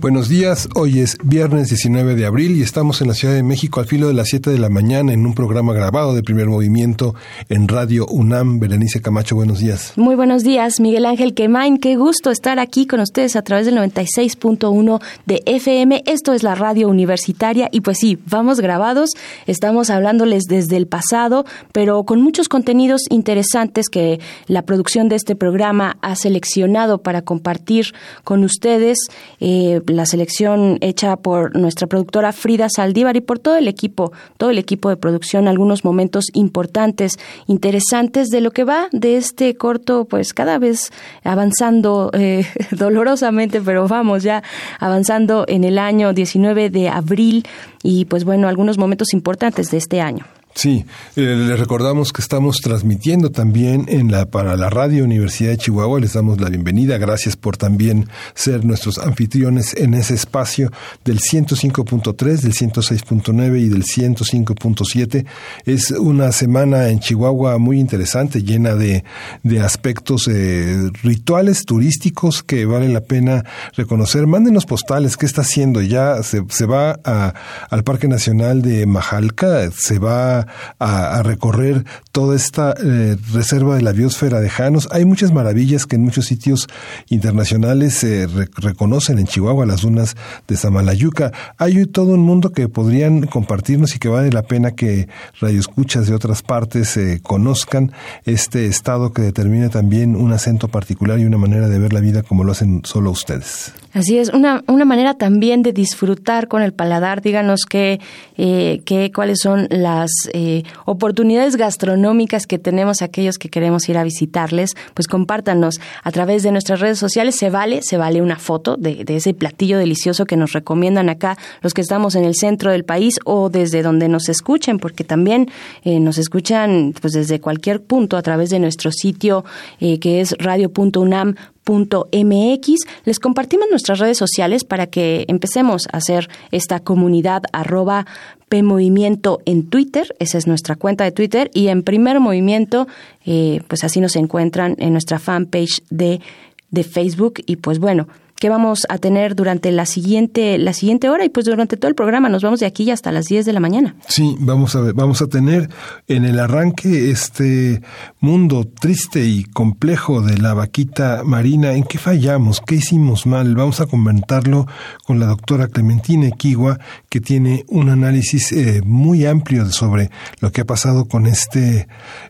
Buenos días, hoy es viernes 19 de abril y estamos en la Ciudad de México al filo de las 7 de la mañana en un programa grabado de primer movimiento en Radio UNAM. Berenice Camacho, buenos días. Muy buenos días, Miguel Ángel Quemain. Qué gusto estar aquí con ustedes a través del 96.1 de FM. Esto es la radio universitaria y pues sí, vamos grabados. Estamos hablándoles desde el pasado, pero con muchos contenidos interesantes que la producción de este programa ha seleccionado para compartir con ustedes. Eh, la selección hecha por nuestra productora Frida Saldívar y por todo el equipo, todo el equipo de producción, algunos momentos importantes, interesantes de lo que va de este corto, pues cada vez avanzando eh, dolorosamente, pero vamos ya avanzando en el año 19 de abril y pues bueno, algunos momentos importantes de este año. Sí, eh, les recordamos que estamos transmitiendo también en la para la Radio Universidad de Chihuahua. Les damos la bienvenida. Gracias por también ser nuestros anfitriones en ese espacio del 105.3, del 106.9 y del 105.7. Es una semana en Chihuahua muy interesante, llena de, de aspectos eh, rituales turísticos que vale la pena reconocer. Mándenos postales. ¿Qué está haciendo? Ya se, se va a, al Parque Nacional de Majalca, se va a, recorrer toda esta eh, reserva de la biosfera de Janos. Hay muchas maravillas que en muchos sitios internacionales se reconocen en Chihuahua, las dunas de Samalayuca. Hay todo un mundo que podrían compartirnos y que vale la pena que radioescuchas de otras partes eh, conozcan este estado que determina también un acento particular y una manera de ver la vida como lo hacen solo ustedes. Así es, una, una manera también de disfrutar con el paladar. Díganos qué, eh, qué cuáles son las eh, oportunidades gastronómicas que tenemos aquellos que queremos ir a visitarles, pues compártanos a través de nuestras redes sociales. Se vale, se vale una foto de, ese platillo delicioso que nos recomiendan acá los que estamos en el centro del país o desde donde nos escuchen, porque también eh, nos escuchan pues desde cualquier punto a través de nuestro sitio eh, que es radio.unam mx. Les compartimos nuestras redes sociales para que empecemos a hacer esta comunidad arroba PMovimiento en Twitter, esa es nuestra cuenta de Twitter, y en Primer Movimiento, eh, pues así nos encuentran en nuestra fanpage de, de Facebook. Y pues bueno, que vamos a tener durante la siguiente la siguiente hora y pues durante todo el programa nos vamos de aquí hasta las 10 de la mañana. Sí, vamos a ver, vamos a tener en el arranque este mundo triste y complejo de la vaquita marina, ¿en qué fallamos? ¿Qué hicimos mal? Vamos a comentarlo con la doctora Clementina Equigua, que tiene un análisis eh, muy amplio sobre lo que ha pasado con este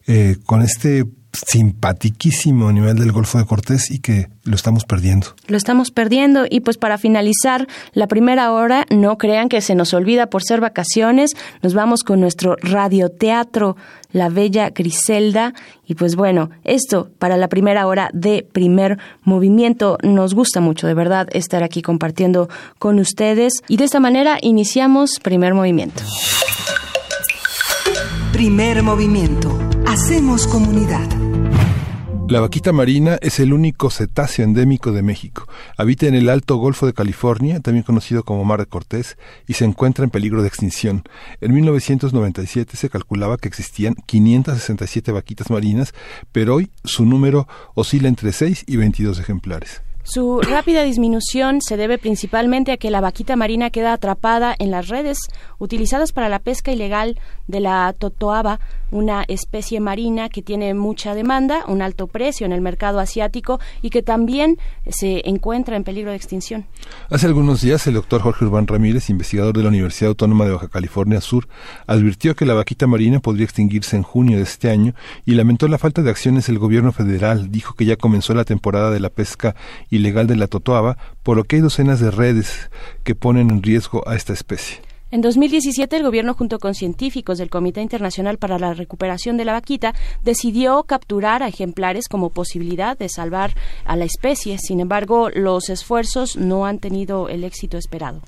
eh, con este simpatiquísimo nivel del Golfo de Cortés y que lo estamos perdiendo. Lo estamos perdiendo y pues para finalizar la primera hora, no crean que se nos olvida por ser vacaciones, nos vamos con nuestro radioteatro La Bella Griselda y pues bueno, esto para la primera hora de primer movimiento nos gusta mucho de verdad estar aquí compartiendo con ustedes y de esta manera iniciamos primer movimiento. Primer movimiento. Hacemos comunidad. La vaquita marina es el único cetáceo endémico de México. Habita en el Alto Golfo de California, también conocido como Mar de Cortés, y se encuentra en peligro de extinción. En 1997 se calculaba que existían 567 vaquitas marinas, pero hoy su número oscila entre 6 y 22 ejemplares. Su rápida disminución se debe principalmente a que la vaquita marina queda atrapada en las redes utilizadas para la pesca ilegal de la totoaba, una especie marina que tiene mucha demanda, un alto precio en el mercado asiático y que también se encuentra en peligro de extinción. Hace algunos días el doctor Jorge Urbán Ramírez, investigador de la Universidad Autónoma de Baja California Sur, advirtió que la vaquita marina podría extinguirse en junio de este año y lamentó la falta de acciones del gobierno federal. Dijo que ya comenzó la temporada de la pesca ilegal de la totoaba, por lo que hay docenas de redes que ponen en riesgo a esta especie. En 2017, el gobierno, junto con científicos del Comité Internacional para la Recuperación de la Vaquita, decidió capturar a ejemplares como posibilidad de salvar a la especie. Sin embargo, los esfuerzos no han tenido el éxito esperado.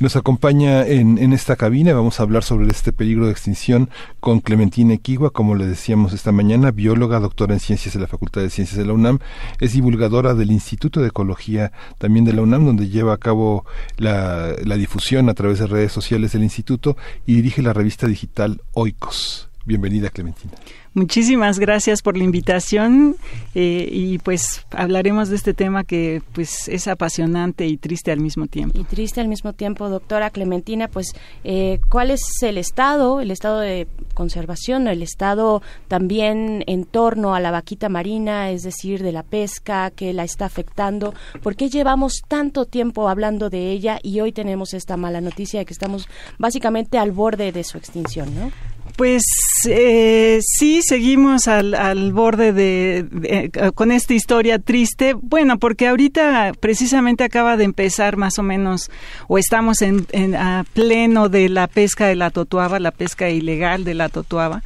Nos acompaña en, esta cabina, vamos a hablar sobre este peligro de extinción con Clementina Equigua, como le decíamos esta mañana, bióloga, doctora en ciencias de la Facultad de Ciencias de la UNAM, es divulgadora del Instituto de Ecología también de la UNAM, donde lleva a cabo la, la difusión a través de redes sociales del instituto y dirige la revista digital Oikos. Bienvenida, Clementina. Muchísimas gracias por la invitación eh, y pues hablaremos de este tema que pues es apasionante y triste al mismo tiempo. Y triste al mismo tiempo, doctora Clementina, pues eh, ¿cuál es el estado, el estado de conservación, el estado también en torno a la vaquita marina, es decir, de la pesca que la está afectando? ¿Por qué llevamos tanto tiempo hablando de ella y hoy tenemos esta mala noticia de que estamos básicamente al borde de su extinción, ¿no? Pues eh, sí, seguimos al, al borde de, de, con esta historia triste. Bueno, porque ahorita precisamente acaba de empezar más o menos, o estamos en, en a pleno de la pesca de la totuaba, la pesca ilegal de la totuaba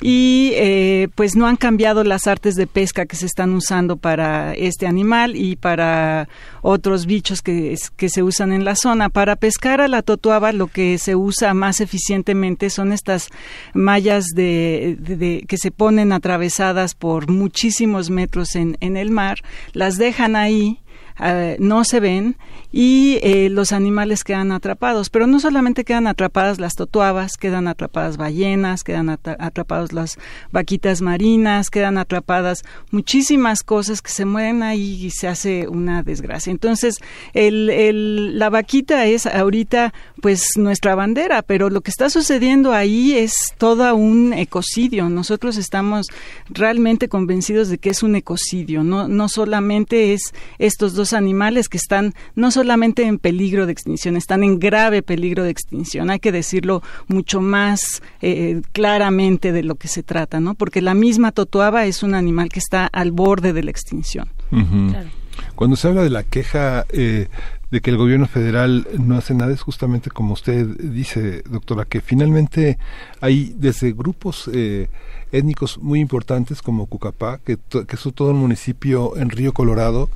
y eh, pues no han cambiado las artes de pesca que se están usando para este animal y para otros bichos que, que se usan en la zona. Para pescar a la totuaba lo que se usa más eficientemente son estas mallas de, de, que se ponen atravesadas por muchísimos metros en, en el mar, las dejan ahí uh, no se ven y eh, los animales quedan atrapados. Pero no solamente quedan atrapadas las totuabas, quedan atrapadas ballenas, quedan atrapadas las vaquitas marinas, quedan atrapadas muchísimas cosas que se mueven ahí y se hace una desgracia. Entonces, el, el, la vaquita es ahorita pues nuestra bandera, pero lo que está sucediendo ahí es todo un ecocidio. Nosotros estamos realmente convencidos de que es un ecocidio, no, no solamente es estos dos animales que están no solamente en peligro de extinción, están en grave peligro de extinción. Hay que decirlo mucho más eh, claramente de lo que se trata, ¿no? Porque la misma totoaba es un animal que está al borde de la extinción. Uh -huh. claro. Cuando se habla de la queja eh, de que el gobierno federal no hace nada es justamente como usted dice, doctora, que finalmente hay desde grupos eh, étnicos muy importantes como Cucapá, que, que es todo un municipio en Río Colorado,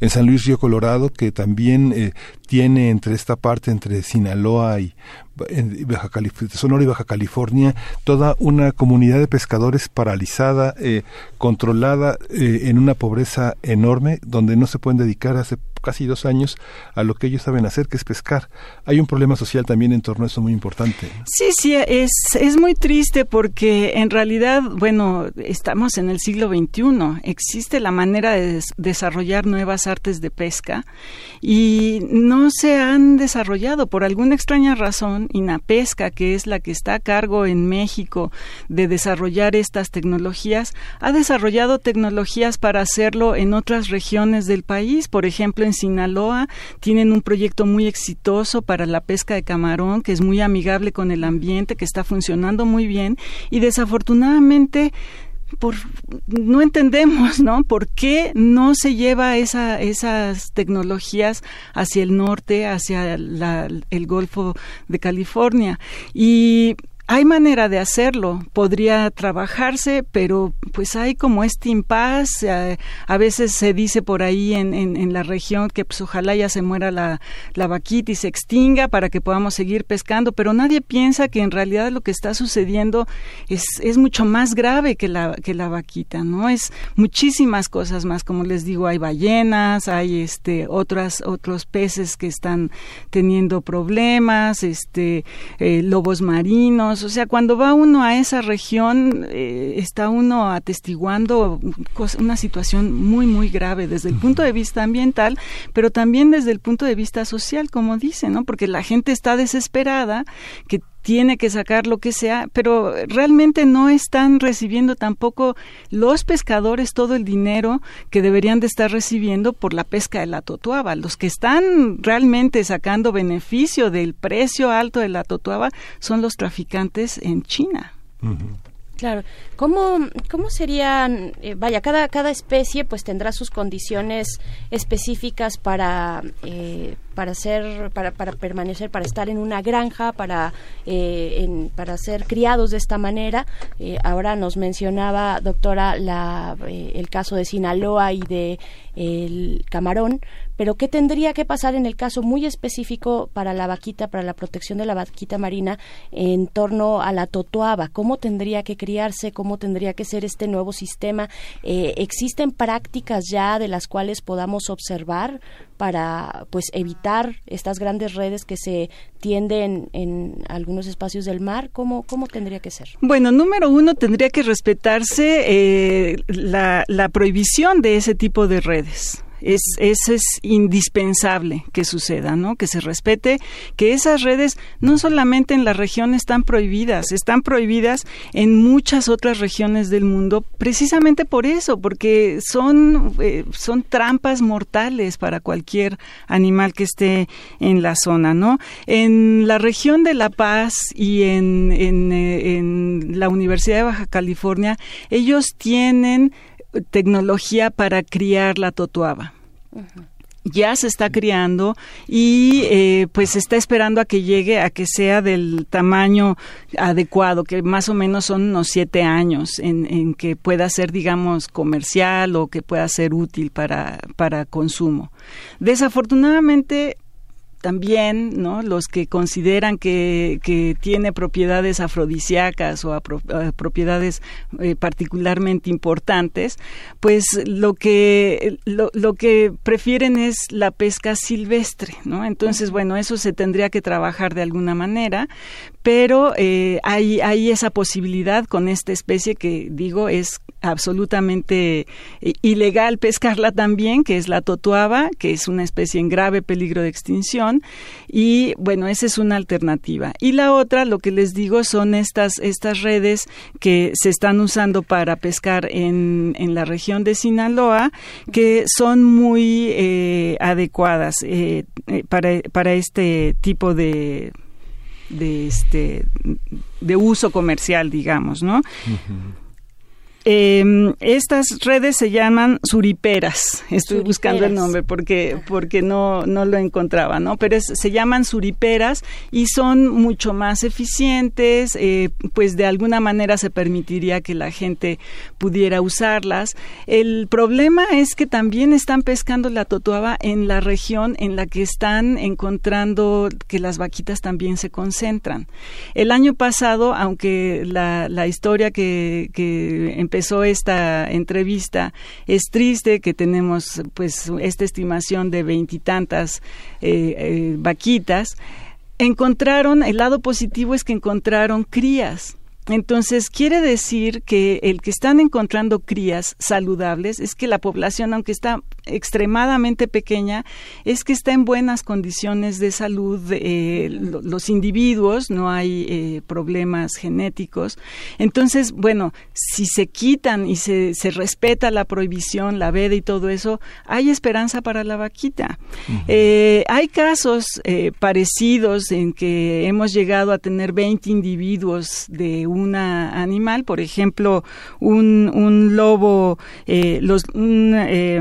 en San Luis Río Colorado, que también eh, tiene entre esta parte, entre Sinaloa y Baja Sonora y Baja California, toda una comunidad de pescadores paralizada, eh, controlada eh, en una pobreza enorme, donde no se pueden dedicar hace casi dos años a lo que ellos saben hacer, que es pescar. Hay un problema social también en torno a eso muy importante. Sí, sí, es, es muy triste porque en realidad, bueno, estamos en el siglo XXI, existe la manera de des desarrollar nuevas artes de pesca y no se han desarrollado por alguna extraña razón. INAPESCA, que es la que está a cargo en México de desarrollar estas tecnologías, ha desarrollado tecnologías para hacerlo en otras regiones del país, por ejemplo, en Sinaloa tienen un proyecto muy exitoso para la pesca de camarón que es muy amigable con el ambiente, que está funcionando muy bien y desafortunadamente por no entendemos, ¿no? ¿Por qué no se lleva esa, esas tecnologías hacia el norte, hacia la, el Golfo de California? Y hay manera de hacerlo, podría trabajarse, pero pues hay como este impasse. A, a veces se dice por ahí en, la región que pues ojalá ya se muera la, la vaquita y se extinga para que podamos seguir pescando, pero nadie piensa que en realidad lo que está sucediendo es, es mucho más grave que la, que la vaquita, ¿no? Es muchísimas cosas más, como les digo, hay ballenas, hay este, otras, otros peces que están teniendo problemas, este, eh, lobos marinos, o sea, cuando va uno a esa región, eh, está uno atestiguando una situación muy, muy grave desde el punto de vista ambiental, pero también desde el punto de vista social, como dice, ¿no? Porque la gente está desesperada, que tiene que sacar lo que sea, pero realmente no están recibiendo tampoco los pescadores todo el dinero que deberían de estar recibiendo por la pesca de la totuaba. Los que están realmente sacando beneficio del precio alto de la totuaba son los traficantes en China. Uh -huh. Claro. ¿Cómo, cómo serían, eh, vaya, cada, cada especie pues tendrá sus condiciones específicas para, eh, para ser, para, para permanecer, para estar en una granja, para, eh, para ser criados de esta manera. Eh, ahora nos mencionaba, doctora, la, eh, el caso de Sinaloa y de el camarón, pero ¿qué tendría que pasar en el caso muy específico para la vaquita, para la protección de la vaquita marina en torno a la totoaba? ¿Cómo tendría que criarse? ¿Cómo tendría que ser este nuevo sistema? Eh, ¿Existen prácticas ya de las cuales podamos observar para pues evitar estas grandes redes que se tienden en algunos espacios del mar? ¿Cómo, cómo tendría que ser? Bueno, número uno, tendría que respetarse eh, la, la prohibición de ese tipo de redes. Es, eso es indispensable que suceda, ¿no? Que se respete que esas redes no solamente en la región están prohibidas, están prohibidas en muchas otras regiones del mundo, precisamente por eso, porque son, eh, son trampas mortales para cualquier animal que esté en la zona, ¿no? En la región de La Paz y en, en, eh, en la Universidad de Baja California, ellos tienen tecnología para criar la totuaba. ya se está criando y eh, pues se está esperando a que llegue a que sea del tamaño adecuado, que más o menos son unos siete años en, en que pueda ser, digamos, comercial o que pueda ser útil para, para consumo. Desafortunadamente, también ¿no? los que consideran que, que tiene propiedades afrodisíacas o eh, propiedades eh, particularmente importantes, pues lo que, lo, lo, que prefieren es la pesca silvestre. ¿no? Entonces, bueno, eso se tendría que trabajar de alguna manera, pero eh, hay, hay esa posibilidad con esta especie que digo es absolutamente ilegal pescarla también, que es la totuaba, que es una especie en grave peligro de extinción y bueno, esa es una alternativa. Y la otra, lo que les digo, son estas, estas redes que se están usando para pescar en, en la región de Sinaloa, que son muy eh, adecuadas eh, eh, para, para este tipo de de este de uso comercial digamos no eh, estas redes se llaman suriperas. Estoy buscando el nombre porque porque no no lo encontraba, ¿no? Pero se llaman suriperas y son mucho más eficientes. Eh, pues de alguna manera se permitiría que la gente pudiera usarlas. El problema es que también están pescando la totuaba en la región en la que están encontrando que las vaquitas también se concentran. El año pasado, aunque la, la historia que, que empezó empezó esta entrevista, es triste que tenemos pues esta estimación de veintitantas eh, eh, vaquitas. Encontraron, el lado positivo es que encontraron crías entonces, quiere decir que el que están encontrando crías saludables es que la población, aunque está extremadamente pequeña, es que está en buenas condiciones de salud. Eh, los individuos, no hay eh, problemas genéticos. Entonces, bueno, si se quitan y se, se, respeta la prohibición, la veda y todo eso, hay esperanza para la vaquita. eh, hay casos parecidos en que hemos llegado a tener 20 individuos de una animal, por ejemplo, un, un lobo, eh, los, un, eh,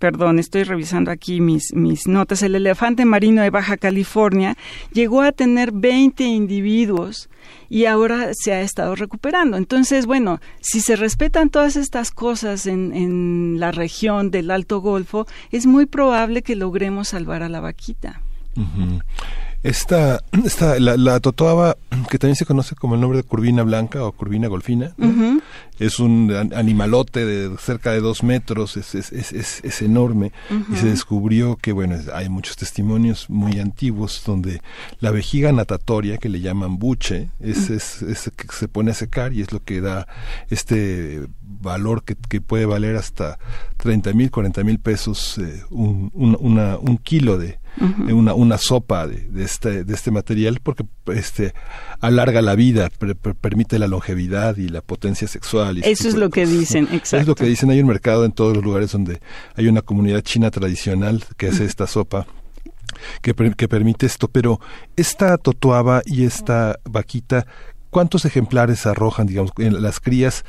perdón, estoy revisando aquí mis, mis notas, el elefante marino de Baja California llegó a tener 20 individuos y ahora se ha estado recuperando. Entonces, bueno, si se respetan todas estas cosas en, en la región del Alto Golfo, es muy probable que logremos salvar a la vaquita. Esta, esta la, la, totoaba, que también se conoce como el nombre de curvina blanca o curvina golfina, ¿no? uh -huh. es un animalote de cerca de dos metros, es, es, es, es enorme, uh -huh. y se descubrió que, bueno, hay muchos testimonios muy antiguos donde la vejiga natatoria, que le llaman buche, es, uh -huh. es, es, que se pone a secar y es lo que da este valor que, que puede valer hasta 30 mil, 40 mil pesos eh, un, un, una, un kilo de, Uh -huh. una, una sopa de, de, este, de este material porque este alarga la vida, per, per, permite la longevidad y la potencia sexual. Y Eso es lo que dicen, exacto. Es lo que dicen, hay un mercado en todos los lugares donde hay una comunidad china tradicional que hace esta sopa. Que, que permite esto, pero esta totoaba y esta vaquita, ¿cuántos ejemplares arrojan, digamos, en las crías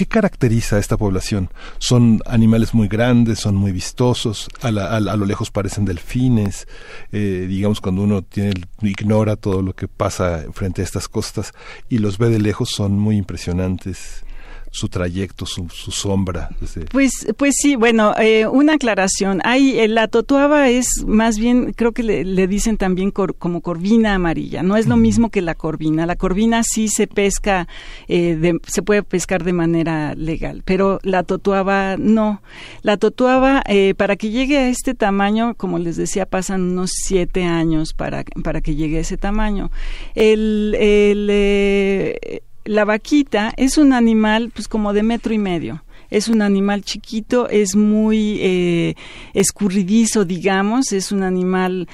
¿Qué caracteriza a esta población? Son animales muy grandes, son muy vistosos, a, lo lejos parecen delfines, eh, digamos cuando uno tiene, ignora todo lo que pasa frente a estas costas y los ve de lejos son muy impresionantes su trayecto, su, su sombra. Pues, pues sí, bueno, eh, una aclaración. Hay, eh, la totuaba es más bien, creo que le, dicen también como corvina amarilla. No es lo mismo que la corvina. La corvina sí se pesca, eh, se puede pescar de manera legal, pero la totuaba no. La totuaba, para que llegue a este tamaño, como les decía, pasan unos siete años para, para que llegue a ese tamaño. El, el la vaquita es un animal pues como de metro y medio. Es un animal chiquito, es muy eh, escurridizo, digamos, es un animal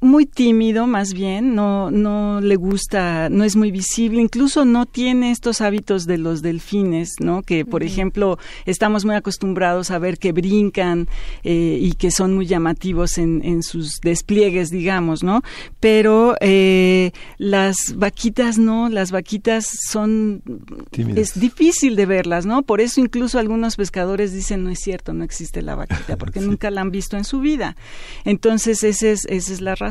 muy tímido más bien, no, no le gusta, no es muy visible, incluso no tiene estos hábitos de los delfines, ¿no? Que, por ejemplo, estamos muy acostumbrados a ver que brincan eh, y que son muy llamativos en, en, sus despliegues, digamos, ¿no? Pero eh, las vaquitas no, las vaquitas son... Es difícil de verlas, ¿no? Por eso incluso algunos pescadores dicen, no es cierto, no existe la vaquita, porque nunca la han visto en su vida. Entonces, esa es, esa es la razón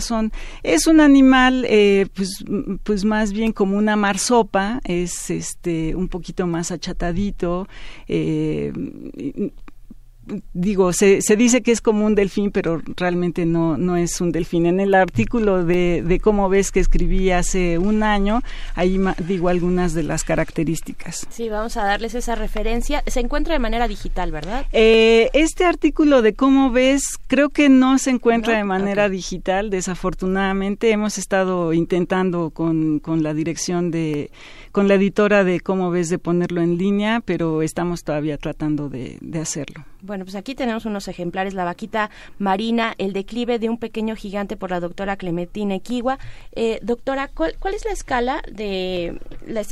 es un animal, eh, pues, pues más bien como una marsopa, es este un poquito más achatadito. Eh, digo, se, se, dice que es como un delfín, pero realmente no, no es un delfín. En el artículo de, de cómo ves que escribí hace un año, ahí digo algunas de las características. Sí, vamos a darles esa referencia. Se encuentra de manera digital, ¿verdad? Eh, este artículo de cómo ves creo que no se encuentra de manera digital, desafortunadamente. Hemos estado intentando con, con la dirección de con la editora de cómo ves de ponerlo en línea, pero estamos todavía tratando de, hacerlo. Bueno, pues aquí tenemos unos ejemplares, la vaquita marina, el declive de un pequeño gigante por la doctora Clementina Equigua. Eh, doctora, ¿cuál, es la escala de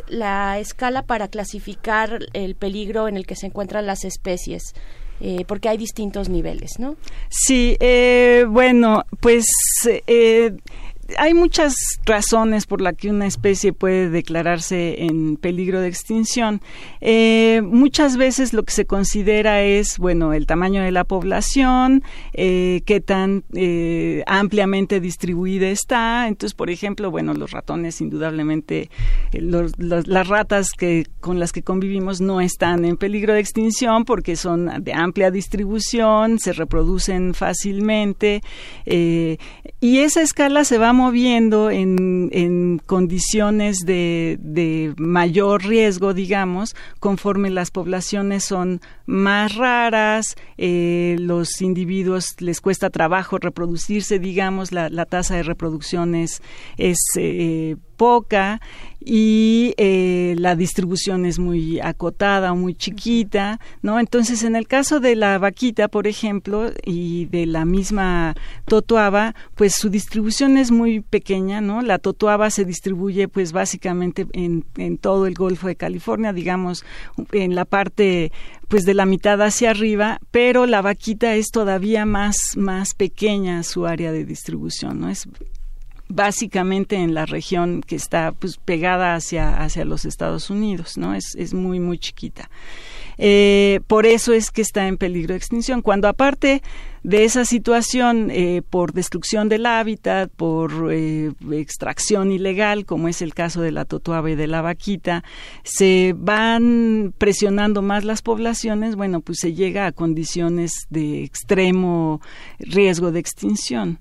la, escala para clasificar el peligro en el que se encuentran las especies? Eh, porque hay distintos niveles, ¿no? Sí, eh, bueno, pues eh, hay muchas razones por las que una especie puede declararse en peligro de extinción. Eh, muchas veces lo que se considera es, bueno, el tamaño de la población, eh, qué tan eh, ampliamente distribuida está. Entonces, por ejemplo, bueno, los ratones, indudablemente, las ratas que con las que convivimos no están en peligro de extinción porque son de amplia distribución, se reproducen fácilmente y esa escala se va moviendo en, en condiciones de, de, mayor riesgo, digamos, conforme las poblaciones son más raras, eh, los individuos les cuesta trabajo reproducirse, digamos, la, la tasa de reproducción es, eh, poca y eh, la distribución es muy acotada o muy chiquita, ¿no? Entonces, en el caso de la vaquita, por ejemplo, y de la misma totuaba, pues su distribución es muy pequeña, ¿no? La totuaba se distribuye, pues, básicamente en, en todo el Golfo de California, digamos, en la parte, pues, de la mitad hacia arriba, pero la vaquita es todavía más, más pequeña su área de distribución, ¿no? Es básicamente en la región que está pues pegada hacia, hacia los Estados Unidos, ¿no? Es, es muy, muy chiquita. Eh, por eso es que está en peligro de extinción. Cuando aparte de esa situación eh, por destrucción del hábitat, por eh, extracción ilegal, como es el caso de la totuaba y de la vaquita, se van presionando más las poblaciones, bueno, pues se llega a condiciones de extremo riesgo de extinción.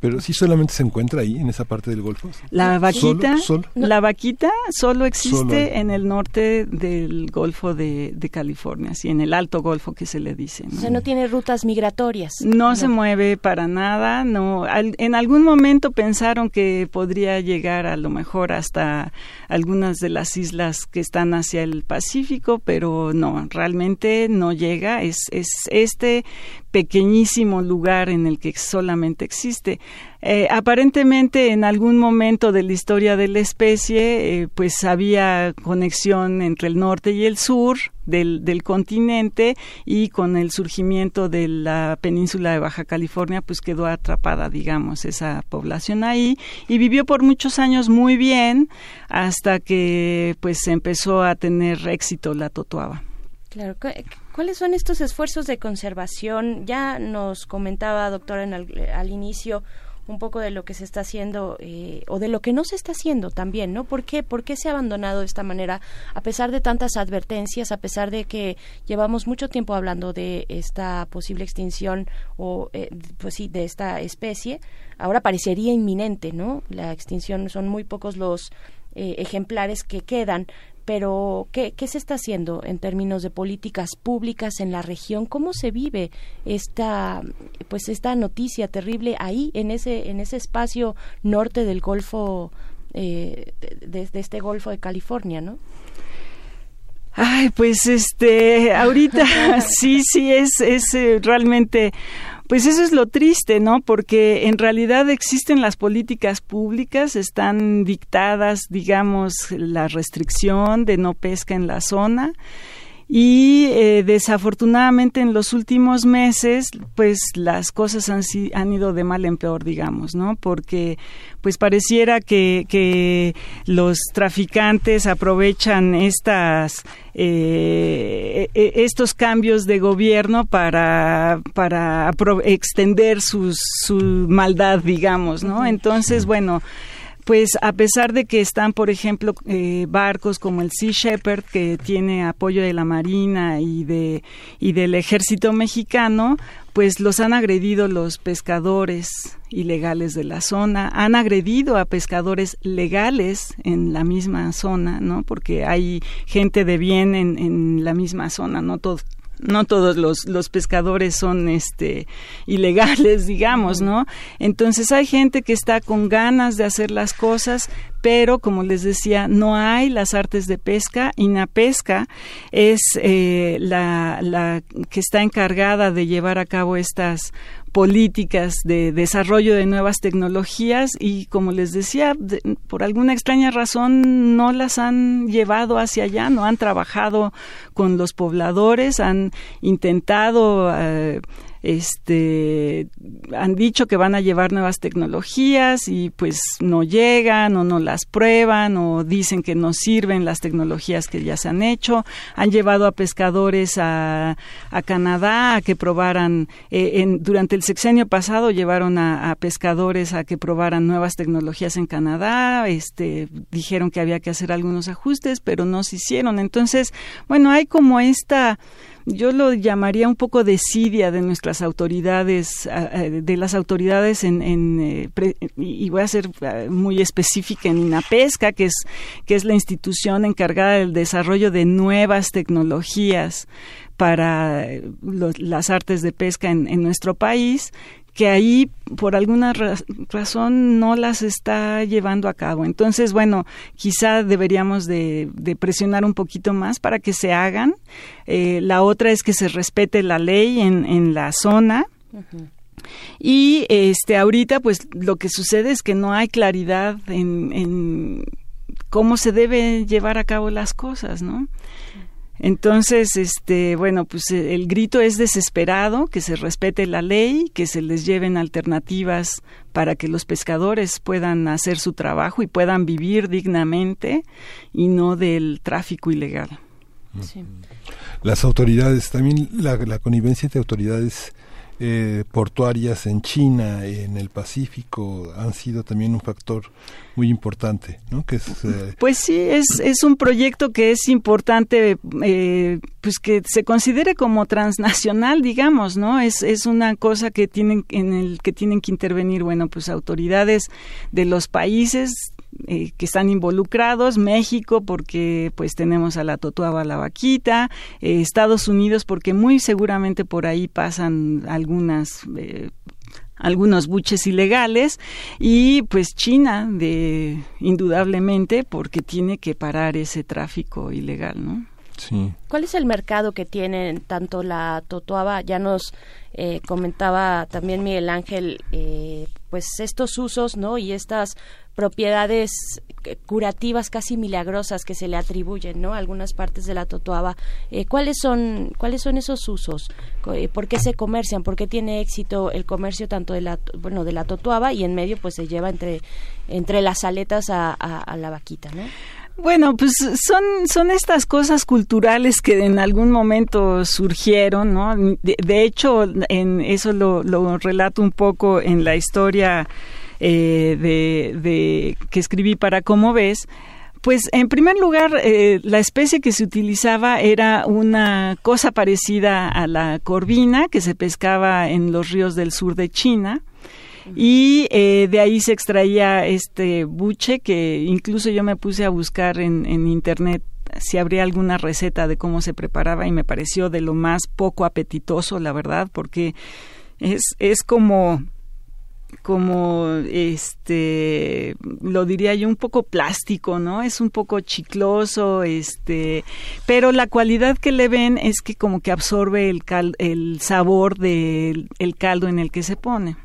Pero sí solamente se encuentra ahí, en esa parte del Golfo. La vaquita, la vaquita solo existe en el norte del Golfo de, California, sí, en el Alto Golfo que se le dice. ¿no? O sea, no tiene rutas migratorias. No, se mueve para nada, no. en algún momento pensaron que podría llegar a lo mejor hasta algunas de las islas que están hacia el Pacífico, pero no, realmente no llega. Es, es este pequeñísimo lugar en el que solamente existe. Eh, aparentemente en algún momento de la historia de la especie eh, pues había conexión entre el norte y el sur del, del, continente y con el surgimiento de la península de Baja California pues quedó atrapada digamos esa población ahí y vivió por muchos años muy bien hasta que pues empezó a tener éxito la totuaba. Claro, ¿cuáles son estos esfuerzos de conservación? Ya nos comentaba, doctora, en al, inicio un poco de lo que se está haciendo eh, o de lo que no se está haciendo también, ¿no? ¿Por qué, ¿Por qué se ha abandonado de esta manera a pesar de tantas advertencias, a pesar de que llevamos mucho tiempo hablando de esta posible extinción o, eh, pues sí, de esta especie? Ahora parecería inminente, ¿no? La extinción son muy pocos los eh, ejemplares que quedan, pero ¿qué, ¿qué, se está haciendo en términos de políticas públicas en la región? ¿Cómo se vive esta pues esta noticia terrible ahí en ese en ese espacio norte del Golfo eh, de, este Golfo de California, no? Ay, pues este, ahorita sí, sí es es eh, realmente pues eso es lo triste, ¿no? Porque en realidad existen las políticas públicas, están dictadas, digamos, la restricción de no pesca en la zona y eh, desafortunadamente en los últimos meses pues las cosas han, han ido de mal en peor digamos no porque pues pareciera que, que los traficantes aprovechan estas eh, e, e, estos cambios de gobierno para para extender sus, su maldad digamos no entonces bueno pues a pesar de que están, por ejemplo, eh, barcos como el Sea Shepherd, que tiene apoyo de la Marina y, de, y del ejército mexicano, pues los han agredido los pescadores ilegales de la zona, han agredido a pescadores legales en la misma zona, ¿no? Porque hay gente de bien en, en la misma zona, no todo, no todos los, los pescadores son este ilegales, digamos, ¿no? Entonces hay gente que está con ganas de hacer las cosas, pero como les decía, no hay las artes de pesca. pesca es eh, la, la que está encargada de llevar a cabo estas políticas de desarrollo de nuevas tecnologías y como les decía, por alguna extraña razón no las han llevado hacia allá, no han trabajado con los pobladores, han intentado eh, este han dicho que van a llevar nuevas tecnologías y pues no llegan o no las prueban o dicen que no sirven las tecnologías que ya se han hecho. Han llevado a pescadores a, a Canadá a que probaran eh, en, durante el sexenio pasado llevaron a, pescadores a que probaran nuevas tecnologías en Canadá. Este dijeron que había que hacer algunos ajustes pero no se hicieron. Entonces bueno hay como esta yo lo llamaría un poco desidia de nuestras autoridades, de las autoridades en, eh, y voy a ser eh, muy específica en INAPESCA, que es, que es la institución encargada del desarrollo de nuevas tecnologías para eh, las artes de pesca en, en nuestro país, que ahí por alguna razón no las está llevando a cabo. Entonces, bueno, quizá deberíamos de, presionar un poquito más para que se hagan. Eh, la otra es que se respete la ley en, en la zona. Y este ahorita pues lo que sucede es que no hay claridad en, en cómo se debe llevar a cabo las cosas, ¿no? Entonces, este, bueno, pues eh, el grito es desesperado, que se respete la ley, que se les lleven alternativas para que los pescadores puedan hacer su trabajo y puedan vivir dignamente y no del tráfico ilegal. Las autoridades, también la, la connivencia de autoridades eh, portuarias en China, en el Pacífico, han sido también un factor muy importante, ¿no? Que eh, Pues sí, es, es un proyecto que es importante, eh, pues que se considere como transnacional, digamos, ¿no? Es, es una cosa que tienen, en el que tienen que intervenir, bueno, pues autoridades de los países eh, que están involucrados, México porque pues tenemos a la Totuaba la Vaquita, eh, Estados Unidos porque muy seguramente por ahí pasan algunas eh, algunos buches ilegales y pues China de indudablemente porque tiene que parar ese tráfico ilegal, ¿no? ¿Cuál es el mercado que tienen tanto la totuaba? Ya nos eh, comentaba también Miguel Ángel, eh, pues estos usos, ¿no? Y estas propiedades curativas casi milagrosas que se le atribuyen, ¿no? A algunas partes de la totuaba. Eh, ¿Cuáles son cuáles son esos usos? ¿Por qué se comercian? ¿Por qué tiene éxito el comercio tanto de la bueno de la totuaba y en medio pues se lleva entre entre las aletas a, a la vaquita, ¿no? Bueno, pues son, son estas cosas culturales que en algún momento surgieron, ¿no? De, hecho, en eso lo, relato un poco en la historia eh, de, de, que escribí para Cómo ves. Pues en primer lugar, eh, la especie que se utilizaba era una cosa parecida a la corvina que se pescaba en los ríos del sur de China y eh, de ahí se extraía este buche que incluso yo me puse a buscar en, en internet si habría alguna receta de cómo se preparaba y me pareció de lo más poco apetitoso, la verdad, porque es, es como como este lo diría yo un poco plástico no es un poco chicloso este pero la cualidad que le ven es que como que absorbe el el sabor del el caldo en el que se pone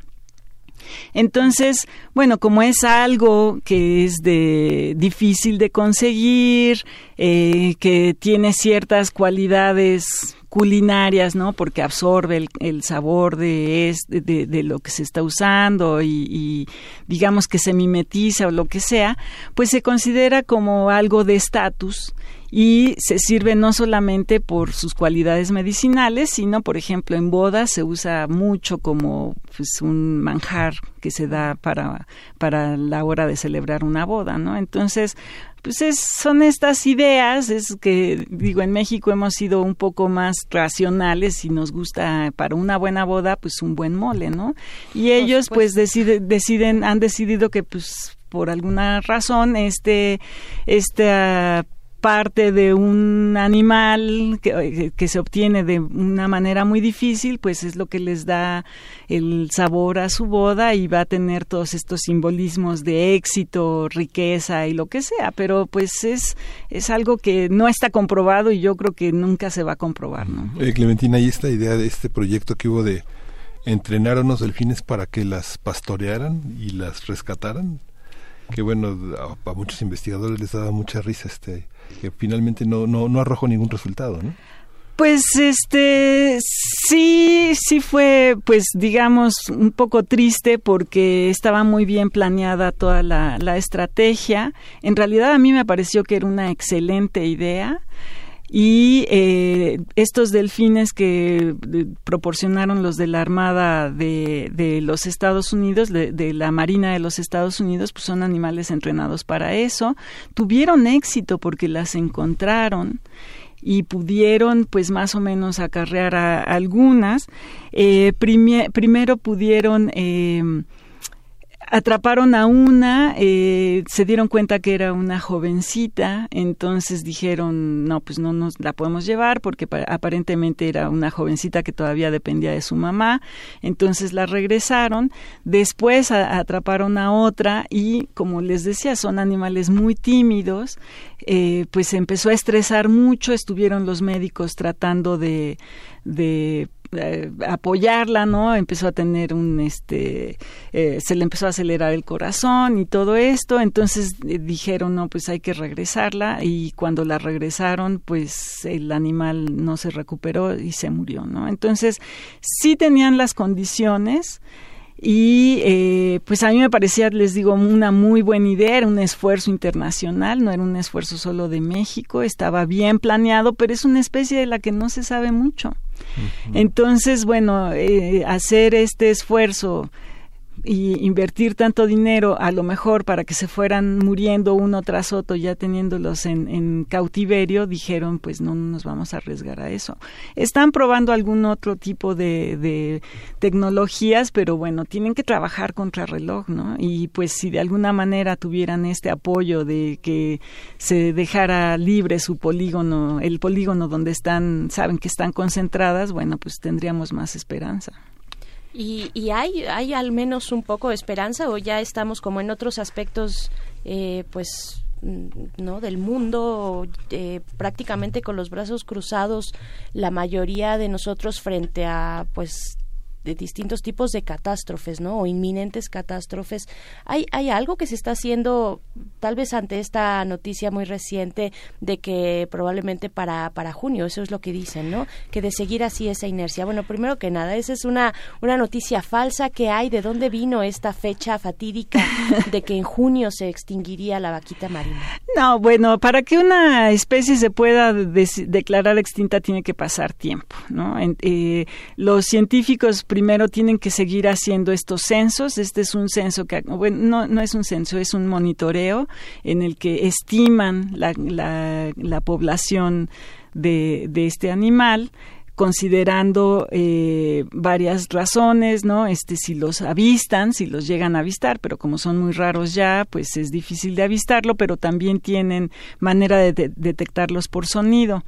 entonces, bueno, como es algo que es de difícil de conseguir, eh, que tiene ciertas cualidades culinarias, ¿no? Porque absorbe el, sabor de, de, lo que se está usando y, y, digamos que se mimetiza o lo que sea, pues se considera como algo de estatus y se sirve no solamente por sus cualidades medicinales, sino, por ejemplo, en bodas se usa mucho como pues, un manjar que se da para, para la hora de celebrar una boda, ¿no? Entonces, pues es, son estas ideas, es que digo, en México hemos sido un poco más racionales y nos gusta para una buena boda, pues un buen mole, ¿no? Y ellos pues deciden, deciden, han decidido que pues por alguna razón este, esta parte de un animal que, que, se obtiene de una manera muy difícil, pues es lo que les da el sabor a su boda y va a tener todos estos simbolismos de éxito, riqueza y lo que sea, pero pues es, es algo que no está comprobado y yo creo que nunca se va a comprobar. ¿no? Clementina, y esta idea de este proyecto que hubo de entrenar a unos delfines para que las pastorearan y las rescataran, que bueno, a, muchos investigadores les daba mucha risa este que finalmente no, no, no arrojó ningún resultado, ¿no? Pues este sí, sí fue, pues digamos, un poco triste porque estaba muy bien planeada toda la, la estrategia. En realidad a mí me pareció que era una excelente idea y eh, estos delfines que proporcionaron los de la Armada de, de los Estados Unidos, de, de, la Marina de los Estados Unidos, pues son animales entrenados para eso. Tuvieron éxito porque las encontraron y pudieron pues más o menos acarrear a, algunas. Eh, primero pudieron eh, atraparon a una, eh, se dieron cuenta que era una jovencita, entonces dijeron, no, pues no nos la podemos llevar porque aparentemente era una jovencita que todavía dependía de su mamá, entonces la regresaron, después atraparon a otra y como les decía, son animales muy tímidos, eh, pues se empezó a estresar mucho, estuvieron los médicos tratando de, de eh, apoyarla, ¿no? Empezó a tener un, este, eh, se le empezó a acelerar el corazón y todo esto, entonces eh, dijeron, no, pues hay que regresarla y cuando la regresaron, pues el animal no se recuperó y se murió, ¿no? Entonces, sí tenían las condiciones, y eh, pues a mí me parecía, les digo, una muy buena idea, era un esfuerzo internacional, no era un esfuerzo solo de México, estaba bien planeado, pero es una especie de la que no se sabe mucho. Entonces, bueno, eh, hacer este esfuerzo y invertir tanto dinero a lo mejor para que se fueran muriendo uno tras otro ya teniéndolos en, en cautiverio dijeron pues no, nos vamos a arriesgar a eso están probando algún otro tipo de, de tecnologías pero bueno tienen que trabajar contra reloj no y pues si de alguna manera tuvieran este apoyo de que se dejara libre su polígono el polígono donde están saben que están concentradas bueno pues tendríamos más esperanza ¿Y, y hay, hay al menos un poco de esperanza o ya estamos como en otros aspectos, eh, pues mm, no del mundo eh, prácticamente con los brazos cruzados la mayoría de nosotros frente a pues de distintos tipos de catástrofes, ¿no? O inminentes catástrofes. ¿Hay, ¿Hay algo que se está haciendo, tal vez ante esta noticia muy reciente, de que probablemente para, para junio, eso es lo que dicen, ¿no? Que de seguir así esa inercia. Bueno, primero que nada, esa es una, una noticia falsa que hay. ¿De dónde vino esta fecha fatídica de que en junio se extinguiría la vaquita marina? No, bueno, para que una especie se pueda declarar extinta tiene que pasar tiempo, ¿no? Eh, los científicos primero tienen que seguir haciendo estos censos. Este es un censo que, bueno, no, no es un censo, es un monitoreo en el que estiman la, la, población de, de este animal considerando eh, varias razones, ¿no? Este, si los avistan, si los llegan a avistar, pero como son muy raros ya, pues es difícil de avistarlo, pero también tienen manera de, detectarlos por sonido.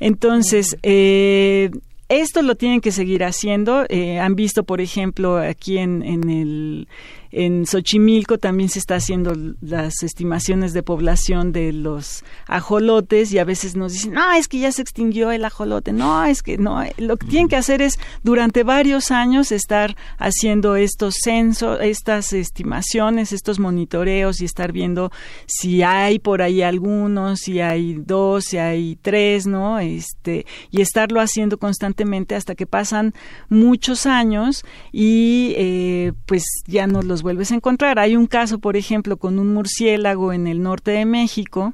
Entonces, eh, esto lo tienen que seguir haciendo. Eh, han visto, por ejemplo, aquí en, en el en Xochimilco también se está haciendo las estimaciones de población de los ajolotes y a veces nos dicen, no, es que ya se extinguió el ajolote. No, es que no. Lo que tienen que hacer es durante varios años estar haciendo estos censos, estas estimaciones, estos monitoreos y estar viendo si hay por ahí algunos, si hay dos, si hay tres, ¿no? Este, y estarlo haciendo constantemente hasta que pasan muchos años y eh, pues ya no los vuelves a encontrar. Hay un caso, por ejemplo, con un murciélago en el norte de México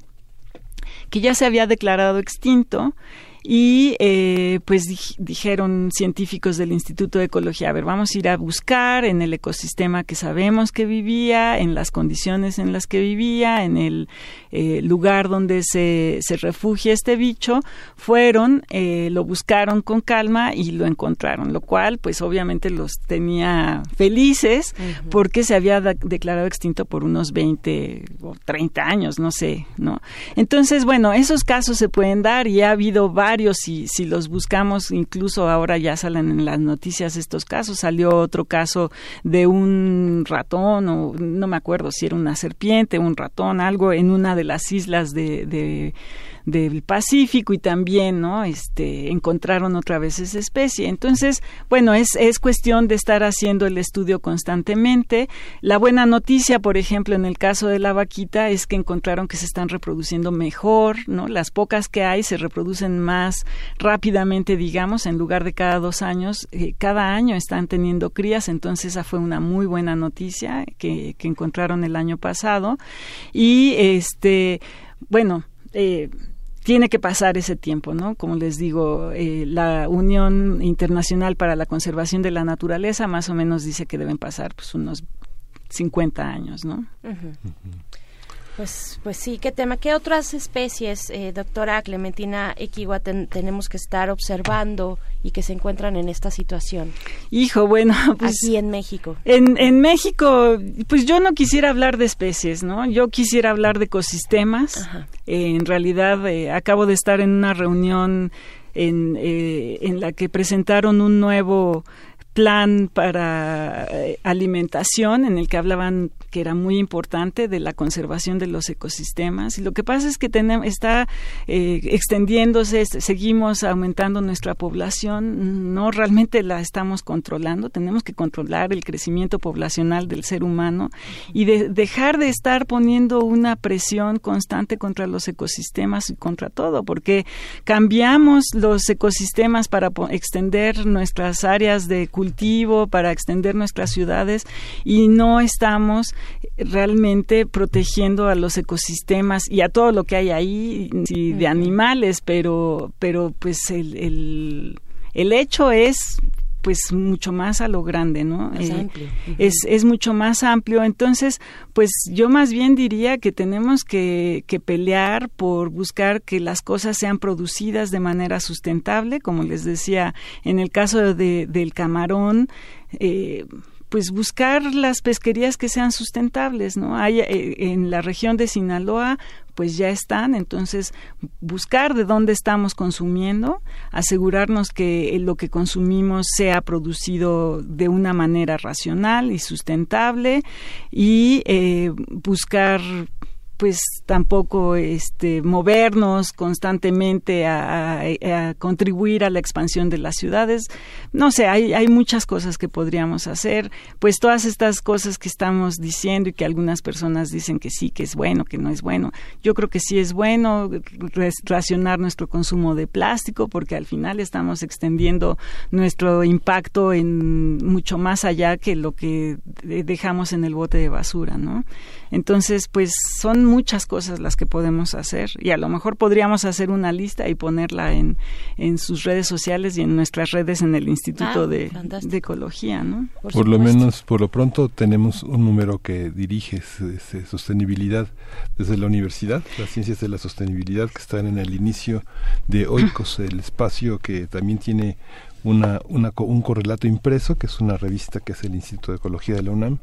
que ya se había declarado extinto y eh, pues dijeron científicos del Instituto de Ecología, a ver, vamos a ir a buscar en el ecosistema que sabemos que vivía, en las condiciones en las que vivía, en el eh, lugar donde se, se refugia este bicho, fueron, eh, lo buscaron con calma y lo encontraron, lo cual pues obviamente los tenía felices porque se había declarado extinto por unos 20 o 30 años, no sé, ¿no? Entonces, bueno, esos casos se pueden dar y ha habido varios si, si los buscamos, incluso ahora ya salen en las noticias estos casos. Salió otro caso de un ratón, o no me acuerdo si era una serpiente, un ratón, algo en una de las islas de, de del Pacífico y también, ¿no? Este, encontraron otra vez esa especie. Entonces, bueno, es, es cuestión de estar haciendo el estudio constantemente. La buena noticia, por ejemplo, en el caso de la vaquita, es que encontraron que se están reproduciendo mejor, ¿no? Las pocas que hay se reproducen más rápidamente, digamos, en lugar de cada dos años. Eh, cada año están teniendo crías, entonces esa fue una muy buena noticia que, que encontraron el año pasado. Y este, bueno, eh, tiene que pasar ese tiempo, ¿no? Como les digo, eh, la Unión Internacional para la Conservación de la Naturaleza más o menos dice que deben pasar pues unos 50 años, ¿no? Pues, pues sí, qué tema. ¿Qué otras especies, eh, doctora Clementina Equigua, tenemos que estar observando y que se encuentran en esta situación? Hijo, bueno, pues... Aquí en México. En, en México, pues yo no quisiera hablar de especies, ¿no? Yo quisiera hablar de ecosistemas. Eh, en realidad, eh, acabo de estar en una reunión en, en la que presentaron un nuevo plan para alimentación en el que hablaban que era muy importante de la conservación de los ecosistemas. Y lo que pasa es que tenemos, está eh, extendiéndose, seguimos aumentando nuestra población, no realmente la estamos controlando, tenemos que controlar el crecimiento poblacional del ser humano y de, dejar de estar poniendo una presión constante contra los ecosistemas y contra todo, porque cambiamos los ecosistemas para extender nuestras áreas de cultivo, para extender nuestras ciudades y no estamos realmente protegiendo a los ecosistemas y a todo lo que hay ahí de animales, pero, pero pues el, el, el hecho es pues mucho más a lo grande, ¿no? Eh, es, es mucho más amplio. Entonces, pues yo más bien diría que tenemos que, que, pelear por buscar que las cosas sean producidas de manera sustentable, como les decía, en el caso de, del camarón, eh, pues buscar las pesquerías que sean sustentables, ¿no? Hay eh, en la región de Sinaloa pues ya están, entonces buscar de dónde estamos consumiendo, asegurarnos que lo que consumimos sea producido de una manera racional y sustentable y eh, buscar pues tampoco este movernos constantemente a, contribuir a la expansión de las ciudades. No sé hay, hay muchas cosas que podríamos hacer. Pues todas estas cosas que estamos diciendo y que algunas personas dicen que sí que es bueno que no es bueno. Yo creo que sí es bueno racionar nuestro consumo de plástico porque al final estamos extendiendo nuestro impacto en mucho más allá que lo que dejamos en el bote de basura no entonces pues son muchas cosas las que podemos hacer y a lo mejor podríamos hacer una lista y ponerla en, en sus redes sociales y en nuestras redes en el Instituto ah, de, Ecología, ¿no? Por, lo menos, por lo pronto, tenemos un número que dirige sostenibilidad desde la universidad, las ciencias de la sostenibilidad que están en el inicio de OICOS, el espacio que también tiene una, una, un correlato impreso, que es una revista que es el Instituto de Ecología de la UNAM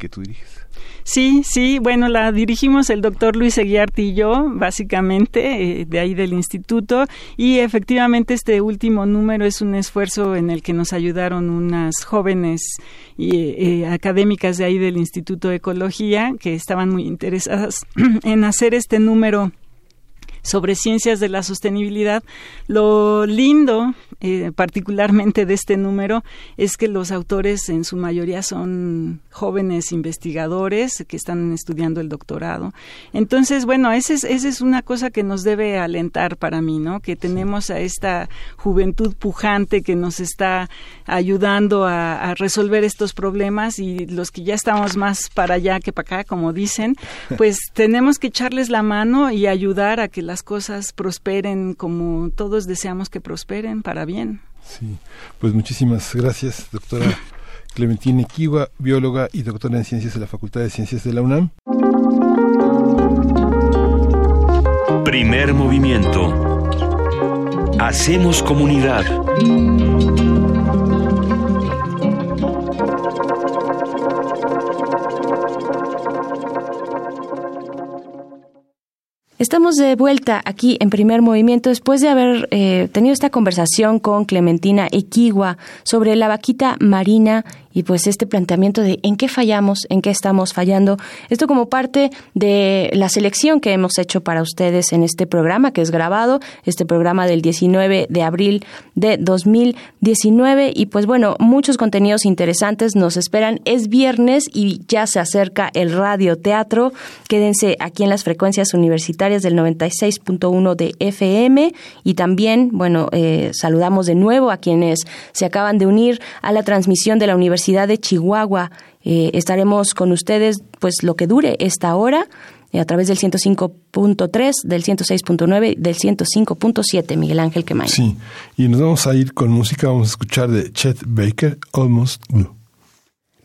que tú diriges. Sí, sí, bueno, la dirigimos el doctor Luis Eguiarti y yo, básicamente, eh, de ahí del instituto, y efectivamente este último número es un esfuerzo en el que nos ayudaron unas jóvenes y, eh, académicas de ahí del Instituto de Ecología que estaban muy interesadas en hacer este número sobre ciencias de la sostenibilidad. Lo lindo, eh, particularmente de este número, es que los autores en su mayoría son jóvenes investigadores que están estudiando el doctorado. Entonces, bueno, esa es, esa es una cosa que nos debe alentar para mí, ¿no? Que tenemos a esta juventud pujante que nos está ayudando a, a resolver estos problemas y los que ya estamos más para allá que para acá, como dicen, pues tenemos que echarles la mano y ayudar a que las cosas prosperen como todos deseamos que prosperen para bien. Sí, pues muchísimas gracias, doctora Clementina Kiwa, bióloga y doctora en ciencias de la Facultad de Ciencias de la UNAM. Primer movimiento. Hacemos comunidad. Estamos de vuelta aquí en primer movimiento después de haber eh, tenido esta conversación con Clementina Equigua sobre la vaquita marina y pues este planteamiento de en qué fallamos, en qué estamos fallando. Esto como parte de la selección que hemos hecho para ustedes en este programa que es grabado, este programa del 19 de abril de 2019 y pues bueno, muchos contenidos interesantes nos esperan. Es viernes y ya se acerca el radio teatro. Quédense aquí en las frecuencias universitarias del 96.1 de FM y también, bueno, eh, saludamos de nuevo a quienes se acaban de unir a la transmisión de la Universidad De Chihuahua. Eh, estaremos con ustedes pues lo que dure esta hora eh, a través del 105.3, del 106.9, del 105.7, Miguel Ángel Quemay. Sí, y nos vamos a ir con música, vamos a escuchar de Chet Baker, Almost Blue.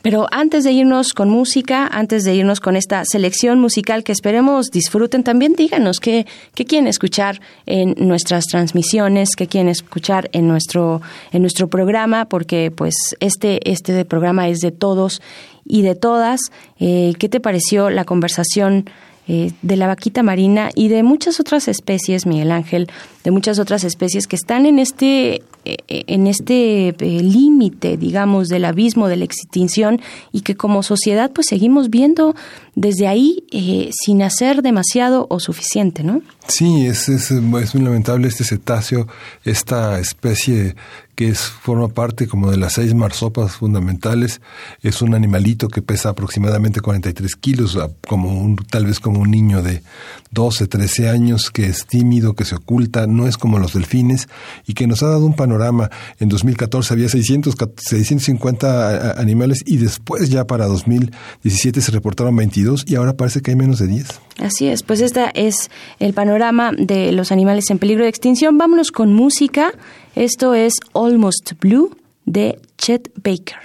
Pero antes de irnos con música, antes de irnos con esta selección musical que esperemos disfruten, también díganos qué, qué quieren escuchar en nuestras transmisiones, qué quieren escuchar en nuestro, en nuestro programa, porque pues este, este programa es de todos y de todas. Eh, ¿Qué te pareció la conversación? Eh, de la vaquita marina y de muchas otras especies, Miguel Ángel, de muchas otras especies que están en este en este eh, límite, digamos, del abismo de la extinción y que como sociedad pues seguimos viendo desde ahí sin hacer demasiado o suficiente, ¿no? Sí, es, es, es muy lamentable este cetáceo, esta especie que es, forma parte como de las seis marsopas fundamentales. Es un animalito que pesa aproximadamente 43 kilos, como un, tal vez como un niño de 12, 13 años, que es tímido, que se oculta, no es como los delfines, y que nos ha dado un panorama. En 2014 había 600, 650 animales y después ya para 2017 se reportaron 22 y ahora parece que hay menos de 10. Así es, pues este es el panorama de los animales en peligro de extinción. Vámonos con música. Esto es Almost Blue de Chet Baker.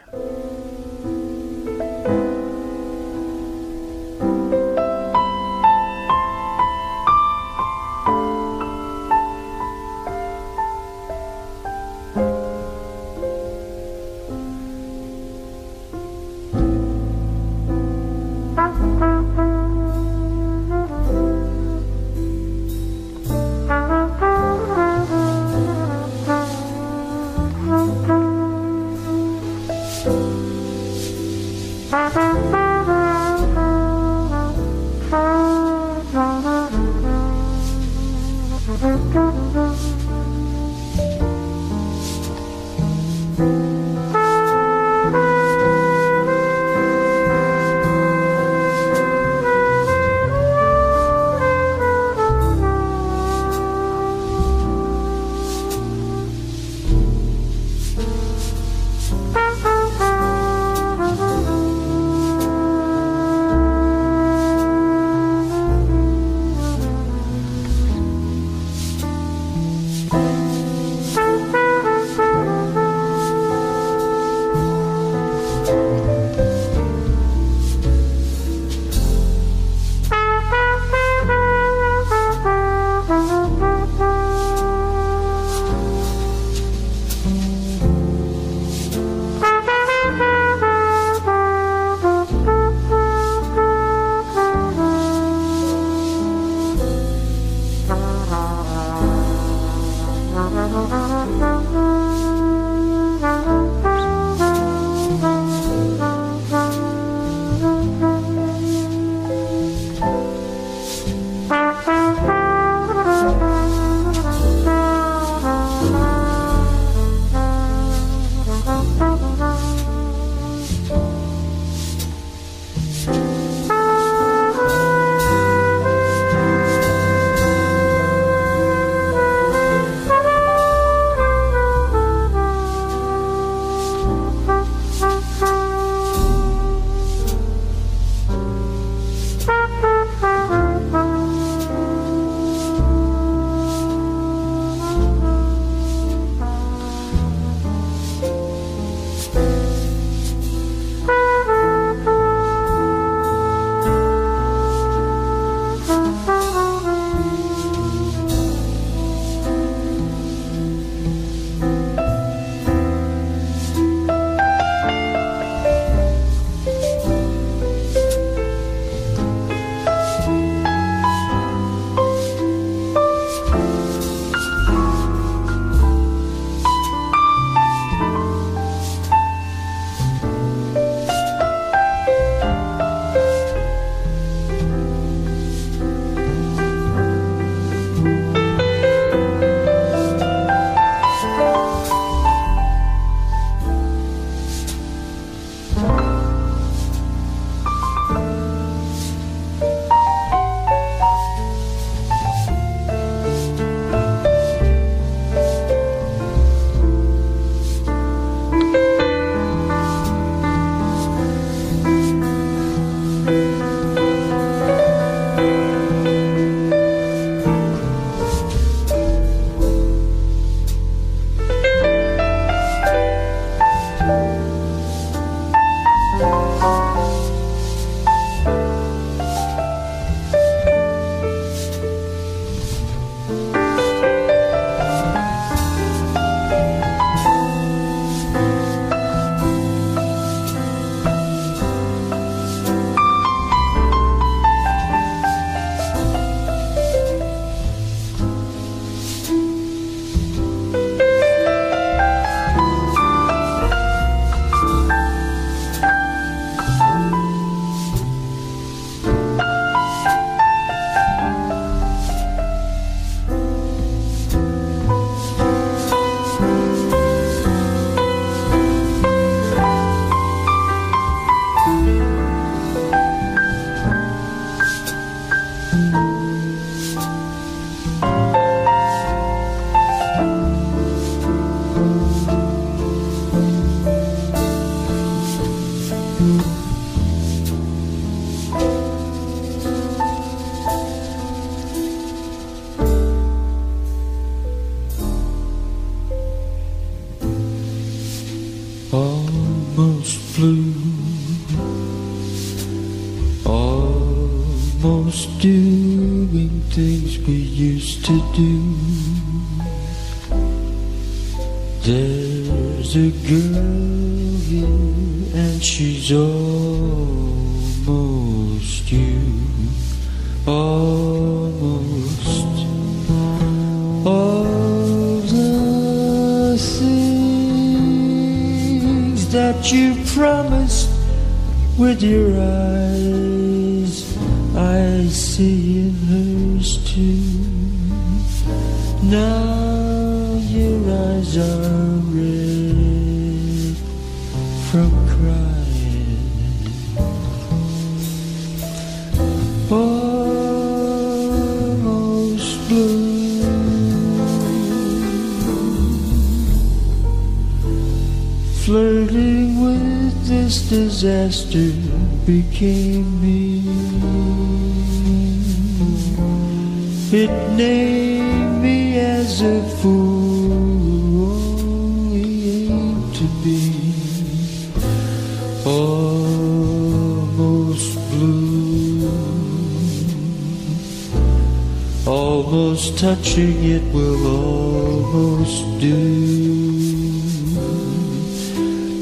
Touching it will almost do.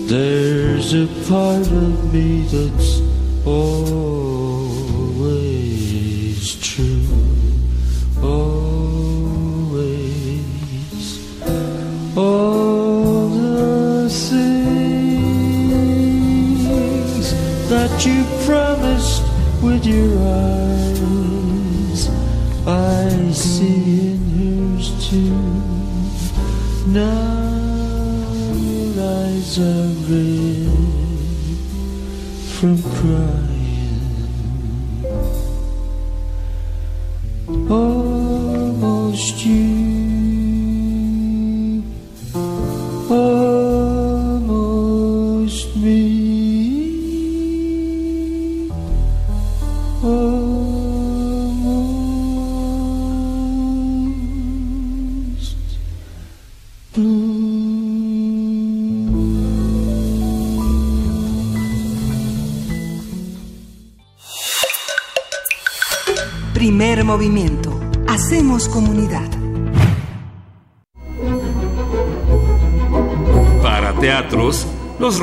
There's a part of me that's always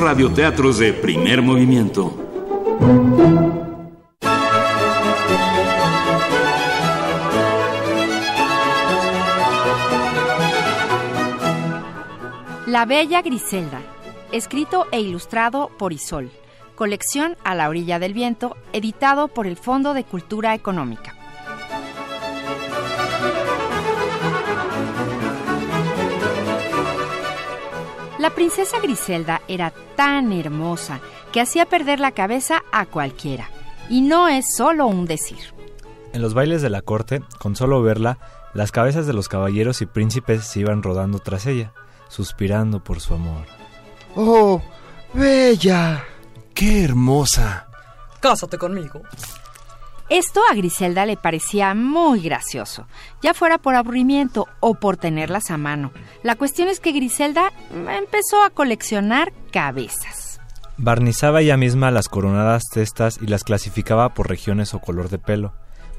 radioteatros de primer movimiento. La Bella Griselda, escrito e ilustrado por Isol, colección A la orilla del viento, editado por el Fondo de Cultura Económica. La princesa Griselda era tan hermosa que hacía perder la cabeza a cualquiera, y no es solo un decir. En los bailes de la corte, con solo verla, las cabezas de los caballeros y príncipes se iban rodando tras ella, suspirando por su amor. ¡Oh, bella! ¡Qué hermosa! Cásate conmigo. Esto a Griselda le parecía muy gracioso, ya fuera por aburrimiento o por tenerlas a mano. La cuestión es que Griselda empezó a coleccionar cabezas. Barnizaba ella misma las coronadas testas y las clasificaba por regiones o color de pelo,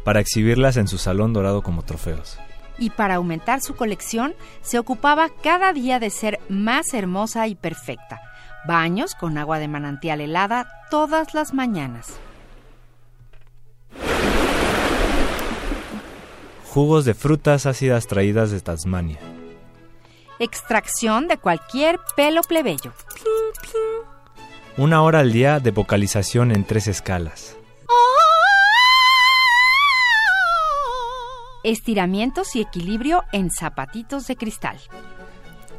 para exhibirlas en su salón dorado como trofeos. Y para aumentar su colección, se ocupaba cada día de ser más hermosa y perfecta. Baños con agua de manantial helada todas las mañanas. Jugos de frutas ácidas traídas de Tasmania. Extracción de cualquier pelo plebeyo. Una hora al día de vocalización en tres escalas. Estiramientos y equilibrio en zapatitos de cristal.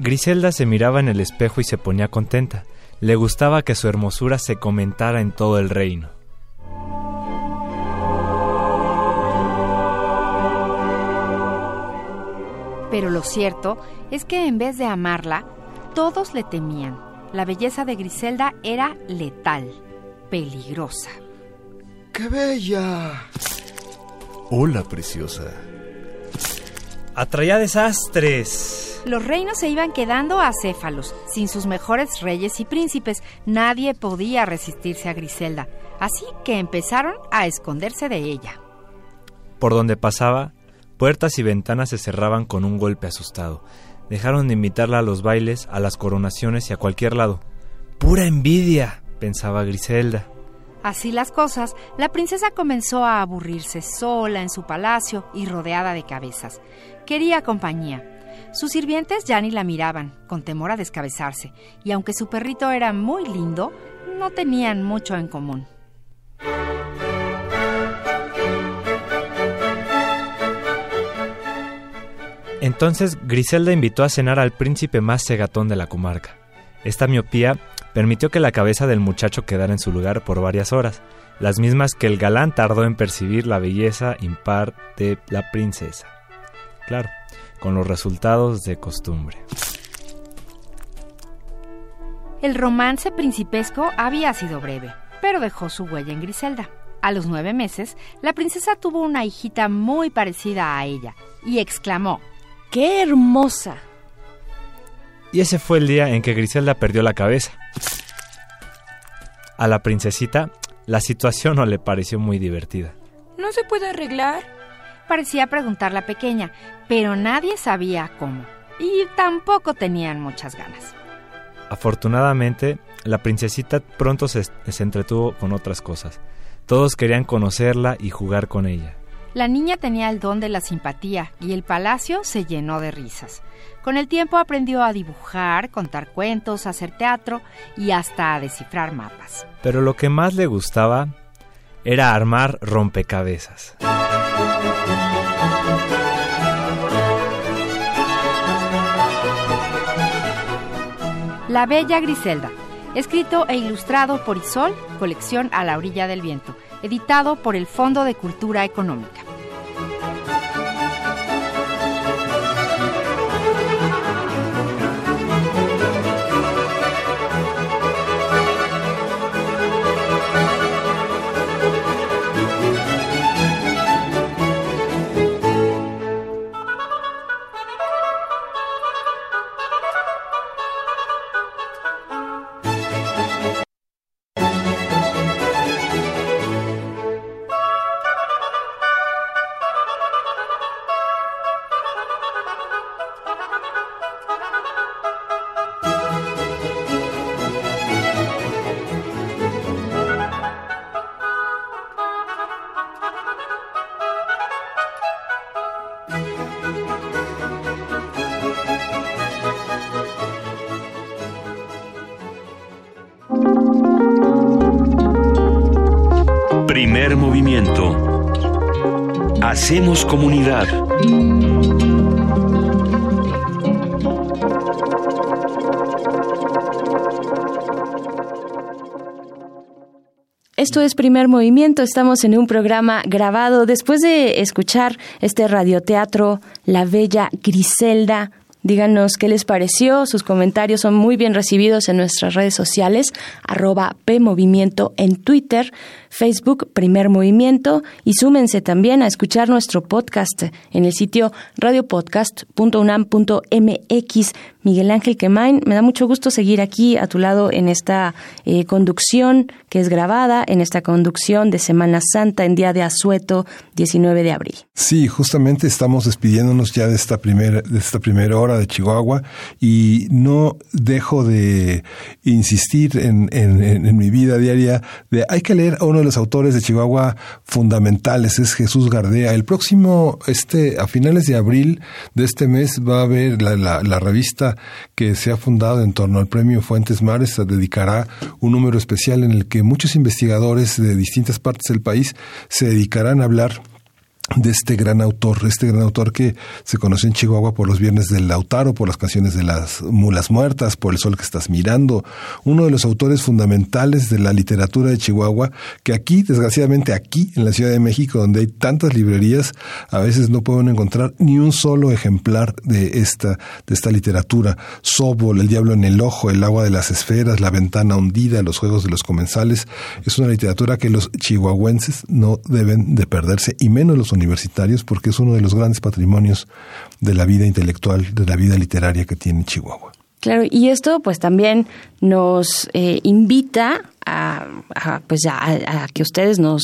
Griselda se miraba en el espejo y se ponía contenta. Le gustaba que su hermosura se comentara en todo el reino. Pero lo cierto es que en vez de amarla, todos le temían. La belleza de Griselda era letal, peligrosa. ¡Qué bella! Hola, preciosa. Atraía desastres. Los reinos se iban quedando acéfalos. Sin sus mejores reyes y príncipes, nadie podía resistirse a Griselda. Así que empezaron a esconderse de ella. Por donde pasaba, puertas y ventanas se cerraban con un golpe asustado. Dejaron de invitarla a los bailes, a las coronaciones y a cualquier lado. ¡Pura envidia! pensaba Griselda. Así las cosas, la princesa comenzó a aburrirse sola en su palacio y rodeada de cabezas. Quería compañía. Sus sirvientes ya ni la miraban, con temor a descabezarse, y aunque su perrito era muy lindo, no tenían mucho en común. Entonces Griselda invitó a cenar al príncipe más cegatón de la comarca. Esta miopía permitió que la cabeza del muchacho quedara en su lugar por varias horas, las mismas que el galán tardó en percibir la belleza impar de la princesa. Claro, con los resultados de costumbre. El romance principesco había sido breve, pero dejó su huella en Griselda. A los nueve meses, la princesa tuvo una hijita muy parecida a ella y exclamó, ¡Qué hermosa! Y ese fue el día en que Griselda perdió la cabeza. A la princesita, la situación no le pareció muy divertida. ¿No se puede arreglar? Parecía preguntar la pequeña, pero nadie sabía cómo. Y tampoco tenían muchas ganas. Afortunadamente, la princesita pronto se, se entretuvo con otras cosas. Todos querían conocerla y jugar con ella. La niña tenía el don de la simpatía y el palacio se llenó de risas. Con el tiempo aprendió a dibujar, contar cuentos, hacer teatro y hasta a descifrar mapas. Pero lo que más le gustaba era armar rompecabezas. La Bella Griselda, escrito e ilustrado por Isol, colección A la orilla del viento, editado por el Fondo de Cultura Económica. Hacemos comunidad. Esto es Primer Movimiento, estamos en un programa grabado después de escuchar este radioteatro La Bella Griselda. Díganos qué les pareció, sus comentarios son muy bien recibidos en nuestras redes sociales, arroba PMovimiento en Twitter, Facebook Primer Movimiento y súmense también a escuchar nuestro podcast en el sitio radiopodcast.unam.mx. Miguel Ángel Quemain, me da mucho gusto seguir aquí a tu lado en esta eh, conducción que es grabada, en esta conducción de Semana Santa en día de Asueto, 19 de abril. Sí, justamente estamos despidiéndonos ya de esta primera, de esta primera hora de Chihuahua y no dejo de insistir en, en, en mi vida diaria de hay que leer a uno de los autores de Chihuahua fundamentales, es Jesús Gardea. El próximo, este, a finales de abril de este mes va a haber la, la revista que se ha fundado en torno al premio Fuentes Mares, se dedicará un número especial en el que muchos investigadores de distintas partes del país se dedicarán a hablar de este gran autor, este gran autor que se conoce en Chihuahua por los viernes del Lautaro, por las canciones de las mulas muertas, por el sol que estás mirando, uno de los autores fundamentales de la literatura de Chihuahua, que aquí, desgraciadamente aquí, en la Ciudad de México, donde hay tantas librerías, a veces no pueden encontrar ni un solo ejemplar de esta, de esta literatura. Sobol, El diablo en el ojo, El agua de las esferas, La ventana hundida, Los juegos de los comensales, es una literatura que los chihuahuenses no deben de perderse, y menos los universitarios porque es uno de los grandes patrimonios de la vida intelectual, de la vida literaria que tiene Chihuahua. Claro, y esto pues también nos eh, invita a, pues a, a, que ustedes nos,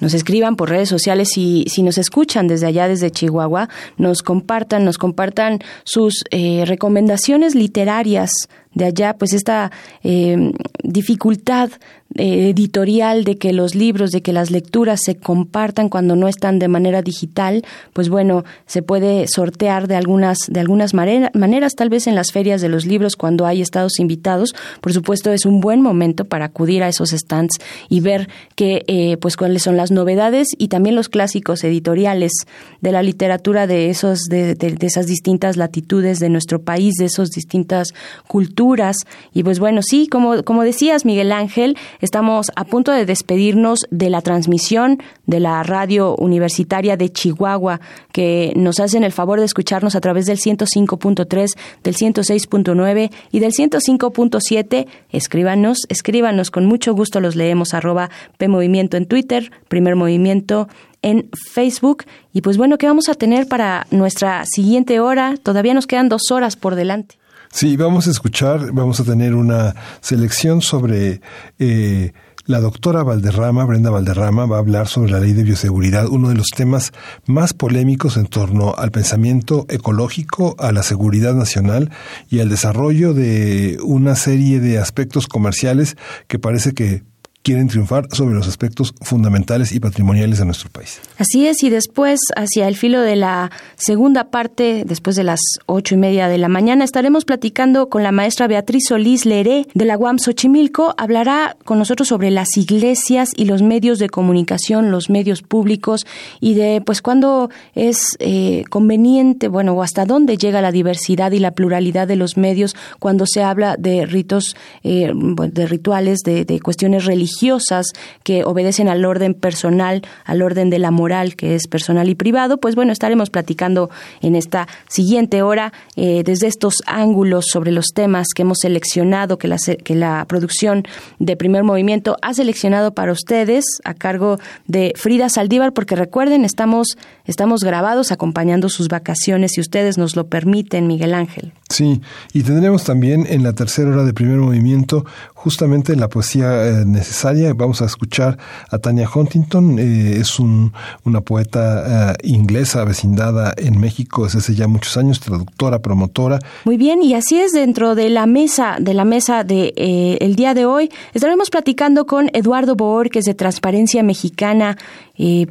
nos escriban por redes sociales y si nos escuchan desde allá, desde Chihuahua, nos compartan, nos compartan sus eh, recomendaciones literarias de allá, pues esta eh, dificultad eh, editorial de que los libros, de que las lecturas se compartan cuando no están de manera digital, pues bueno, se puede sortear de algunas, de algunas maneras, tal vez en las ferias de los libros cuando hay estados invitados. Por supuesto, es un buen momento para acudir a esos stands y ver que, eh, pues cuáles son las novedades y también los clásicos editoriales de la literatura de esos de, esas distintas latitudes de nuestro país, de esas distintas culturas y pues bueno sí como como decías Miguel Ángel estamos a punto de despedirnos de la transmisión de la radio universitaria de Chihuahua que nos hacen el favor de escucharnos a través del 105.3 del 106.9 y del 105.7 escríbanos escríbanos con mucho gusto los leemos arroba PMovimiento en Twitter, Primer Movimiento en Facebook. Y pues bueno, ¿qué vamos a tener para nuestra siguiente hora? Todavía nos quedan dos horas por delante. Sí, vamos a escuchar, vamos a tener una selección sobre eh, la doctora Valderrama, Brenda Valderrama, va a hablar sobre la ley de bioseguridad, uno de los temas más polémicos en torno al pensamiento ecológico, a la seguridad nacional y al desarrollo de una serie de aspectos comerciales que parece que quieren triunfar sobre los aspectos fundamentales y patrimoniales de nuestro país. Así es, y después, hacia el filo de la segunda parte, después de las ocho y media de la mañana, estaremos platicando con la maestra Beatriz Solís Leré de la UAM Xochimilco. Hablará con nosotros sobre las iglesias y los medios de comunicación, los medios públicos y de, pues, cuándo es eh, conveniente, bueno, o hasta dónde llega la diversidad y la pluralidad de los medios cuando se habla de ritos, eh, de rituales, de, de cuestiones religiosas religiosas que obedecen al orden personal, al orden de la moral que es personal y privado, pues bueno, estaremos platicando en esta siguiente hora eh, desde estos ángulos sobre los temas que hemos seleccionado, que la, que la producción de primer movimiento ha seleccionado para ustedes a cargo de Frida Saldívar, porque recuerden, estamos, estamos grabados acompañando sus vacaciones, si ustedes nos lo permiten, Miguel Ángel. Sí, y tendremos también en la tercera hora de primer movimiento justamente la poesía eh, necesaria. Vamos a escuchar a Tania Huntington, eh, es un, una poeta eh, inglesa vecindada en México desde hace ya muchos años, traductora, promotora. Muy bien, y así es dentro de la mesa, de la mesa de el día de hoy, estaremos platicando con Eduardo que es de Transparencia Mexicana,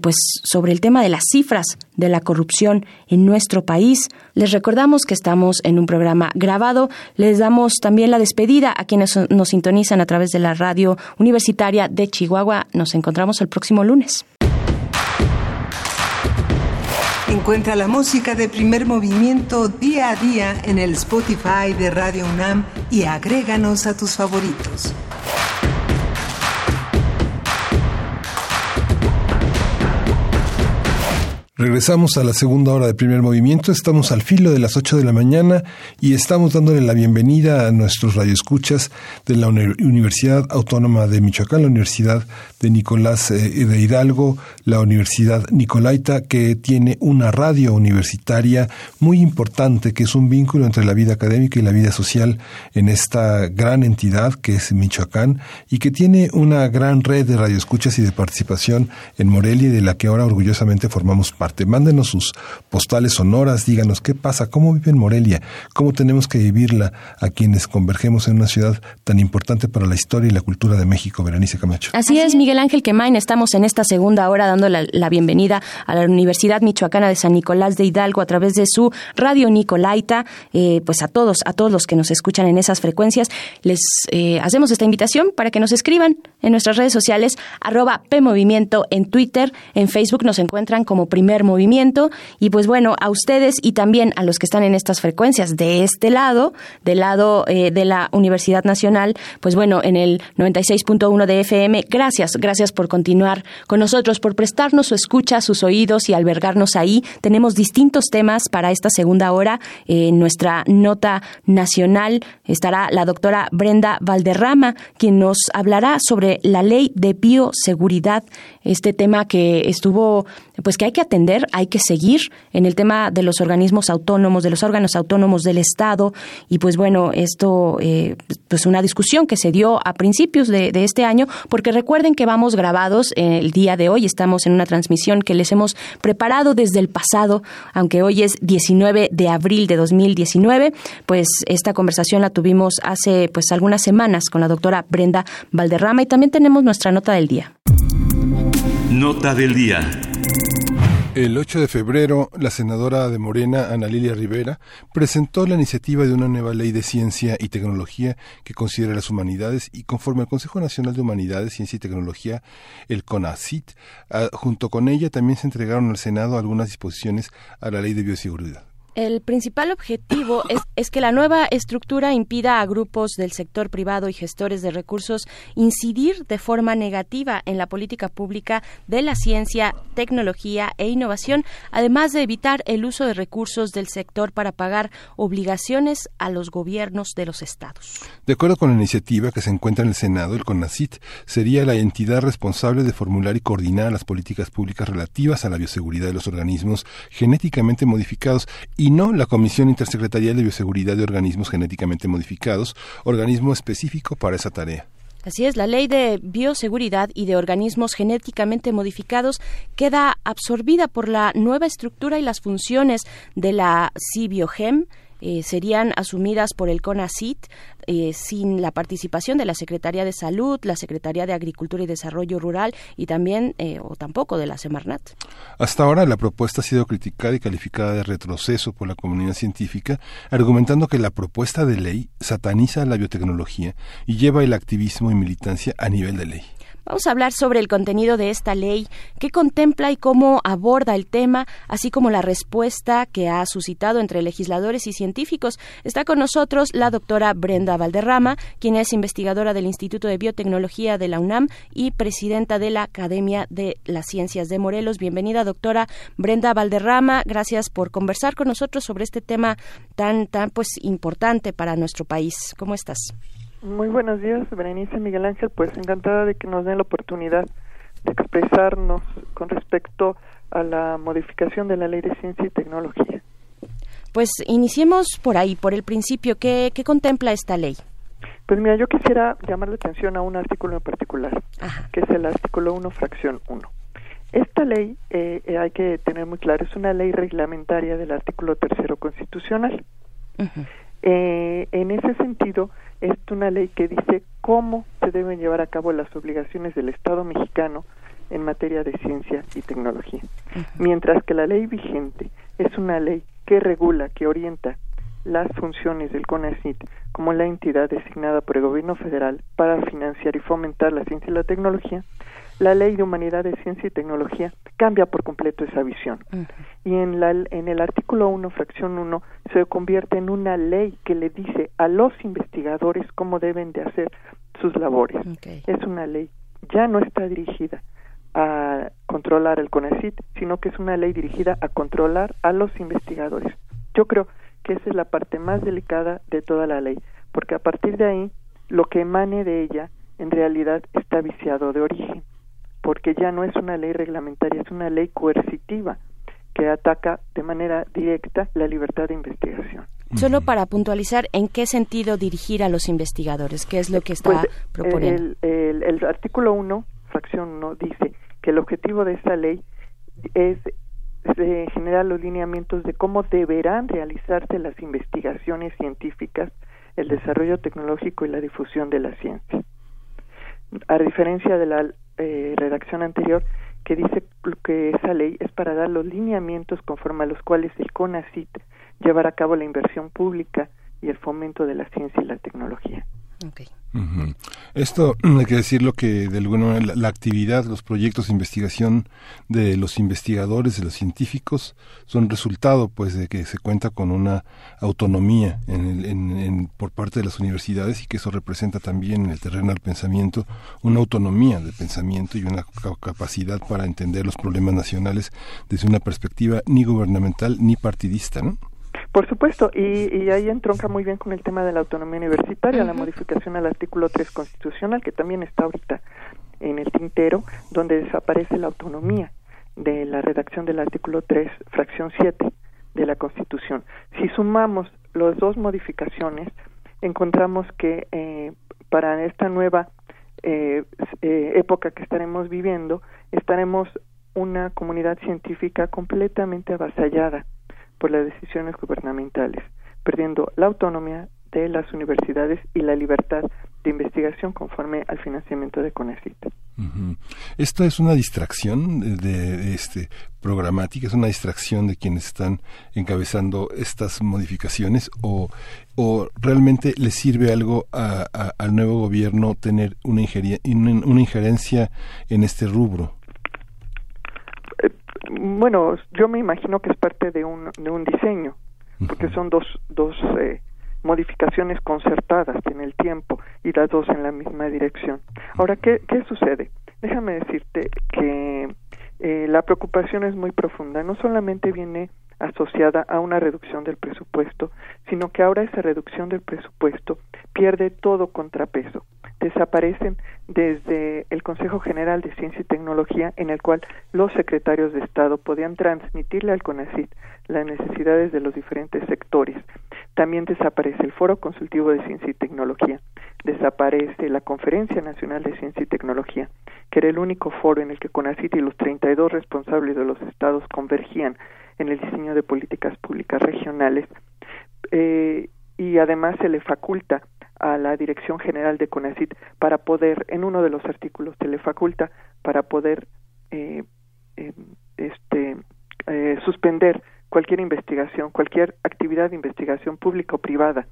pues sobre el tema de las cifras de la corrupción en nuestro país. Les recordamos que estamos en un programa grabado. Les damos también la despedida a quienes nos sintonizan a través de la radio universitaria de Chihuahua. Nos encontramos el próximo lunes. Encuentra la música de primer movimiento día a día en el Spotify de Radio UNAM y agréganos a tus favoritos. Regresamos a la segunda hora de primer movimiento. Estamos al filo de las 8 de la mañana y estamos dándole la bienvenida a nuestros radioescuchas de la Universidad Autónoma de Michoacán, la Universidad de Nicolás eh, de Hidalgo, la Universidad Nicolaita, que tiene una radio universitaria muy importante, que es un vínculo entre la vida académica y la vida social en esta gran entidad que es Michoacán y que tiene una gran red de radioescuchas y de participación en Morelia de la que ahora orgullosamente formamos parte. Mándenos sus postales sonoras, díganos qué pasa, cómo vive en Morelia, cómo tenemos que vivirla a quienes convergemos en una ciudad tan importante para la historia y la cultura de México, Berenice Camacho. Así es, Miguel Ángel Quemain, estamos en esta segunda hora dando la, bienvenida a la Universidad Michoacana de San Nicolás de Hidalgo a través de su radio Nicolaita, eh, pues a todos, a todos los que nos escuchan en esas frecuencias, les eh, hacemos esta invitación para que nos escriban en nuestras redes sociales, arroba PMovimiento en Twitter, en Facebook nos encuentran como primer movimiento. Y pues bueno, a ustedes y también a los que están en estas frecuencias de este lado, del lado eh, de la Universidad Nacional, pues bueno, en el 96.1 de FM, gracias, gracias por continuar con nosotros, por prestarnos su escucha, sus oídos y albergarnos ahí. Tenemos distintos temas para esta segunda hora. en nuestra nota nacional estará la doctora Brenda Valderrama, quien nos hablará sobre la ley de bioseguridad, este tema que estuvo, pues que hay que atender hay que seguir en el tema de los organismos autónomos, de los órganos autónomos del Estado. Y pues bueno, esto, eh, pues una discusión que se dio a principios de, este año, porque recuerden que vamos grabados el día de hoy, estamos en una transmisión que les hemos preparado desde el pasado, aunque hoy es 19 de abril de 2019, pues esta conversación la tuvimos hace pues algunas semanas con la doctora Brenda Valderrama y también tenemos nuestra nota del día. Nota del día. El 8 de febrero, la senadora de Morena, Ana Lilia Rivera, presentó la iniciativa de una nueva ley de ciencia y tecnología que considera las humanidades y conforme al Consejo Nacional de Humanidades, Ciencia y Tecnología, el CONACIT, ah, junto con ella también se entregaron al Senado algunas disposiciones a la ley de bioseguridad. El principal objetivo es, que la nueva estructura impida a grupos del sector privado y gestores de recursos incidir de forma negativa en la política pública de la ciencia, tecnología e innovación, además de evitar el uso de recursos del sector para pagar obligaciones a los gobiernos de los estados. De acuerdo con la iniciativa que se encuentra en el Senado, el CONACIT sería la entidad responsable de formular y coordinar las políticas públicas relativas a la bioseguridad de los organismos genéticamente modificados y no la Comisión Intersecretarial de Bioseguridad de Organismos Genéticamente Modificados, organismo específico para esa tarea. Así es, la ley de bioseguridad y de organismos genéticamente modificados queda absorbida por la nueva estructura y las funciones de la CIBIOGEM, eh, serían asumidas por el CONACIT eh, sin la participación de la Secretaría de Salud, la Secretaría de Agricultura y Desarrollo Rural y también eh, o tampoco de la Semarnat. Hasta ahora la propuesta ha sido criticada y calificada de retroceso por la comunidad científica, argumentando que la propuesta de ley sataniza la biotecnología y lleva el activismo y militancia a nivel de ley. Vamos a hablar sobre el contenido de esta ley, qué contempla y cómo aborda el tema, así como la respuesta que ha suscitado entre legisladores y científicos. Está con nosotros la doctora Brenda Valderrama, quien es investigadora del Instituto de Biotecnología de la UNAM y presidenta de la Academia de las Ciencias de Morelos. Bienvenida, doctora Brenda Valderrama. Gracias por conversar con nosotros sobre este tema tan, tan pues importante para nuestro país. ¿Cómo estás? Muy buenos días, Berenice Miguel Ángel. Pues encantada de que nos den la oportunidad de expresarnos con respecto a la modificación de la Ley de Ciencia y Tecnología. Pues iniciemos por ahí, por el principio. ¿Qué, qué contempla esta ley? Pues mira, yo quisiera llamar la atención a un artículo en particular, que es el artículo 1, fracción 1. Esta ley, eh, eh, hay que tener muy claro, es una ley reglamentaria del artículo tercero constitucional. eh, en ese sentido, es una ley que dice cómo se deben llevar a cabo las obligaciones del Estado mexicano en materia de ciencia y tecnología. Mientras que la ley vigente es una ley que regula, que orienta las funciones del CONACYT como la entidad designada por el gobierno federal para financiar y fomentar la ciencia y la tecnología, la ley de humanidades, ciencia y tecnología cambia por completo esa visión. Y en, la, en el artículo 1, fracción 1, se convierte en una ley que le dice a los investigadores cómo deben de hacer sus labores. Es una ley, ya no está dirigida a controlar el CONACIT, sino que es una ley dirigida a controlar a los investigadores. Yo creo que esa es la parte más delicada de toda la ley, porque a partir de ahí, lo que emane de ella, en realidad está viciado de origen porque ya no es una ley reglamentaria, es una ley coercitiva que ataca de manera directa la libertad de investigación. Solo para puntualizar, ¿en qué sentido dirigir a los investigadores? ¿Qué es lo que está pues, proponiendo? El, artículo 1, fracción 1, dice que el objetivo de esta ley es generar los lineamientos de cómo deberán realizarse las investigaciones científicas, el desarrollo tecnológico y la difusión de la ciencia. A diferencia de la eh, redacción anterior que dice que esa ley es para dar los lineamientos conforme a los cuales el CONACIT llevará a cabo la inversión pública y el fomento de la ciencia y la tecnología. Esto hay que decirlo que de alguna manera la, actividad, los proyectos de investigación de los investigadores, de los científicos, son resultado pues de que se cuenta con una autonomía en, por parte de las universidades y que eso representa también en el terreno del pensamiento una autonomía de pensamiento y una capacidad para entender los problemas nacionales desde una perspectiva ni gubernamental ni partidista, ¿no? Por supuesto, y, ahí entronca muy bien con el tema de la autonomía universitaria, la modificación al artículo 3 constitucional, que también está ahorita en el tintero, donde desaparece la autonomía de la redacción del artículo 3, fracción 7 de la Constitución. Si sumamos las dos modificaciones, encontramos que eh, para esta nueva eh, eh, época que estaremos viviendo, estaremos una comunidad científica completamente avasallada por las decisiones gubernamentales, perdiendo la autonomía de las universidades y la libertad de investigación conforme al financiamiento de CONACYT. Esto es una distracción de, este programática, es una distracción de quienes están encabezando estas modificaciones o, o realmente le sirve algo al nuevo gobierno tener una, una injerencia en este rubro. Bueno, yo me imagino que es parte de un, de un diseño, porque son dos, dos eh, modificaciones concertadas en el tiempo y las dos en la misma dirección. Ahora, ¿qué, qué sucede? Déjame decirte que eh, la preocupación es muy profunda. No solamente viene asociada a una reducción del presupuesto, sino que ahora esa reducción del presupuesto pierde todo contrapeso. Desaparecen desde el Consejo General de Ciencia y Tecnología, en el cual los secretarios de Estado podían transmitirle al CONACYT las necesidades de los diferentes sectores. También desaparece el Foro Consultivo de Ciencia y Tecnología, desaparece la Conferencia Nacional de Ciencia y Tecnología, que era el único foro en el que CONACYT y los 32 responsables de los estados convergían en el diseño de políticas públicas regionales eh, y además se le faculta a la Dirección General de CONACIT para poder, en uno de los artículos se le faculta para poder eh, este, eh, suspender cualquier investigación, cualquier actividad de investigación pública o privada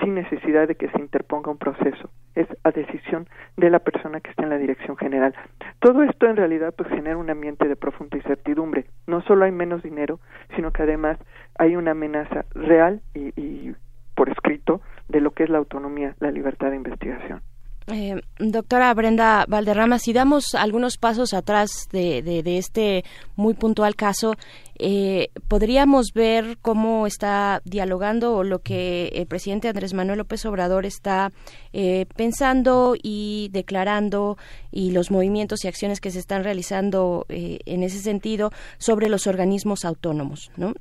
sin necesidad de que se interponga un proceso. Es a decisión de la persona que está en la dirección general. Todo esto en realidad pues genera un ambiente de profunda incertidumbre. No solo hay menos dinero, sino que además hay una amenaza real y, y por escrito de lo que es la autonomía, la libertad de investigación. Eh, doctora Brenda Valderrama, si damos algunos pasos atrás de, de, este muy puntual caso, eh, podríamos ver cómo está dialogando o lo que el presidente Andrés Manuel López Obrador está eh, pensando y declarando y los movimientos y acciones que se están realizando eh, en ese sentido sobre los organismos autónomos. ¿no?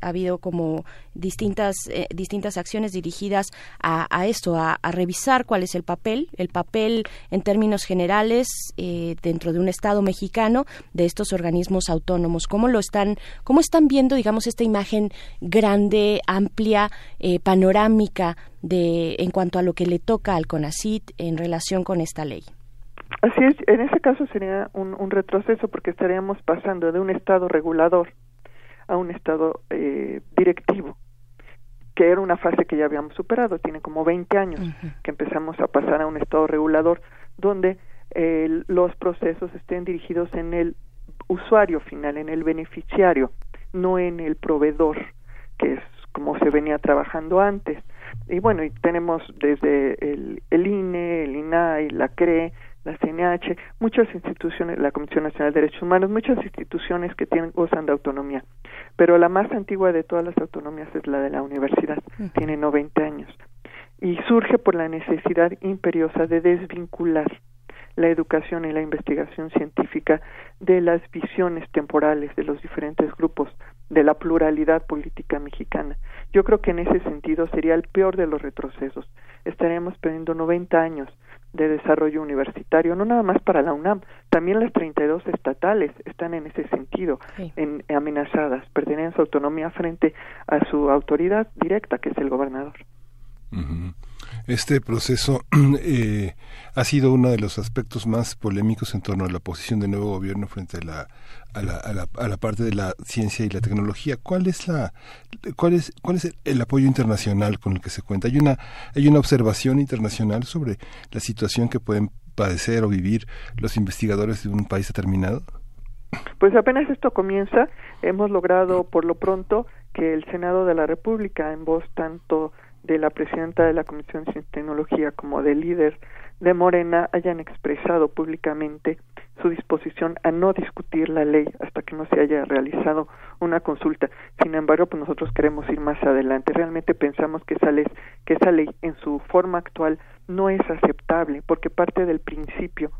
ha habido como distintas, distintas acciones dirigidas a, a esto, a, a, revisar cuál es el papel, el papel en términos generales dentro de un Estado mexicano de estos organismos autónomos, cómo lo están ¿Cómo están viendo, digamos, esta imagen grande, amplia, eh, panorámica de en cuanto a lo que le toca al CONACIT en relación con esta ley? Así es, en ese caso sería un, retroceso porque estaríamos pasando de un estado regulador a un estado eh, directivo, que era una fase que ya habíamos superado, tiene como 20 años que empezamos a pasar a un estado regulador donde eh, los procesos estén dirigidos en el usuario final, en el beneficiario, no en el proveedor, que es como se venía trabajando antes. Y bueno, y tenemos desde el, el INE, el INAI, la CRE, la CNH, muchas instituciones, la Comisión Nacional de Derechos Humanos, muchas instituciones que tienen, gozan de autonomía. Pero la más antigua de todas las autonomías es la de la universidad, tiene 90 años. Y surge por la necesidad imperiosa de desvincular la educación y la investigación científica de las visiones temporales de los diferentes grupos de la pluralidad política mexicana. Yo creo que en ese sentido sería el peor de los retrocesos. Estaríamos perdiendo 90 años de desarrollo universitario, no nada más para la UNAM, también las 32 estatales están en ese sentido en, amenazadas, perderían su autonomía frente a su autoridad directa, que es el gobernador. Este proceso eh, ha sido uno de los aspectos más polémicos en torno a la posición del nuevo gobierno frente a la, a la, a la, parte de la ciencia y la tecnología. ¿Cuál es la cuál es cuál es el, apoyo internacional con el que se cuenta? Hay una hay una observación internacional sobre la situación que pueden padecer o vivir los investigadores de un país determinado. Pues apenas esto comienza, hemos logrado por lo pronto que el Senado de la República, en voz tanto de la presidenta de la Comisión de Tecnología como del líder de Morena hayan expresado públicamente su disposición a no discutir la ley hasta que no se haya realizado una consulta. Sin embargo, pues nosotros queremos ir más adelante. Realmente pensamos que esa ley, que esa ley en su forma actual no es aceptable porque parte del principio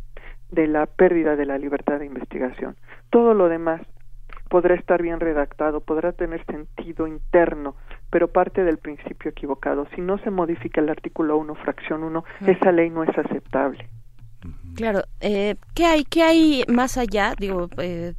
de la pérdida de la libertad de investigación. Todo lo demás podrá estar bien redactado, podrá tener sentido interno, pero parte del principio equivocado. Si no se modifica el artículo 1, fracción 1, esa ley no es aceptable. Claro, eh, ¿qué hay qué hay más allá? Digo, eh,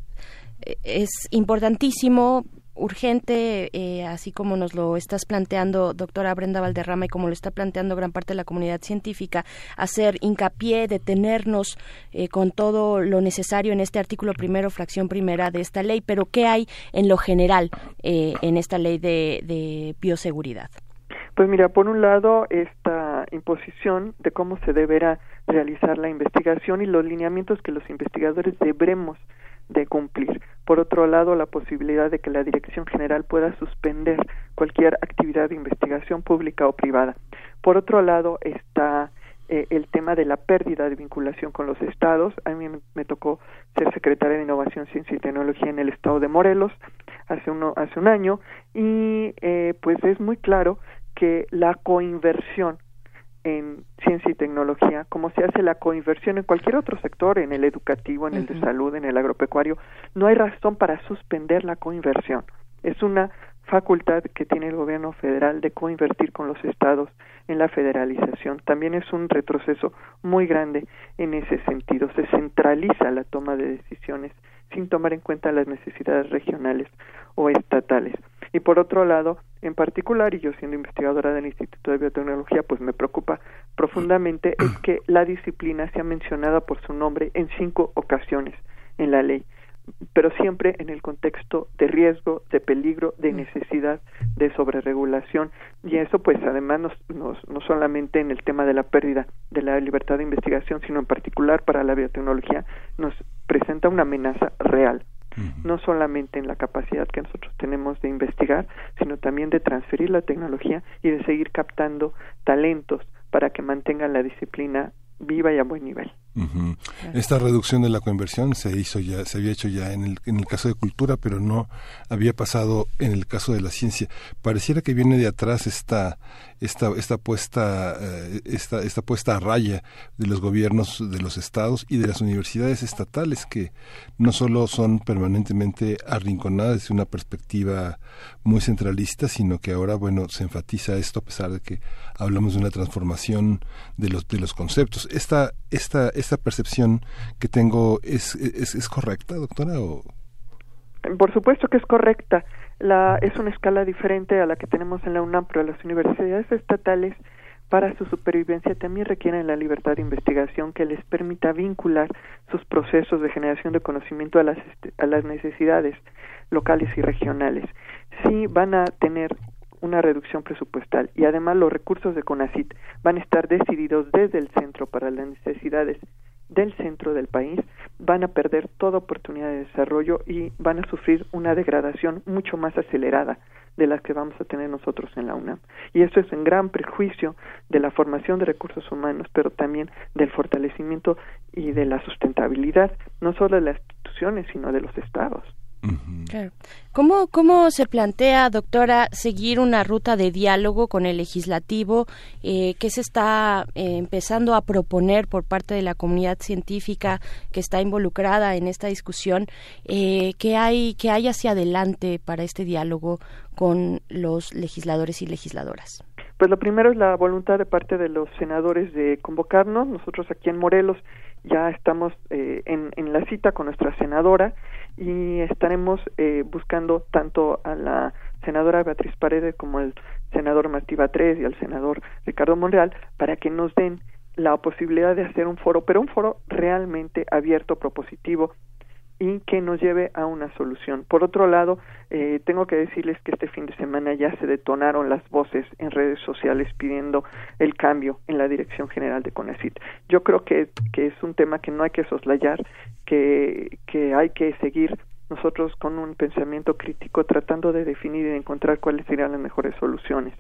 es importantísimo urgente, eh, así como nos lo estás planteando, doctora Brenda Valderrama, y como lo está planteando gran parte de la comunidad científica, hacer hincapié, detenernos eh, con todo lo necesario en este artículo primero, fracción primera de esta ley, pero ¿qué hay en lo general eh, en esta ley de, de bioseguridad? Pues mira, por un lado, esta imposición de cómo se deberá realizar la investigación y los lineamientos que los investigadores deberemos de cumplir. Por otro lado, la posibilidad de que la Dirección General pueda suspender cualquier actividad de investigación pública o privada. Por otro lado, está eh, el tema de la pérdida de vinculación con los estados. A mí me, tocó ser secretaria de Innovación, Ciencia y Tecnología en el estado de Morelos hace, uno, hace un año y eh, pues es muy claro que la coinversión en ciencia y tecnología, como se hace la coinversión en cualquier otro sector, en el educativo, en el de salud, en el agropecuario, no hay razón para suspender la coinversión. Es una facultad que tiene el gobierno federal de coinvertir con los estados en la federalización. También es un retroceso muy grande en ese sentido. Se centraliza la toma de decisiones sin tomar en cuenta las necesidades regionales o estatales. Y por otro lado, en particular, y yo siendo investigadora del Instituto de Biotecnología, pues me preocupa profundamente, es que la disciplina sea mencionada por su nombre en cinco ocasiones en la ley pero siempre en el contexto de riesgo, de peligro, de necesidad de sobreregulación. Y eso pues además nos, no solamente en el tema de la pérdida de la libertad de investigación, sino en particular para la biotecnología nos presenta una amenaza real no solamente en la capacidad que nosotros tenemos de investigar, sino también de transferir la tecnología y de seguir captando talentos para que mantengan la disciplina viva y a buen nivel. Esta reducción de la conversión se hizo ya, se había hecho ya en el, en el caso de cultura, pero no había pasado en el caso de la ciencia. Pareciera que viene de atrás esta, esta, esta puesta, eh, esta, esta puesta a raya de los gobiernos de los estados y de las universidades estatales que no solo son permanentemente arrinconadas desde una perspectiva muy centralista, sino que ahora, bueno, se enfatiza esto a pesar de que hablamos de una transformación de los, de los conceptos. Esta, esta, esta percepción que tengo es, es, es correcta, doctora, o por supuesto que es correcta. La, es una escala diferente a la que tenemos en la UNAM, pero las universidades estatales para su supervivencia también requieren la libertad de investigación que les permita vincular sus procesos de generación de conocimiento a las, a las necesidades locales y regionales. Sí van a tener una reducción presupuestal y además los recursos de CONACIT van a estar decididos desde el centro para las necesidades del centro del país van a perder toda oportunidad de desarrollo y van a sufrir una degradación mucho más acelerada de la que vamos a tener nosotros en la UNAM. Y esto es en gran prejuicio de la formación de recursos humanos, pero también del fortalecimiento y de la sustentabilidad, no solo de las instituciones, sino de los estados. ¿Cómo, ¿Cómo se plantea, doctora, seguir una ruta de diálogo con el legislativo? Eh, ¿Qué se está eh, empezando a proponer por parte de la comunidad científica que está involucrada en esta discusión? Eh, ¿qué, hay, ¿Qué hay hacia adelante para este diálogo con los legisladores y legisladoras? Pues lo primero es la voluntad de parte de los senadores de convocarnos. Nosotros aquí en Morelos ya estamos eh, en, en la cita con nuestra senadora y estaremos eh, buscando tanto a la senadora Beatriz Paredes como al senador Martí Batres y al senador Ricardo Monreal para que nos den la posibilidad de hacer un foro, pero un foro realmente abierto, propositivo, y que nos lleve a una solución. Por otro lado, eh, tengo que decirles que este fin de semana ya se detonaron las voces en redes sociales pidiendo el cambio en la Dirección General de CONACIT. Yo creo que, que es un tema que no hay que soslayar, que, que hay que seguir nosotros con un pensamiento crítico tratando de definir y de encontrar cuáles serían las mejores soluciones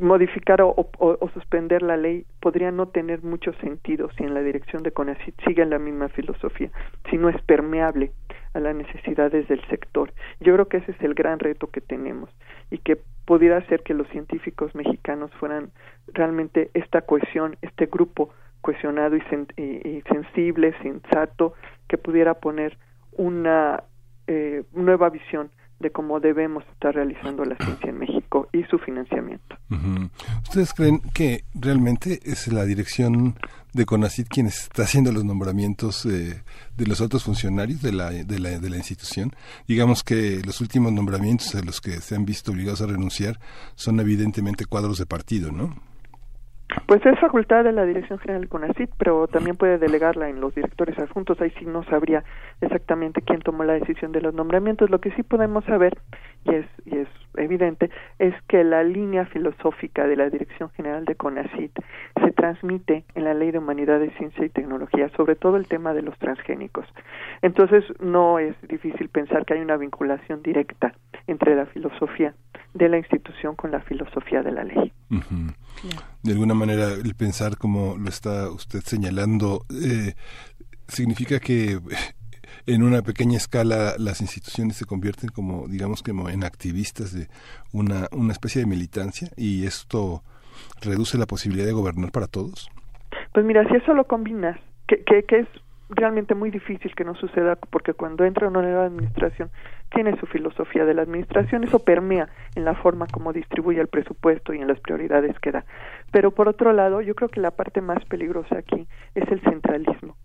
modificar o, o, suspender la ley podría no tener mucho sentido si en la dirección de CONACYT sigue la misma filosofía, si no es permeable a las necesidades del sector. Yo creo que ese es el gran reto que tenemos y que pudiera hacer que los científicos mexicanos fueran realmente esta cohesión, este grupo cohesionado y, y sensible, sensato, que pudiera poner una eh, nueva visión de cómo debemos estar realizando la ciencia en México y su financiamiento. ¿Ustedes creen que realmente es la dirección de CONACIT quien está haciendo los nombramientos eh, de los otros funcionarios de la, de, la, de la institución? Digamos que los últimos nombramientos a los que se han visto obligados a renunciar son evidentemente cuadros de partido, ¿no? Pues es facultad de la Dirección General del CONACIT, pero también puede delegarla en los directores adjuntos. Ahí sí no sabría exactamente quién tomó la decisión de los nombramientos. Lo que sí podemos saber, y es, y es evidente, es que la línea filosófica de la Dirección General de CONACIT se transmite en la Ley de Humanidades, Ciencia y Tecnología, sobre todo el tema de los transgénicos. Entonces, no es difícil pensar que hay una vinculación directa entre la filosofía de la institución con la filosofía de la ley. De alguna manera, el pensar como lo está usted señalando, eh, significa que en una pequeña escala las instituciones se convierten como, digamos, como en activistas de una, una especie de militancia y esto reduce la posibilidad de gobernar para todos. Pues mira, si eso lo combinas, que, que, que es realmente muy difícil que no suceda porque cuando entra una nueva administración tiene su filosofía de la administración, eso permea en la forma como distribuye el presupuesto y en las prioridades que da. Pero por otro lado, yo creo que la parte más peligrosa aquí es el centralismo,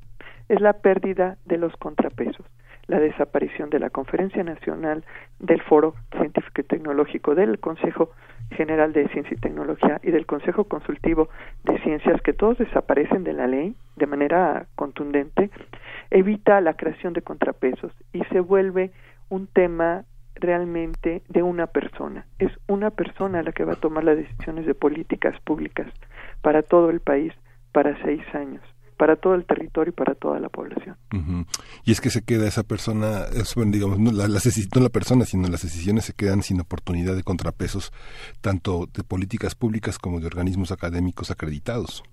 es la pérdida de los contrapesos, la desaparición de la Conferencia Nacional, del Foro Científico y Tecnológico, del Consejo General de Ciencia y Tecnología y del Consejo Consultivo de Ciencias, que todos desaparecen de la ley de manera contundente, evita la creación de contrapesos y se vuelve un tema realmente de una persona. Es una persona la que va a tomar las decisiones de políticas públicas para todo el país para seis años para todo el territorio y para toda la población. Y es que se queda esa persona, digamos, no la, no la persona, sino las decisiones se quedan sin oportunidad de contrapesos, tanto de políticas públicas como de organismos académicos acreditados.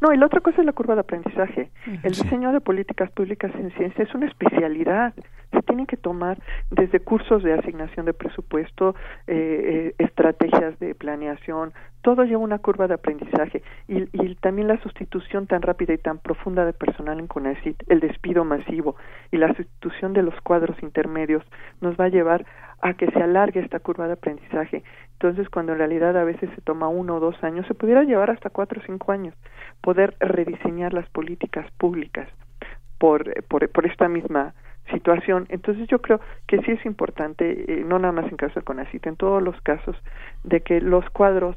No, y la otra cosa es la curva de aprendizaje. El diseño de políticas públicas en ciencia es una especialidad. Se tienen que tomar desde cursos de asignación de presupuesto, eh, eh, estrategias de planeación, todo lleva una curva de aprendizaje y, también la sustitución tan rápida y tan profunda de personal en CONACYT, el despido masivo y la sustitución de los cuadros intermedios nos va a llevar a que se alargue esta curva de aprendizaje. Entonces, cuando en realidad a veces se toma uno o dos años, se pudiera llevar hasta cuatro o cinco años poder rediseñar las políticas públicas por, por, por esta misma situación. Entonces yo creo que sí es importante, eh, no nada más en caso de CONACIT, en todos los casos, de que los cuadros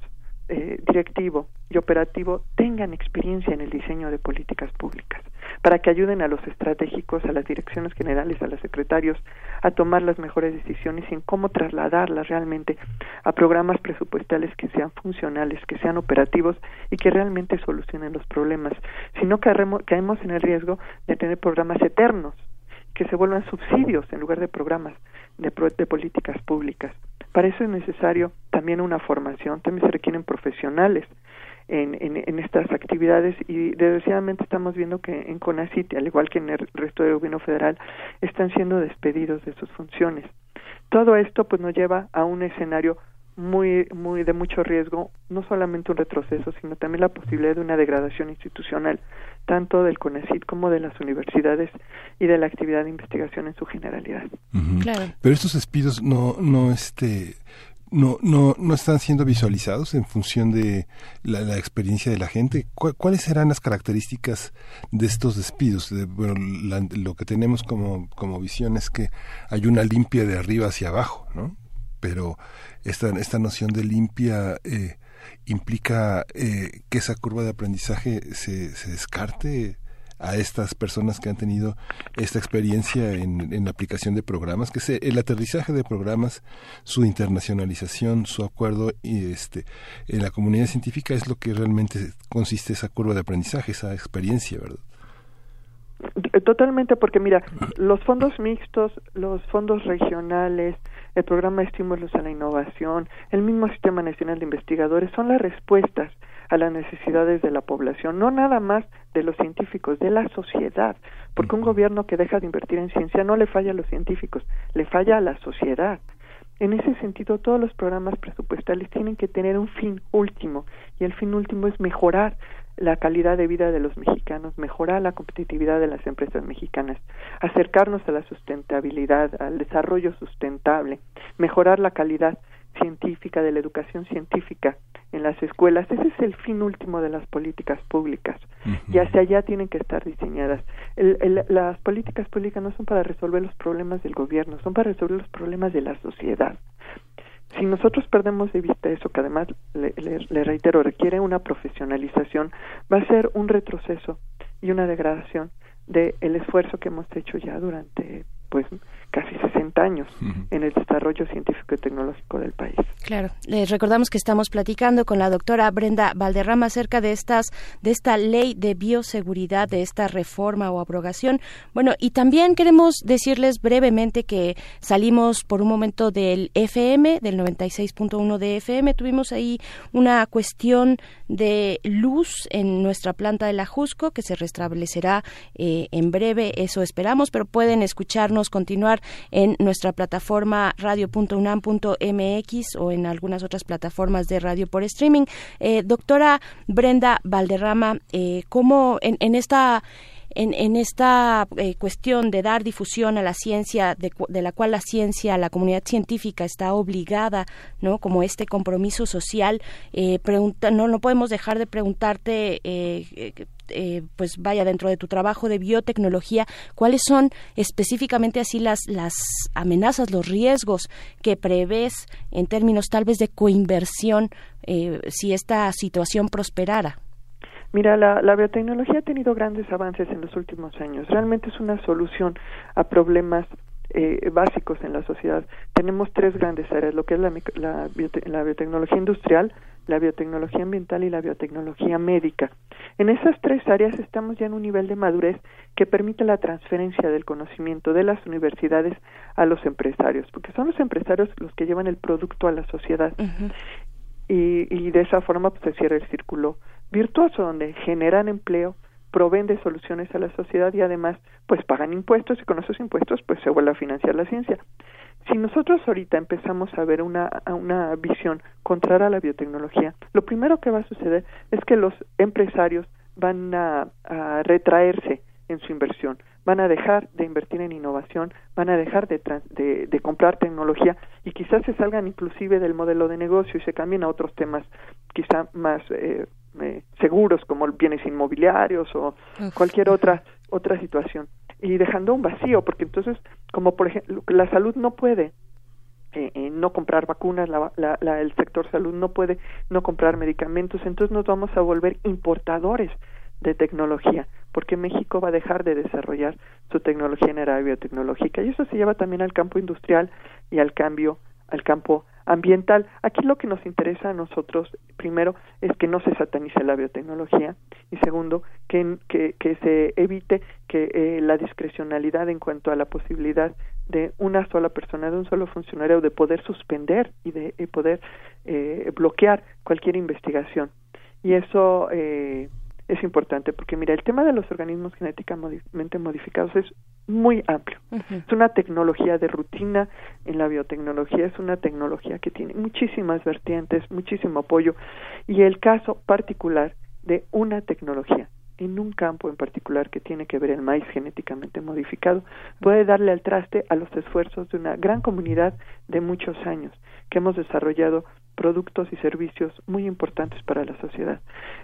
eh, directivo y operativo tengan experiencia en el diseño de políticas públicas, para que ayuden a los estratégicos, a las direcciones generales, a los secretarios a tomar las mejores decisiones y en cómo trasladarlas realmente a programas presupuestales que sean funcionales, que sean operativos y que realmente solucionen los problemas. Si no caemos en el riesgo de tener programas eternos que se vuelvan subsidios en lugar de programas de, de políticas públicas. Para eso es necesario también una formación, también se requieren profesionales en, estas actividades y desgraciadamente estamos viendo que en CONACIT, al igual que en el resto del gobierno federal, están siendo despedidos de sus funciones. Todo esto pues nos lleva a un escenario muy muy de mucho riesgo, no solamente un retroceso, sino también la posibilidad de una degradación institucional, tanto del CONACYT como de las universidades y de la actividad de investigación en su generalidad. Pero estos despidos no no este no, no, no están siendo visualizados en función de la, experiencia de la gente. ¿Cuáles serán las características de estos despidos? bueno, lo que tenemos como, como visión es que hay una limpia de arriba hacia abajo, ¿no? Pero esta, esta noción de limpia eh, implica eh, que esa curva de aprendizaje se, se descarte a estas personas que han tenido esta experiencia en, la aplicación de programas, que es el aterrizaje de programas, su internacionalización, su acuerdo y este en la comunidad científica es lo que realmente consiste esa curva de aprendizaje, esa experiencia, ¿verdad? Totalmente, porque mira, los fondos mixtos, los fondos regionales, el programa de estímulos a la innovación, el mismo Sistema Nacional de Investigadores son las respuestas a las necesidades de la población, no nada más de los científicos, de la sociedad, porque un gobierno que deja de invertir en ciencia no le falla a los científicos, le falla a la sociedad. En ese sentido, todos los programas presupuestales tienen que tener un fin último, y el fin último es mejorar la calidad de vida de los mexicanos, mejorar la competitividad de las empresas mexicanas, acercarnos a la sustentabilidad, al desarrollo sustentable, mejorar la calidad científica, de la educación científica en las escuelas. Ese es el fin último de las políticas públicas y hacia allá tienen que estar diseñadas. las políticas públicas no son para resolver los problemas del gobierno, son para resolver los problemas de la sociedad. Si nosotros perdemos de vista eso, que además, le, le reitero, requiere una profesionalización, va a ser un retroceso y una degradación del el esfuerzo que hemos hecho ya durante pues casi 60 años en el desarrollo científico y tecnológico del país. Claro, les recordamos que estamos platicando con la doctora Brenda Valderrama acerca de estas de esta ley de bioseguridad, de esta reforma o abrogación. Bueno, y también queremos decirles brevemente que salimos por un momento del FM, del 96.1 de FM, tuvimos ahí una cuestión de luz en nuestra planta de la Jusco que se restablecerá eh, en breve, eso esperamos, pero pueden escucharnos continuar en nuestra plataforma radio.unam.mx o en algunas otras plataformas de radio por streaming. Eh, doctora Brenda Valderrama, eh, ¿cómo en, esta en, esta eh, cuestión de dar difusión a la ciencia, de, la cual la ciencia, la comunidad científica está obligada, ¿no? Como este compromiso social, no, no podemos dejar de preguntarte eh, eh, pues vaya dentro de tu trabajo de biotecnología, cuáles son específicamente así las, las amenazas, los riesgos que prevés en términos tal vez de coinversión eh, si esta situación prosperara. Mira, la, la, biotecnología ha tenido grandes avances en los últimos años. Realmente es una solución a problemas eh, básicos en la sociedad. Tenemos tres grandes áreas, lo que es la, la, la biotecnología industrial, la biotecnología ambiental y la biotecnología médica. En esas tres áreas estamos ya en un nivel de madurez que permite la transferencia del conocimiento de las universidades a los empresarios, porque son los empresarios los que llevan el producto a la sociedad. y, y, de esa forma pues, se cierra el círculo virtuoso, donde generan empleo, proveen de soluciones a la sociedad y además pues pagan impuestos y con esos impuestos pues se vuelve a financiar la ciencia. Si nosotros ahorita empezamos a ver una, una visión contraria a la biotecnología, lo primero que va a suceder es que los empresarios van a, retraerse en su inversión, van a dejar de invertir en innovación, van a dejar de, de, comprar tecnología y quizás se salgan inclusive del modelo de negocio y se cambien a otros temas quizá más eh, eh, seguros como bienes inmobiliarios o cualquier otra otra situación y dejando un vacío, porque entonces, como por ejemplo, la salud no puede eh, eh, no comprar vacunas, la, la, el sector salud no puede no comprar medicamentos, entonces nos vamos a volver importadores de tecnología, porque México va a dejar de desarrollar su tecnología en era biotecnológica y eso se lleva también al campo industrial y al cambio al campo ambiental. Aquí lo que nos interesa a nosotros, primero, es que no se satanice la biotecnología y segundo, que, que, se evite que eh, la discrecionalidad en cuanto a la posibilidad de una sola persona, de un solo funcionario, de poder suspender y de poder eh, bloquear cualquier investigación. Y eso eh, es importante porque mira el tema de los organismos genéticamente modificados es muy amplio. Es una tecnología de rutina en la biotecnología es una tecnología que tiene muchísimas vertientes muchísimo apoyo y el caso particular de una tecnología en un campo en particular que tiene que ver el maíz genéticamente modificado puede darle al traste a los esfuerzos de una gran comunidad de muchos años que hemos desarrollado productos y servicios muy importantes para la sociedad.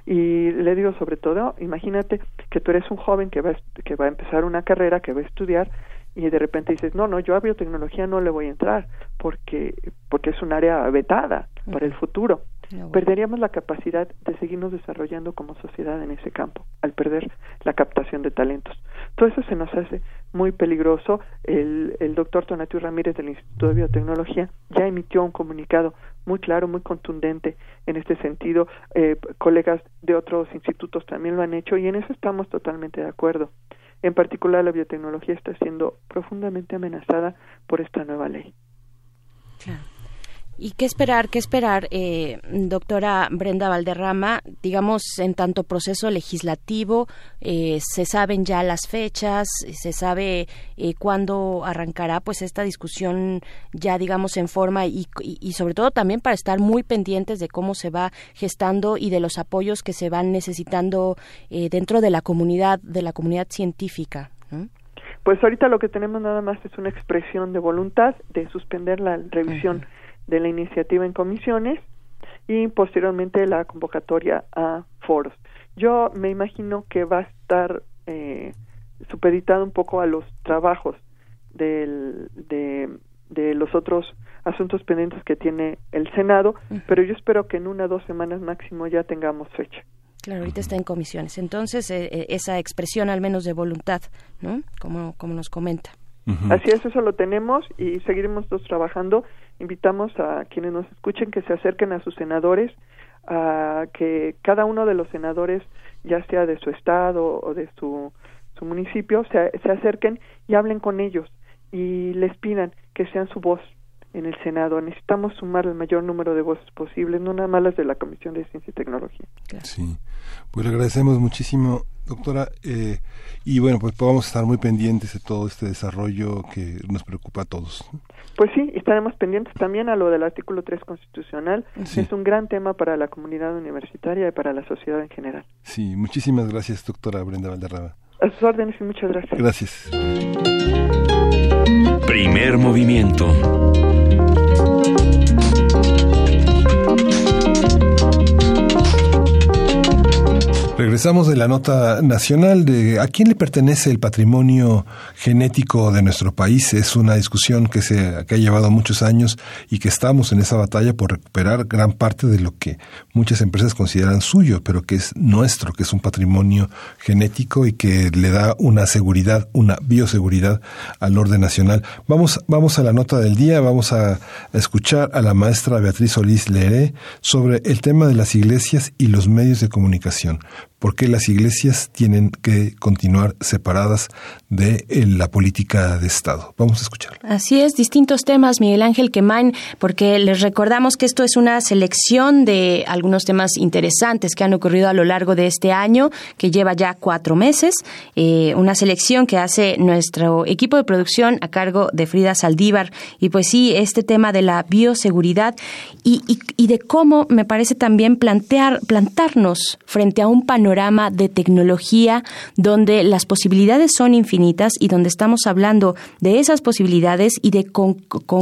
Y le digo sobre todo, imagínate que tú eres un joven que va, a, que va a empezar una carrera, que va a estudiar y de repente dices, no, no, yo a biotecnología no le voy a entrar porque, porque es un área vetada para el futuro. Perderíamos la capacidad de seguirnos desarrollando como sociedad en ese campo al perder la captación de talentos. Todo eso se nos hace muy peligroso. El, el doctor Tonatiu Ramírez del Instituto de Biotecnología ya emitió un comunicado muy claro, muy contundente en este sentido. Eh, colegas de otros institutos también lo han hecho y en eso estamos totalmente de acuerdo. En particular, la biotecnología está siendo profundamente amenazada por esta nueva ley. ¿Y qué esperar, qué esperar, eh, doctora Brenda Valderrama? Digamos, en tanto proceso legislativo, eh, se saben ya las fechas, se sabe eh, cuándo arrancará pues esta discusión ya, digamos, en forma y, y, sobre todo también para estar muy pendientes de cómo se va gestando y de los apoyos que se van necesitando dentro de la comunidad, de la comunidad científica. Pues ahorita lo que tenemos nada más es una expresión de voluntad de suspender la revisión de la iniciativa en comisiones y posteriormente la convocatoria a foros. Yo me imagino que va a estar eh, supeditado un poco a los trabajos del, de, de los otros asuntos pendientes que tiene el Senado, pero yo espero que en una o dos semanas máximo ya tengamos fecha. Claro, ahorita está en comisiones. Entonces, eh, eh, esa expresión al menos de voluntad, ¿no? Como, como nos comenta. Así es, eso lo tenemos y seguiremos todos trabajando. Invitamos a quienes nos escuchen que se acerquen a sus senadores, a que cada uno de los senadores, ya sea de su estado o de su, su municipio, se, se acerquen y hablen con ellos y les pidan que sean su voz en el Senado. Necesitamos sumar el mayor número de voces posibles, no nada más las de la Comisión de Ciencia y Tecnología. Sí, pues le agradecemos muchísimo, doctora, eh, y bueno, pues podamos estar muy pendientes de todo este desarrollo que nos preocupa a todos. Pues sí, estaremos pendientes también a lo del artículo 3 constitucional. Es un gran tema para la comunidad universitaria y para la sociedad en general. Sí, muchísimas gracias, doctora Brenda Valderrama. A sus órdenes y muchas gracias. Gracias. Primer movimiento. Regresamos de la nota nacional de a quién le pertenece el patrimonio genético de nuestro país. Es una discusión que se que ha llevado muchos años y que estamos en esa batalla por recuperar gran parte de lo que muchas empresas consideran suyo, pero que es nuestro, que es un patrimonio genético y que le da una seguridad, una bioseguridad al orden nacional. Vamos vamos a la nota del día, vamos a escuchar a la maestra Beatriz Solís Leré sobre el tema de las iglesias y los medios de comunicación por qué las iglesias tienen que continuar separadas de eh, la política de Estado. Vamos a escuchar. Así es, distintos temas, Miguel Ángel Quemain, porque les recordamos que esto es una selección de algunos temas interesantes que han ocurrido a lo largo de este año, que lleva ya cuatro meses, eh, una selección que hace nuestro equipo de producción a cargo de Frida Saldívar. Y pues sí, este tema de la bioseguridad y, y de cómo me parece también plantear, plantarnos frente a un panorama de tecnología donde las posibilidades son infinitas y donde estamos hablando de esas posibilidades y de con,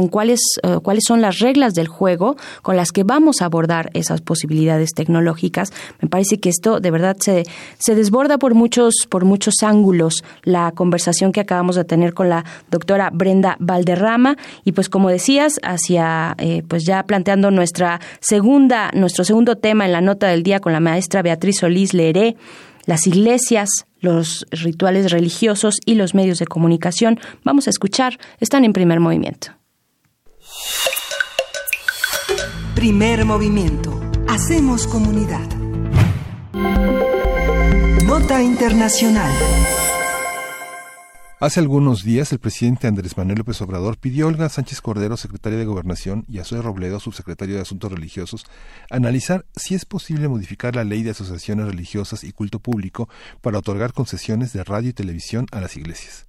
cuáles, eh, cuáles son las reglas del juego con las que vamos a abordar esas posibilidades tecnológicas. Me parece que esto de verdad se, se desborda por muchos, por muchos ángulos la conversación que acabamos de tener con la doctora Brenda Valderrama y pues como decías, hacia eh, pues ya planteando nuestra segunda, nuestro segundo tema en la nota del día con la maestra Beatriz Solís Las iglesias, los rituales religiosos y los medios de comunicación. Vamos a escuchar, están en primer movimiento. Primer movimiento. Hacemos comunidad. Nota Internacional. Hace algunos días, el presidente Andrés Manuel López Obrador pidió a Olga Sánchez Cordero, secretaria de Gobernación, y a Zoe Robledo, subsecretario de Asuntos Religiosos, analizar si es posible modificar la ley de asociaciones religiosas y culto público para otorgar concesiones de radio y televisión a las iglesias.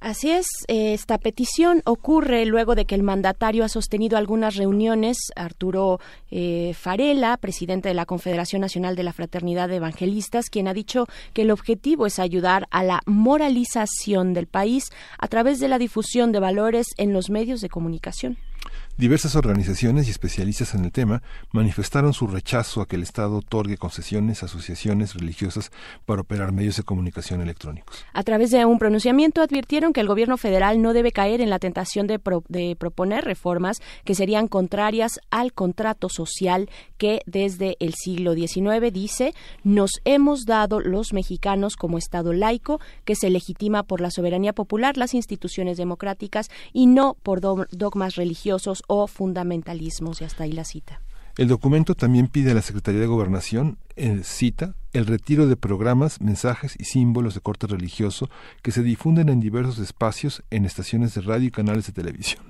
Así es, esta petición ocurre luego de que el mandatario ha sostenido algunas reuniones. Arturo eh, Farela, presidente de la Confederación Nacional de la Fraternidad de Evangelistas, quien ha dicho que el objetivo es ayudar a la moralización del país a través de la difusión de valores en los medios de comunicación. Diversas organizaciones y especialistas en el tema manifestaron su rechazo a que el Estado otorgue concesiones a asociaciones religiosas para operar medios de comunicación electrónicos. A través de un pronunciamiento advirtieron que el gobierno federal no debe caer en la tentación de, de proponer reformas que serían contrarias al contrato social que desde el siglo XIX dice nos hemos dado los mexicanos como Estado laico que se legitima por la soberanía popular, las instituciones democráticas y no por dogmas religiosos o fundamentalismos, y hasta ahí la cita. El documento también pide a la Secretaría de Gobernación, eh, cita, el retiro de programas, mensajes y símbolos de corte religioso que se difunden en diversos espacios en estaciones de radio y canales de televisión.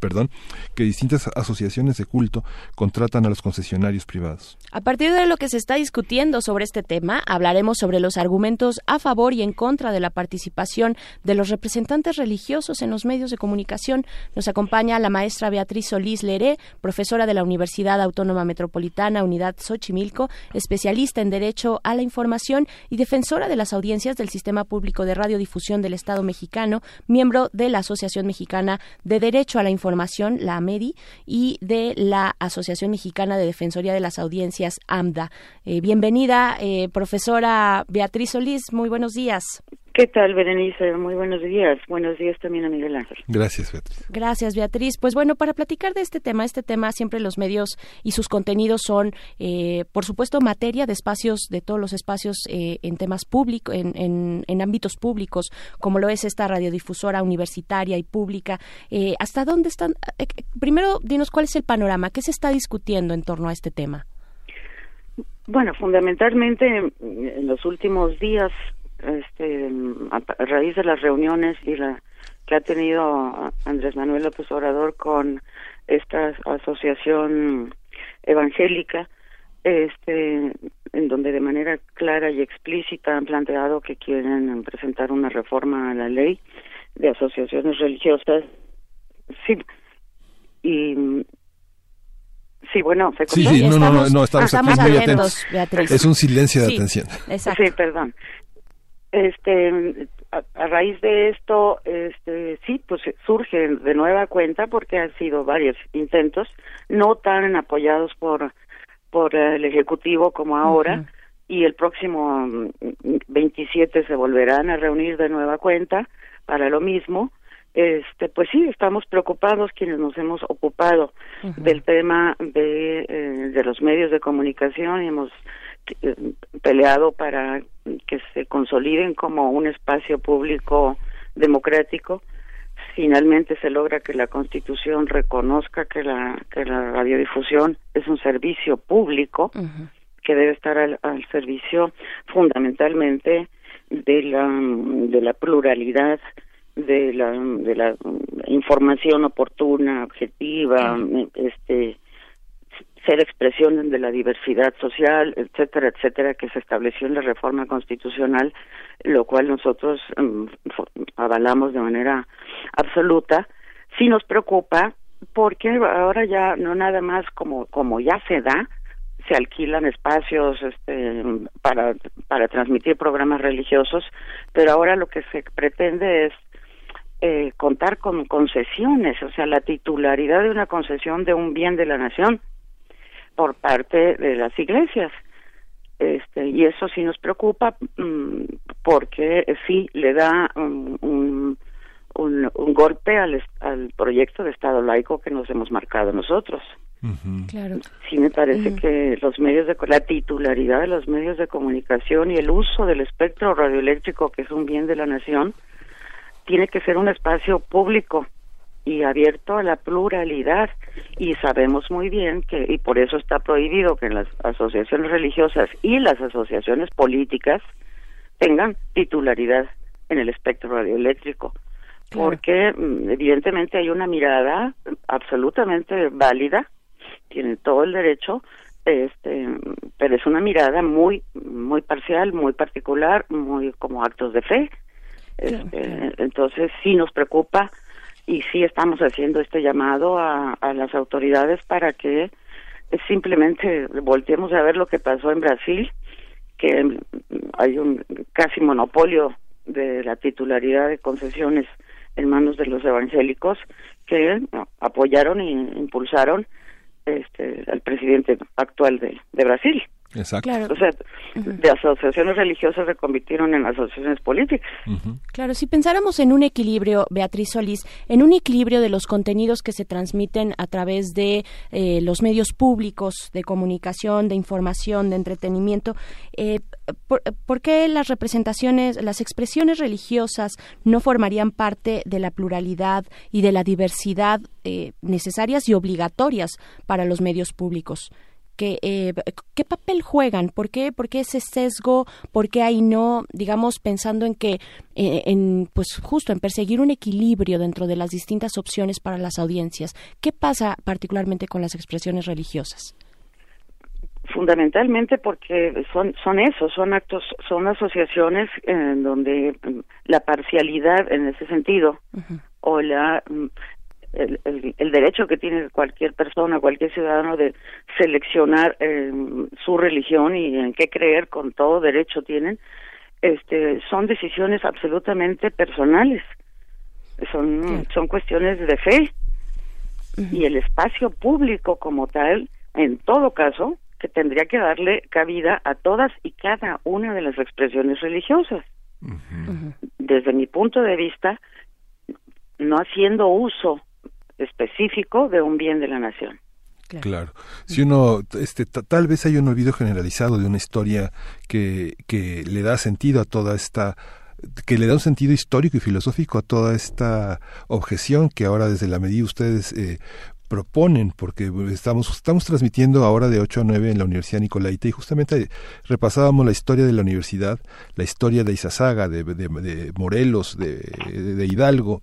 Perdón, que distintas asociaciones de culto contratan a los concesionarios privados. A partir de lo que se está discutiendo sobre este tema, hablaremos sobre los argumentos a favor y en contra de la participación de los representantes religiosos en los medios de comunicación. Nos acompaña la maestra Beatriz Solís Leré, profesora de la Universidad Autónoma Metropolitana, Unidad Xochimilco, especialista en Derecho a la Información y defensora de las audiencias del Sistema Público de Radiodifusión del Estado mexicano, miembro de la Asociación Mexicana de Derecho a la Información, la AMEDI, y de la Asociación Mexicana de Defensoría de las Audiencias, AMDA. Eh, bienvenida, eh, profesora Beatriz Solís. Muy buenos días. ¿Qué tal, Berenice? Muy buenos días. Buenos días también a Miguel Ángel. Gracias, Beatriz. Gracias, Beatriz. Pues bueno, para platicar de este tema, este tema siempre los medios y sus contenidos son, eh, por supuesto, materia de espacios, de todos los espacios eh, en temas públicos, en, en, ámbitos públicos, como lo es esta radiodifusora universitaria y pública. Eh, ¿Hasta dónde están? primero, dinos cuál es el panorama, qué se está discutiendo en torno a este tema. Bueno, fundamentalmente en los últimos días este, a, raíz de las reuniones y la que ha tenido Andrés Manuel López Obrador con esta asociación evangélica, este, en donde de manera clara y explícita han planteado que quieren presentar una reforma a la ley de asociaciones religiosas. Sí, y Sí, bueno, ¿se Sí, sí, no, no, no, estamos, muy atentos. Es un silencio de atención. Sí, perdón este a, raíz de esto este sí pues surge de nueva cuenta porque han sido varios intentos no tan apoyados por por el ejecutivo como ahora y el próximo 27 mm, se volverán a reunir de nueva cuenta para lo mismo. Este pues sí estamos preocupados quienes nos hemos ocupado del tema de eh, de los medios de comunicación y hemos peleado para que se consoliden como un espacio público democrático. Finalmente se logra que la Constitución reconozca que la que la radiodifusión es un servicio público que debe estar al, servicio fundamentalmente de la de la pluralidad de la de la información oportuna objetiva este ser expresión de la diversidad social, etcétera, etcétera, que se estableció en la reforma constitucional, lo cual nosotros mm, avalamos de manera absoluta. Sí nos preocupa porque ahora ya no nada más como como ya se da, se alquilan espacios este, para para transmitir programas religiosos, pero ahora lo que se pretende es eh, contar con concesiones, o sea, la titularidad de una concesión de un bien de la nación por parte de las iglesias. Este, y eso sí nos preocupa mm, porque sí le da un, un, un, golpe al, al proyecto de Estado laico que nos hemos marcado nosotros. Claro. Sí me parece que los medios de la titularidad de los medios de comunicación y el uso del espectro radioeléctrico que es un bien de la nación tiene que ser un espacio público y abierto a la pluralidad. Y sabemos muy bien que y por eso está prohibido que las asociaciones religiosas y las asociaciones políticas tengan titularidad en el espectro radioeléctrico. Porque mm, evidentemente hay una mirada absolutamente válida tienen todo el derecho este pero es una mirada muy muy parcial muy particular muy como actos de fe. Este, entonces sí nos preocupa y sí estamos haciendo este llamado a, las autoridades para que simplemente volteemos a ver lo que pasó en Brasil, que hay un casi monopolio de la titularidad de concesiones en manos de los evangélicos que apoyaron e impulsaron este, al presidente actual de Brasil. Exacto. O sea, de asociaciones religiosas se convirtieron en asociaciones políticas. Claro, si pensáramos en un equilibrio, Beatriz Solís, en un equilibrio de los contenidos que se transmiten a través de eh, los medios públicos de comunicación, de información, de entretenimiento, eh, por, qué las representaciones, las expresiones religiosas no formarían parte de la pluralidad y de la diversidad eh, necesarias y obligatorias para los medios públicos? Que, eh, ¿qué papel juegan? ¿Por qué, ¿Por qué ese sesgo? ¿Por qué hay no, digamos, pensando en que, eh, en, pues justo en perseguir un equilibrio dentro de las distintas opciones para las audiencias? ¿Qué pasa particularmente con las expresiones religiosas? fundamentalmente porque son son eso son actos son asociaciones en donde mm, la parcialidad en ese sentido o la el, el, derecho que tiene cualquier persona, cualquier ciudadano de seleccionar eh, su religión y en qué creer con todo derecho tienen, este, son decisiones absolutamente personales, son, son cuestiones de fe y el espacio público como tal, en todo caso, que tendría que darle cabida a todas y cada una de las expresiones religiosas. Desde mi punto de vista, no haciendo uso específico de un bien de la nación. Claro. Si uno, este, tal vez hay un olvido generalizado de una historia que, que le da sentido a toda esta que le da un sentido histórico y filosófico a toda esta objeción que ahora desde la medida ustedes eh, proponen, porque estamos, estamos transmitiendo ahora de 8 a 9 en la Universidad Nicolaita y justamente repasábamos la historia de la universidad, la historia de Izazaga, de, de, Morelos, de, de Hidalgo,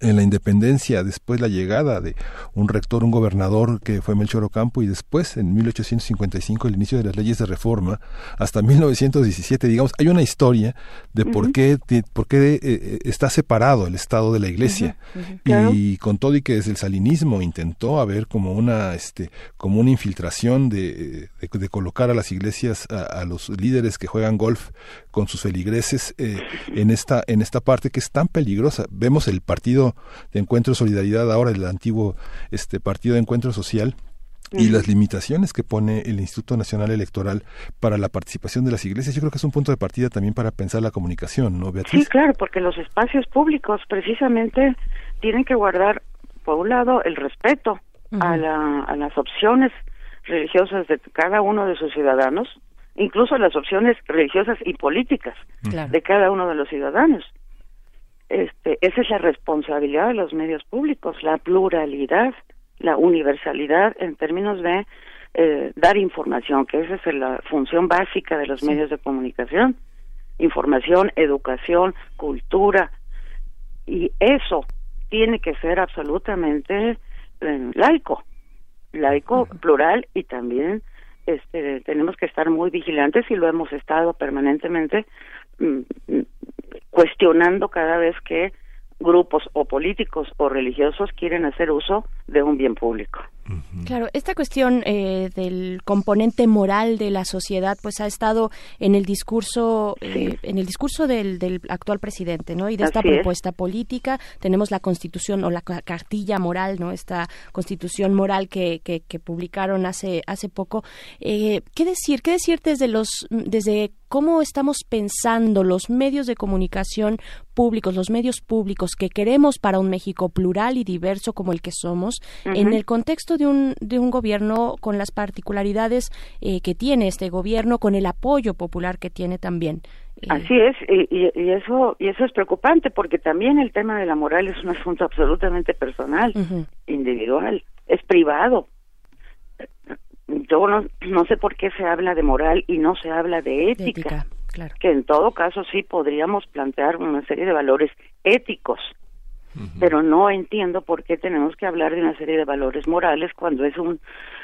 en la independencia, después la llegada de un rector, un gobernador que fue Melchor Ocampo y después en 1855 el inicio de las leyes de reforma hasta 1917, digamos, hay una historia de por qué, por qué eh, eh, está separado el Estado de la Iglesia. Y con todo y que desde el salinismo intentó haber como una este como una infiltración de, de, colocar a las iglesias a, los líderes que juegan golf con sus feligreses eh, en esta en esta parte que es tan peligrosa. Vemos el partido de Encuentro Solidaridad, ahora el antiguo este Partido de Encuentro Social, y las limitaciones que pone el Instituto Nacional Electoral para la participación de las iglesias. Yo creo que es un punto de partida también para pensar la comunicación, ¿no, Beatriz? Sí, claro, porque los espacios públicos precisamente tienen que guardar, por un lado, el respeto a, la, a las opciones religiosas de cada uno de sus ciudadanos, incluso las opciones religiosas y políticas de cada uno de los ciudadanos este, esa es la responsabilidad de los medios públicos, la pluralidad, la universalidad en términos de eh, dar información, que esa es la función básica de los medios de comunicación, información, educación, cultura, y eso tiene que ser absolutamente eh, laico, laico, plural y también este, tenemos que estar muy vigilantes y lo hemos estado permanentemente cuestionando cada vez que grupos o políticos o religiosos quieren hacer uso de un bien público. Claro, esta cuestión eh, del componente moral de la sociedad, pues ha estado en el discurso, eh, en el discurso del, del, actual presidente, ¿no? Y de esta propuesta política tenemos la Constitución o la cartilla moral, ¿no? Esta Constitución moral que, que, publicaron hace hace poco. Eh, ¿Qué decir? ¿Qué decir desde los desde cómo estamos pensando los medios de comunicación públicos, los medios públicos que queremos para un México plural y diverso como el que somos, en el contexto de un, de un gobierno con las particularidades eh, que tiene este gobierno, con el apoyo popular que tiene también. Eh, Así es, y, y, eso y eso es preocupante porque también el tema de la moral es un asunto absolutamente personal, individual, es privado. Yo no, no sé por qué se habla de moral y no se habla de ética, claro. que en todo caso sí podríamos plantear una serie de valores éticos pero no entiendo por qué tenemos que hablar de una serie de valores morales cuando es un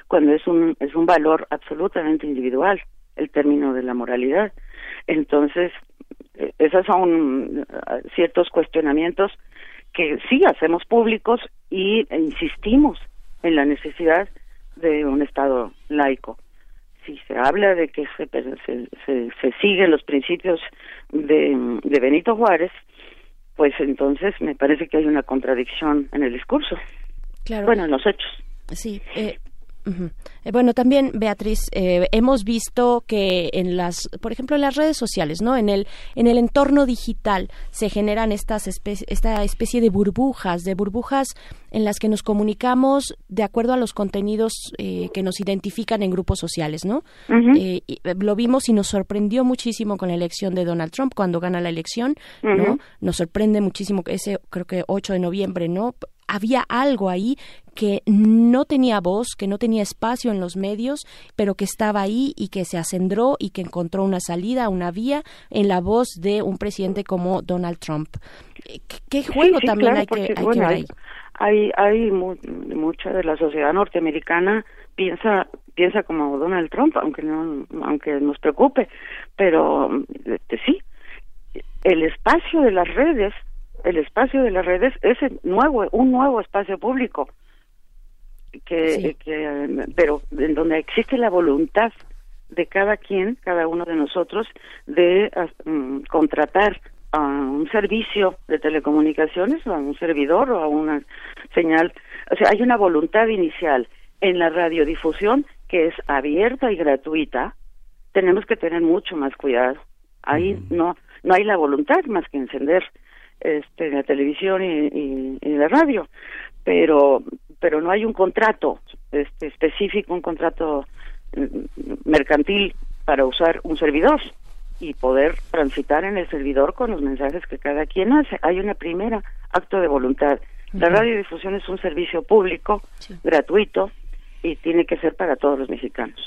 cuando es un es un valor absolutamente individual el término de la moralidad entonces eh, esos son uh, ciertos cuestionamientos que sí hacemos públicos y e insistimos en la necesidad de un estado laico si se habla de que se, se, se siguen los principios de, de Benito Juárez, pues entonces me parece que hay una contradicción en el discurso. Claro. Bueno, en los hechos. Sí. Eh, eh, bueno, también Beatriz, eh, hemos visto que en las, por ejemplo, en las redes sociales, ¿no? En el en el entorno digital se generan estas esta especie de burbujas, de burbujas en las que nos comunicamos de acuerdo a los contenidos que nos identifican en grupos sociales, ¿no? lo vimos y nos sorprendió muchísimo con la elección de Donald Trump cuando gana la elección, ¿no? Nos sorprende muchísimo ese creo que 8 de noviembre, ¿no? Había algo ahí que no tenía voz, que no tenía espacio en los medios, pero que estaba ahí y que se acendró y que encontró una salida, una vía en la voz de un presidente como Donald Trump. ¿Qué juego también hay, que, hay ver ahí? Hay, hay mucha de la sociedad norteamericana piensa piensa como Donald Trump, aunque no aunque nos preocupe, pero este, sí, el espacio de las redes, el espacio de las redes es nuevo, un nuevo espacio público que, que pero en donde existe la voluntad de cada quien, cada uno de nosotros, de mm, contratar a un servicio de telecomunicaciones o a un servidor o a una señal. O sea, hay una voluntad inicial en la radiodifusión que es abierta y gratuita. Tenemos que tener mucho más cuidado. Ahí no no hay la voluntad más que encender este la televisión y, y, la radio, pero pero no hay un contrato este específico, un contrato mm, mercantil para usar un servidor y poder transitar en el servidor con los mensajes que cada quien hace. Hay una primera acto de voluntad. La radiodifusión es un servicio público, gratuito, y tiene que ser para todos los mexicanos.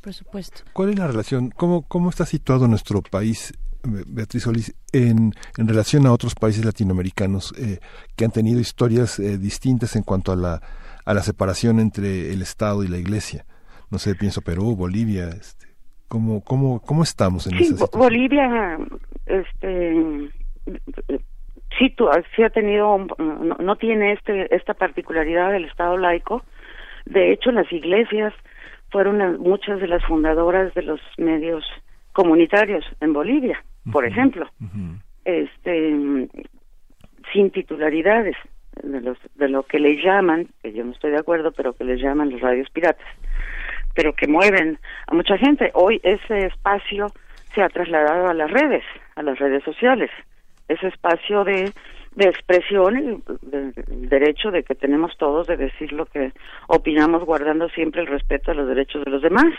Por supuesto. ¿Cuál es la relación? ¿Cómo, cómo está situado nuestro país, Beatriz Solís, en, en relación a otros países latinoamericanos eh, que han tenido historias eh, distintas en cuanto a la, a la separación entre el Estado y la Iglesia? No sé, pienso Perú, Bolivia, este, ¿Cómo, cómo, cómo estamos en sí, Bolivia, este, sí, tu, sí ha tenido, no, tiene este, esta particularidad del Estado laico. De hecho, las iglesias fueron muchas de las fundadoras de los medios comunitarios en Bolivia, por ejemplo, este, sin titularidades de, los, de lo que le llaman, que yo no estoy de acuerdo, pero que le llaman los radios piratas pero que mueven a mucha gente. Hoy ese espacio se ha trasladado a las redes, a las redes sociales. Ese espacio de, de expresión, el, derecho de que tenemos todos de decir lo que opinamos, guardando siempre el respeto a los derechos de los demás.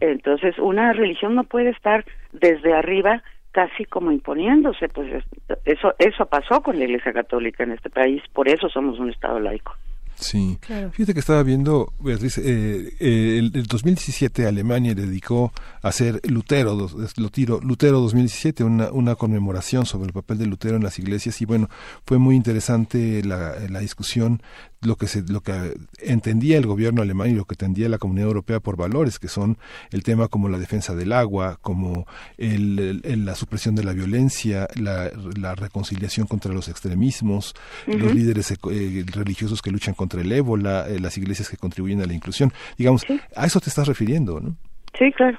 Entonces, una religión no puede estar desde arriba casi como imponiéndose, pues eso eso pasó con la Iglesia Católica en este país, por eso somos un estado laico. Sí, fíjate que estaba viendo, Beatriz, eh, eh, el, 2017 Alemania dedicó a hacer Lutero, Lutero, Lutero 2017, una, una conmemoración sobre el papel de Lutero en las iglesias y bueno, fue muy interesante la, la discusión lo que se, lo que entendía el gobierno alemán y lo que entendía la comunidad europea por valores que son el tema como la defensa del agua como el, la supresión de la violencia la, la reconciliación contra los extremismos los líderes eh, religiosos que luchan contra el ébola eh, las iglesias que contribuyen a la inclusión. Digamos a eso te estás refiriendo no sí claro.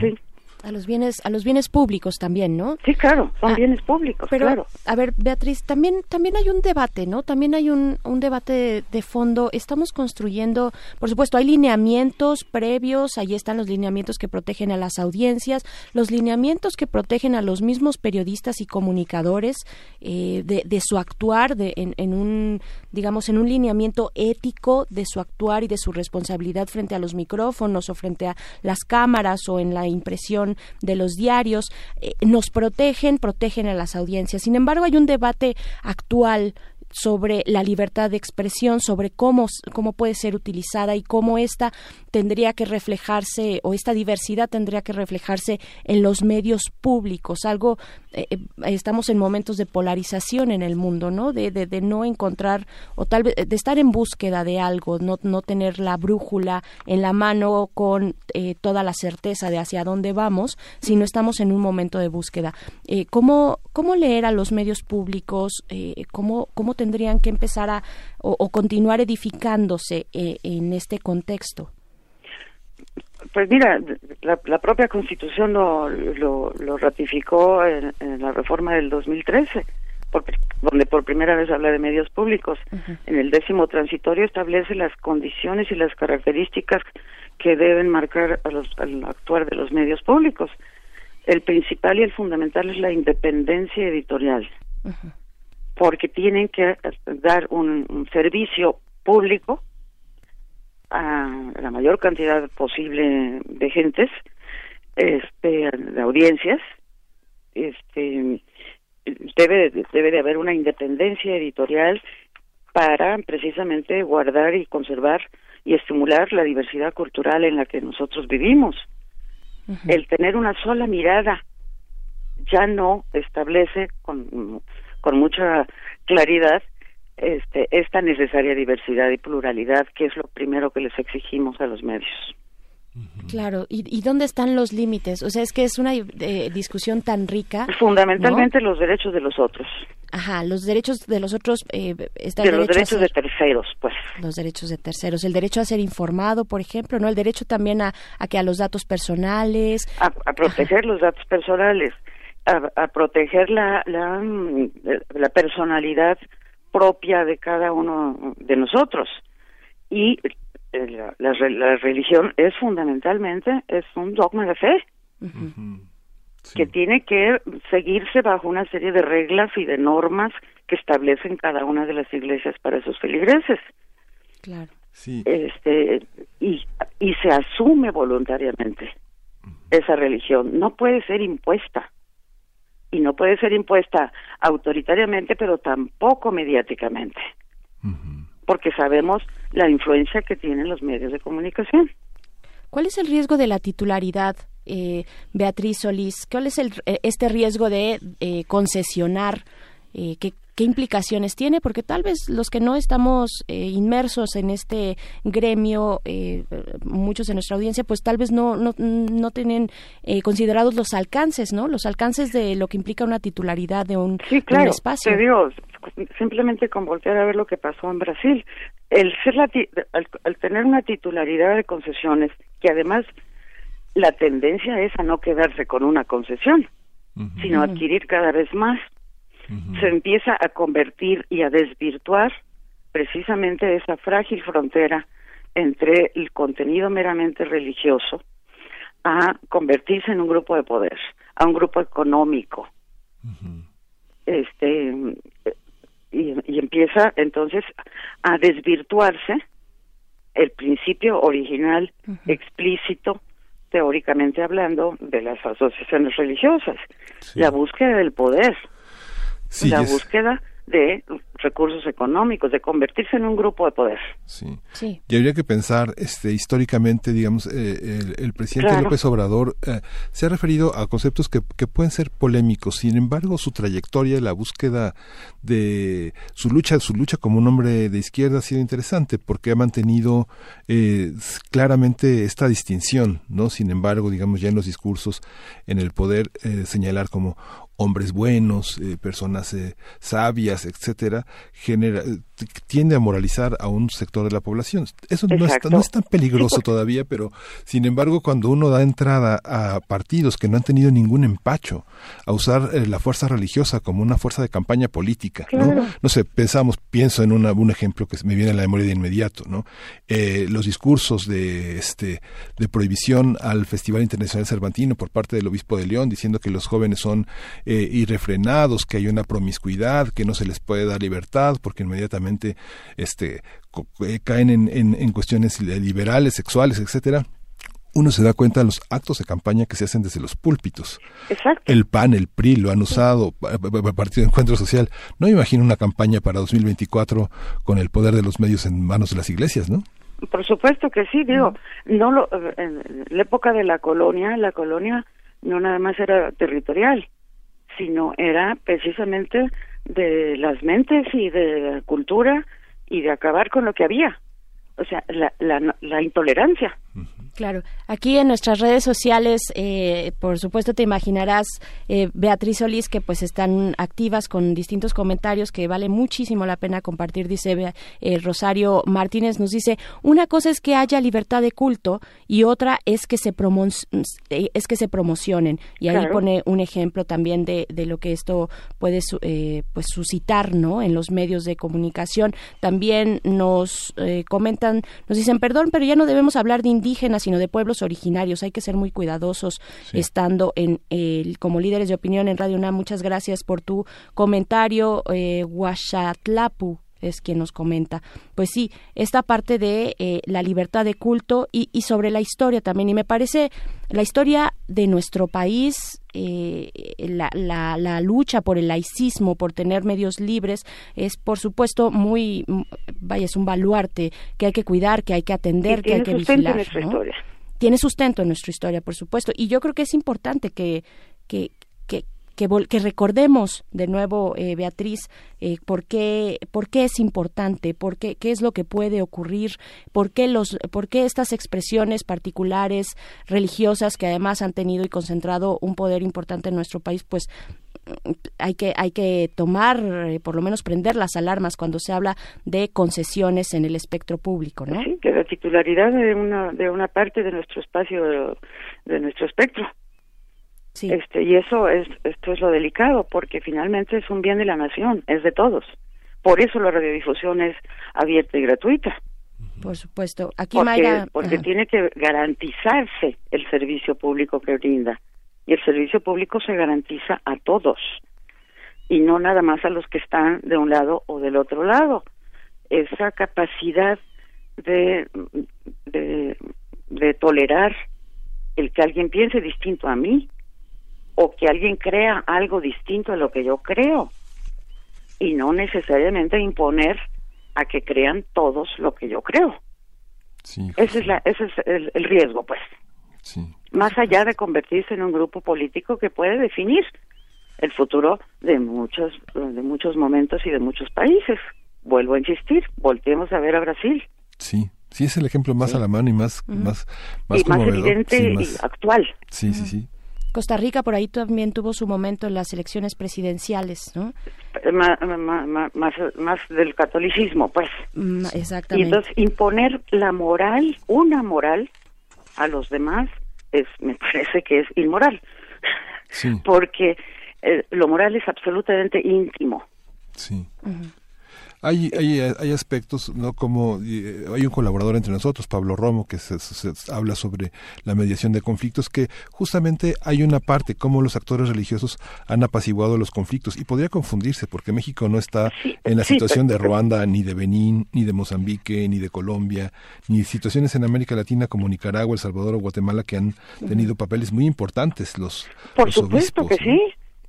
Sí a los bienes a los bienes públicos también no sí claro son ah, bienes públicos pero claro. a ver Beatriz también también hay un debate no también hay un, un debate de, fondo. Estamos construyendo por supuesto hay lineamientos previos ahí están los lineamientos que protegen a las audiencias los lineamientos que protegen a los mismos periodistas y comunicadores eh, de, de, su actuar de, en, en un digamos en un lineamiento ético de su actuar y de su responsabilidad frente a los micrófonos o frente a las cámaras o en la impresión de los diarios, eh, nos protegen, protegen a las audiencias. Sin embargo, hay un debate actual sobre la libertad de expresión, sobre cómo, cómo puede ser utilizada y cómo esta tendría que reflejarse o esta diversidad tendría que reflejarse en los medios públicos. Algo, eh, eh, estamos en momentos de polarización en el mundo, ¿no? De, de, no encontrar o tal vez de estar en búsqueda de algo, no, no tener la brújula en la mano con eh, toda la certeza de hacia dónde vamos, sino estamos en un momento de búsqueda. ¿cómo, ¿Cómo leer a los medios públicos? ¿cómo, ¿Cómo tendrían que empezar a o, continuar edificándose eh, en este contexto? Pues mira, la, propia Constitución lo, lo, ratificó en, la reforma del 2013, donde por primera vez habla de medios públicos. En el décimo transitorio establece las condiciones y las características que deben marcar a los, al actuar de los medios públicos. El principal y el fundamental es la independencia editorial porque tienen que dar un, servicio público a la mayor cantidad posible de gentes, este, de audiencias, este, debe, debe de haber una independencia editorial para precisamente guardar y conservar y estimular la diversidad cultural en la que nosotros vivimos. El tener una sola mirada ya no establece con, con mucha claridad este, esta necesaria diversidad y pluralidad, que es lo primero que les exigimos a los medios. Claro, ¿Y, dónde están los límites? O sea, es que es una eh, discusión tan rica. Fundamentalmente los derechos de los otros. Ajá, los derechos de los otros. Eh, de los derechos de terceros, pues. Los derechos de terceros. El derecho a ser informado, por ejemplo, ¿no? El derecho también a, a que a los datos personales. A, proteger los datos personales, a, proteger la, la, la personalidad propia de cada uno de nosotros. Y eh, la, la, religión es fundamentalmente es un dogma de fe que tiene que seguirse bajo una serie de reglas y de normas que establecen cada una de las iglesias para sus feligreses. Claro. Sí. Este y y se asume voluntariamente esa religión, no puede ser impuesta. Y no puede ser impuesta autoritariamente, pero tampoco mediáticamente porque sabemos la influencia que tienen los medios de comunicación. ¿Cuál es el riesgo de la titularidad, eh, Beatriz Solís? ¿Cuál es el, eh, este riesgo de eh, concesionar? Eh, ¿qué, ¿Qué implicaciones tiene? Porque tal vez los que no estamos inmersos en este gremio, muchos de nuestra audiencia, pues tal vez no, no, no tienen considerados los alcances, ¿no? Los alcances de lo que implica una titularidad de un, sí, claro, un espacio. Te simplemente con voltear a ver lo que pasó en Brasil. El ser la, al, tener una titularidad de concesiones, que además la tendencia es a no quedarse con una concesión, sino adquirir cada vez más, se empieza a convertir y a desvirtuar precisamente esa frágil frontera entre el contenido meramente religioso a convertirse en un grupo de poder, a un grupo económico. Este y, empieza entonces a desvirtuarse el principio original explícito teóricamente hablando de las asociaciones religiosas la búsqueda del poder la búsqueda de recursos económicos, de convertirse en un grupo de poder. Sí. Y habría que pensar, este, históricamente, digamos, eh, el, presidente López Obrador eh, se ha referido a conceptos que, que, pueden ser polémicos. Sin embargo, su trayectoria, la búsqueda de su lucha, su lucha como un hombre de izquierda ha sido interesante porque ha mantenido eh, claramente esta distinción, ¿no? Sin embargo, digamos, ya en los discursos, en el poder señalar como hombres buenos, eh, personas eh, sabias, etcétera, genera, tiende a moralizar a un sector de la población. Eso no es, no es, tan peligroso todavía, pero sin embargo, cuando uno da entrada a partidos que no han tenido ningún empacho a usar eh, la fuerza religiosa como una fuerza de campaña política, ¿no? No sé, pensamos, pienso en una, un ejemplo que me viene a la memoria de inmediato, ¿no? los discursos de este de prohibición al Festival Internacional Cervantino por parte del obispo de León diciendo que los jóvenes son eh, irrefrenados, que hay una promiscuidad, que no se les puede dar libertad porque inmediatamente este, eh, caen en, en, cuestiones liberales, sexuales, etcétera uno se da cuenta de los actos de campaña que se hacen desde los púlpitos. El PAN, el PRI lo han usado, Partido de Encuentro Social. No me imagino una campaña para 2024 con el poder de los medios en manos de las iglesias, ¿no? Por supuesto que sí, digo, no lo, en la época de la colonia, la colonia no nada más era territorial, sino era precisamente de las mentes y de la cultura y de acabar con lo que había. O sea, la, la, la intolerancia. Claro, aquí en nuestras redes sociales, eh, por supuesto te imaginarás, eh, Beatriz Solís, que pues están activas con distintos comentarios que vale muchísimo la pena compartir, dice eh, Rosario Martínez, nos dice, una cosa es que haya libertad de culto y otra es que se, es que se promocionen. Y ahí pone un ejemplo también de, de lo que esto puede pues suscitar ¿no? en los medios de comunicación. También nos comentan, nos dicen, perdón, pero ya no debemos hablar de indígenas sino de pueblos originarios. Hay que ser muy cuidadosos estando en el, como líderes de opinión en Radio UNAM. Muchas gracias por tu comentario, eh, es quien nos comenta. Pues sí, esta parte de eh, la libertad de culto y, y, sobre la historia también. Y me parece la historia de nuestro país, eh, la, la, la, lucha por el laicismo, por tener medios libres, es por supuesto muy, vaya, es un baluarte que hay que cuidar, que hay que atender, que hay que vigilar. ¿no? Tiene sustento en nuestra historia, por supuesto. Y yo creo que es importante que, que, que, recordemos de nuevo, eh, Beatriz, eh, por, qué, por qué es importante, por qué, qué es lo que puede ocurrir, por qué, los, por qué estas expresiones particulares religiosas que además han tenido y concentrado un poder importante en nuestro país, pues hay que hay que tomar eh, por lo menos prender las alarmas cuando se habla de concesiones en el espectro público no sí que la titularidad de una de una parte de nuestro espacio de, de nuestro espectro este, y eso es, esto es lo delicado, porque finalmente es un bien de la nación, es de todos. Por eso la radiodifusión es abierta y gratuita. Por supuesto. Aquí porque, porque tiene que garantizarse el servicio público que brinda. Y el servicio público se garantiza a todos. Y no nada más a los que están de un lado o del otro lado. Esa capacidad de, de, de tolerar el que alguien piense distinto a mí o que alguien crea algo distinto a lo que yo creo y no necesariamente imponer a que crean todos lo que yo creo. ese es, la, ese es el, riesgo, pues. Más allá de convertirse en un grupo político que puede definir el futuro de muchos, de muchos momentos y de muchos países. Vuelvo a insistir, volteemos a ver a Brasil. Sí, sí es el ejemplo más a la mano y más, más, más, evidente y actual. Sí, sí, sí. Costa Rica por ahí también tuvo su momento en las elecciones presidenciales, ¿no? Más, más, más del catolicismo, pues. Mm, exactamente. Y entonces imponer la moral, una moral, a los demás, es, me parece que es inmoral. Sí. Porque eh, lo moral es absolutamente íntimo. Sí. Hay, hay, hay aspectos, ¿no? Como eh, hay un colaborador entre nosotros, Pablo Romo, que se, habla sobre la mediación de conflictos, que justamente hay una parte, como los actores religiosos han apaciguado los conflictos. Y podría confundirse, porque México no está en la situación de Ruanda, ni de Benín, ni de Mozambique, ni de Colombia, ni situaciones en América Latina como Nicaragua, El Salvador o Guatemala, que han tenido papeles muy importantes los Por supuesto que sí,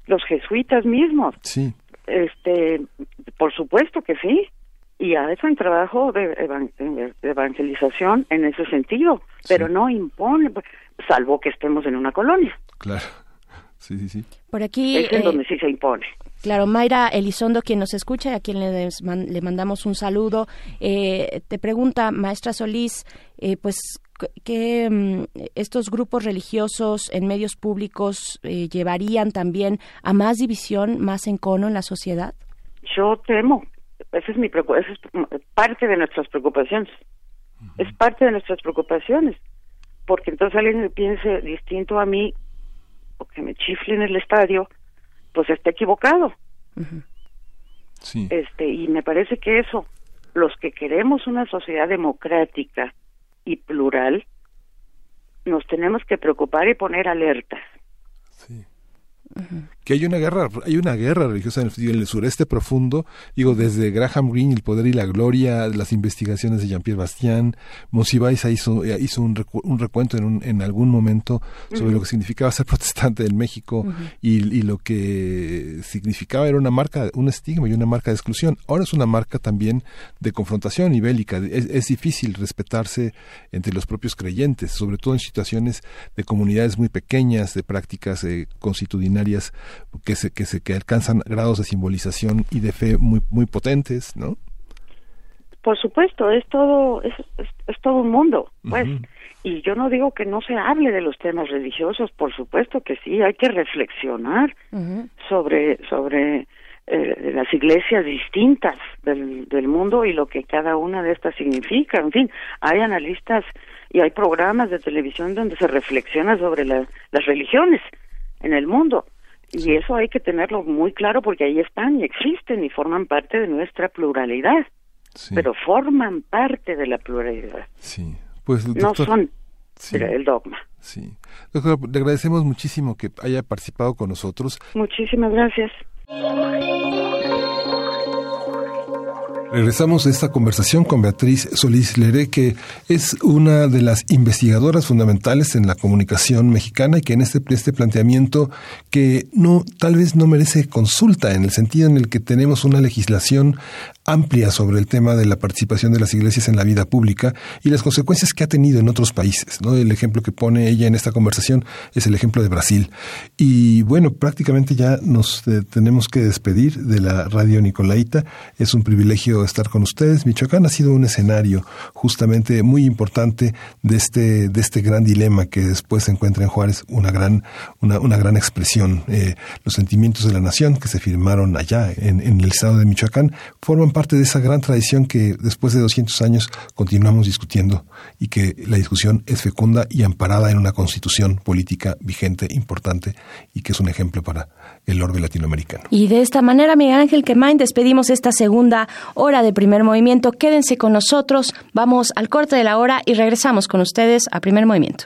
los jesuitas mismos. Sí. Este, por supuesto que sí. Y hacen trabajo de, evangelización en ese sentido, pero no impone, salvo que estemos en una colonia. Claro. Sí, sí, sí. Por aquí. Es en eh, donde sí se impone. Claro, Mayra Elizondo, quien nos escucha, a quien le, le mandamos un saludo, eh, te pregunta, maestra Solís, eh, pues que mm, estos grupos religiosos en medios públicos eh, llevarían también a más división, más encono en la sociedad? Yo temo, esa es mi esa es parte de nuestras preocupaciones. Es parte de nuestras preocupaciones, porque entonces alguien piense distinto a mí o que me chifle en el estadio, pues está equivocado. sí. Este, y me parece que eso, los que queremos una sociedad democrática, y plural, nos tenemos que preocupar y poner alertas. Sí que hay una guerra, hay una guerra religiosa en el, sureste profundo, digo, desde Graham Greene, El Poder y la Gloria, las investigaciones de Jean-Pierre Bastien, Monsiváis hizo, eh, hizo un, recuento en, un, en algún momento sobre lo que significaba ser protestante en México y, lo que significaba era una marca, un estigma y una marca de exclusión. Ahora es una marca también de confrontación y bélica. Es, difícil respetarse entre los propios creyentes, sobre todo en situaciones de comunidades muy pequeñas, de prácticas eh, constitucionarias que se, que se que alcanzan grados de simbolización y de fe muy muy potentes, ¿no? Por supuesto, es todo es, es, todo un mundo, pues. Y yo no digo que no se hable de los temas religiosos, por supuesto que sí, hay que reflexionar sobre sobre eh, las iglesias distintas del, del mundo y lo que cada una de estas significa. En fin, hay analistas y hay programas de televisión donde se reflexiona sobre las religiones en el mundo. Y eso hay que tenerlo muy claro porque ahí están y existen y forman parte de nuestra pluralidad. Pero forman parte de la pluralidad. Sí. Pues, no son el dogma. Sí. Doctor, le agradecemos muchísimo que haya participado con nosotros. Muchísimas gracias. Regresamos a esta conversación con Beatriz Solís Leré, que es una de las investigadoras fundamentales en la comunicación mexicana y que en este, este planteamiento que no, tal vez no merece consulta en el sentido en el que tenemos una legislación amplia sobre el tema de la participación de las iglesias en la vida pública y las consecuencias que ha tenido en otros países. ¿no? El ejemplo que pone ella en esta conversación es el ejemplo de Brasil. Y bueno, prácticamente ya nos eh, tenemos que despedir de la radio Nicolaita. Es un privilegio estar con ustedes. Michoacán ha sido un escenario justamente muy importante de este, de este gran dilema que después se encuentra en Juárez, una gran, una, una gran expresión. Eh, los sentimientos de la nación que se firmaron allá en, en el estado de Michoacán forman parte de esa gran tradición que después de 200 años continuamos discutiendo y que la discusión es fecunda y amparada en una constitución política vigente, importante y que es un ejemplo para el orbe latinoamericano. Y de esta manera, Miguel Ángel Quemain, despedimos esta segunda hora de primer movimiento. Quédense con nosotros, vamos al corte de la hora y regresamos con ustedes a primer movimiento.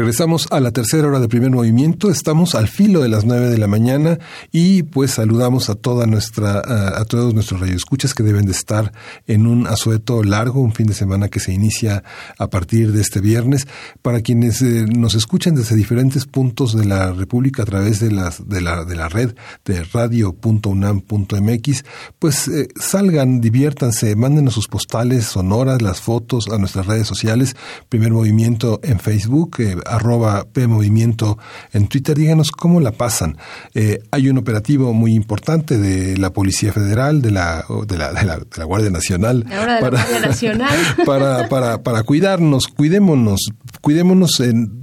Regresamos a la tercera hora de primer movimiento. Estamos al filo de las nueve de la mañana y pues saludamos a toda nuestra, a, todos nuestros radioescuchas que deben de estar en un asueto largo, un fin de semana que se inicia a partir de este viernes. Para quienes eh, nos escuchan desde diferentes puntos de la República a través de las, de la, de la red de radio.unam.mx, pues eh, salgan, diviértanse, mándenos sus postales sonoras, las fotos a nuestras redes sociales, primer movimiento en Facebook, eh, arroba P Movimiento en Twitter, díganos cómo la pasan. Eh, hay un operativo muy importante de la Policía Federal, de la, de la, de la, Guardia Nacional. para, Nacional. para, para, para cuidarnos, cuidémonos, cuidémonos en,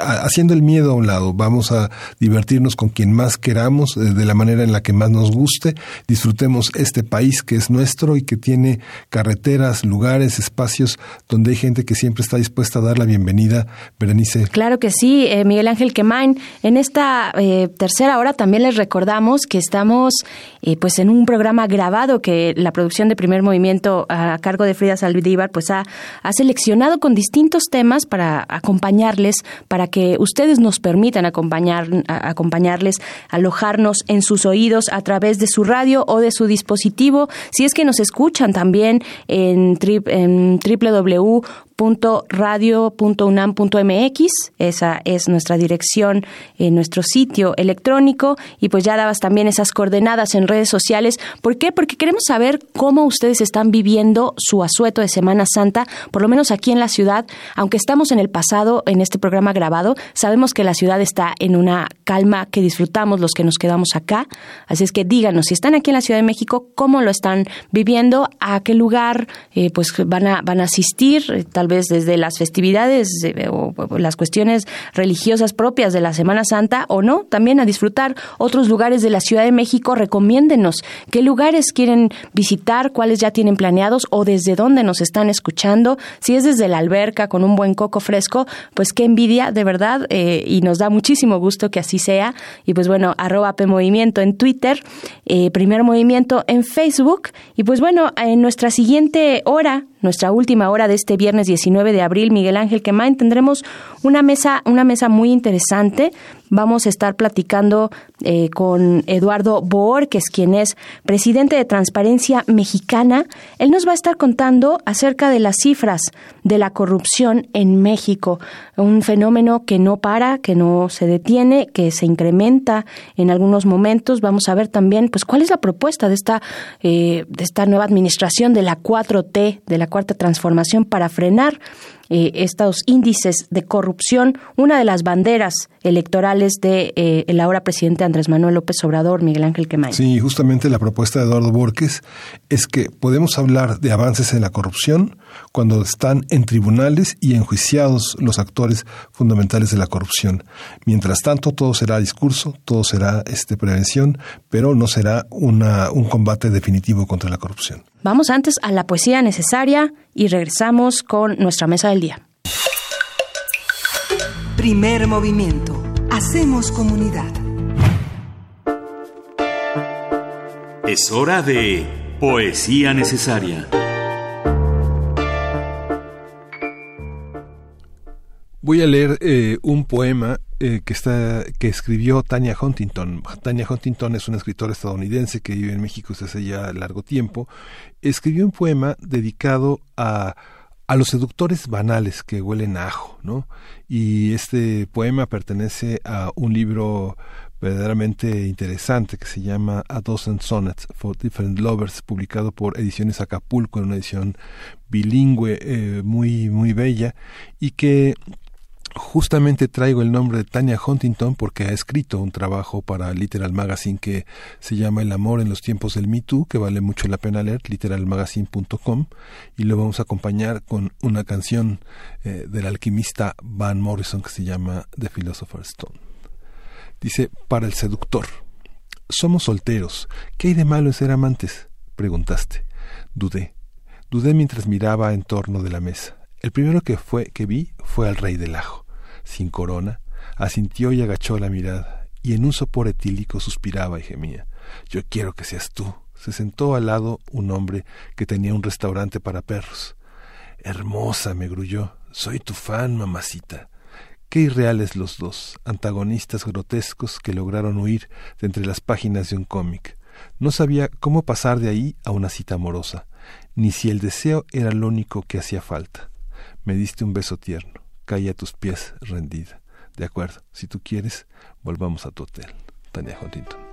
haciendo el miedo a un lado. Vamos a divertirnos con quien más queramos, eh, de la manera en la que más nos guste. Disfrutemos este país que es nuestro y que tiene carreteras, lugares, espacios donde hay gente que siempre está dispuesta a dar la bienvenida. Berenice. Claro que sí, eh, Miguel Ángel Quemain. En esta eh, tercera hora también les recordamos que estamos pues en un programa grabado que la producción de Primer Movimiento a cargo de Frida Saldívar pues ha, seleccionado con distintos temas para acompañarles para que ustedes nos permitan acompañar, acompañarles, alojarnos en sus oídos a través de su radio o de su dispositivo. Si es que nos escuchan también en, en www radio.unam.mx, esa es nuestra dirección en nuestro sitio electrónico. Y pues ya dabas también esas coordenadas en redes sociales. ¿Por qué? Porque queremos saber cómo ustedes están viviendo su asueto de Semana Santa, por lo menos aquí en la ciudad, aunque estamos en el pasado en este programa grabado, sabemos que la ciudad está en una calma que disfrutamos los que nos quedamos acá, así es que díganos si están aquí en la Ciudad de México, cómo lo están viviendo, a qué lugar eh, pues van a van a asistir, eh, tal vez desde las festividades eh, o, las cuestiones religiosas propias de la Semana Santa o no, también a disfrutar otros lugares de la Ciudad de México. Recomiéndenos qué lugares quieren visitar, cuáles ya tienen planeados o desde dónde nos están escuchando. Si es desde la alberca con un buen coco fresco, pues qué envidia, de verdad, eh, y nos da muchísimo gusto que así sea. Y pues bueno, arroba P Movimiento en Twitter, eh, Primer Movimiento en Facebook. Y pues bueno, en nuestra siguiente hora nuestra última hora de este viernes 19 de abril, Miguel Ángel Quemain, tendremos una mesa, una mesa muy interesante. Vamos a estar platicando eh, con Eduardo Borges, quien es presidente de Transparencia Mexicana. Él nos va a estar contando acerca de las cifras de la corrupción en México, un fenómeno que no para, que no se detiene, que se incrementa en algunos momentos. Vamos a ver también, pues, cuál es la propuesta de esta eh, de esta nueva administración de la 4T, de la cuarta transformación para frenar eh, estos índices de corrupción, una de las banderas electorales de eh, el ahora presidente Andrés Manuel López Obrador, Miguel Ángel Quemain. Sí, justamente la propuesta de Eduardo Borges es que podemos hablar de avances en la corrupción cuando están en tribunales y enjuiciados los actores fundamentales de la corrupción. Mientras tanto, todo será discurso, todo será este, prevención, pero no será una, un combate definitivo contra la corrupción. Vamos antes a la poesía necesaria y regresamos con nuestra mesa del día. Primer movimiento. Hacemos comunidad. Es hora de Poesía Necesaria. Voy a leer eh, un poema eh, que está que escribió Tanya Huntington. Tanya Huntington es una escritora estadounidense que vive en México desde hace ya largo tiempo. Escribió un poema dedicado a a los seductores banales que huelen a ajo, ¿no? Y este poema pertenece a un libro verdaderamente interesante que se llama A Dozen Sonnets for Different Lovers, publicado por Ediciones Acapulco en una edición bilingüe eh, muy muy bella y que Justamente traigo el nombre de Tanya Huntington porque ha escrito un trabajo para Literal Magazine que se llama El amor en los tiempos del Me Too, que vale mucho la pena leer, literalmagazine.com, y lo vamos a acompañar con una canción eh, del alquimista Van Morrison que se llama The Philosopher's Stone. Dice, para el seductor, somos solteros, ¿qué hay de malo en ser amantes? preguntaste. Dudé, dudé mientras miraba en torno de la mesa. El primero que fue que vi fue al rey del ajo sin corona, asintió y agachó la mirada, y en un sopor etílico suspiraba y gemía. Yo quiero que seas tú. Se sentó al lado un hombre que tenía un restaurante para perros. Hermosa, me grulló. Soy tu fan, mamacita. Qué irreales los dos, antagonistas grotescos que lograron huir de entre las páginas de un cómic. No sabía cómo pasar de ahí a una cita amorosa, ni si el deseo era lo único que hacía falta. Me diste un beso tierno cae a tus pies rendida. De acuerdo, si tú quieres, volvamos a tu hotel. Tania Huntington.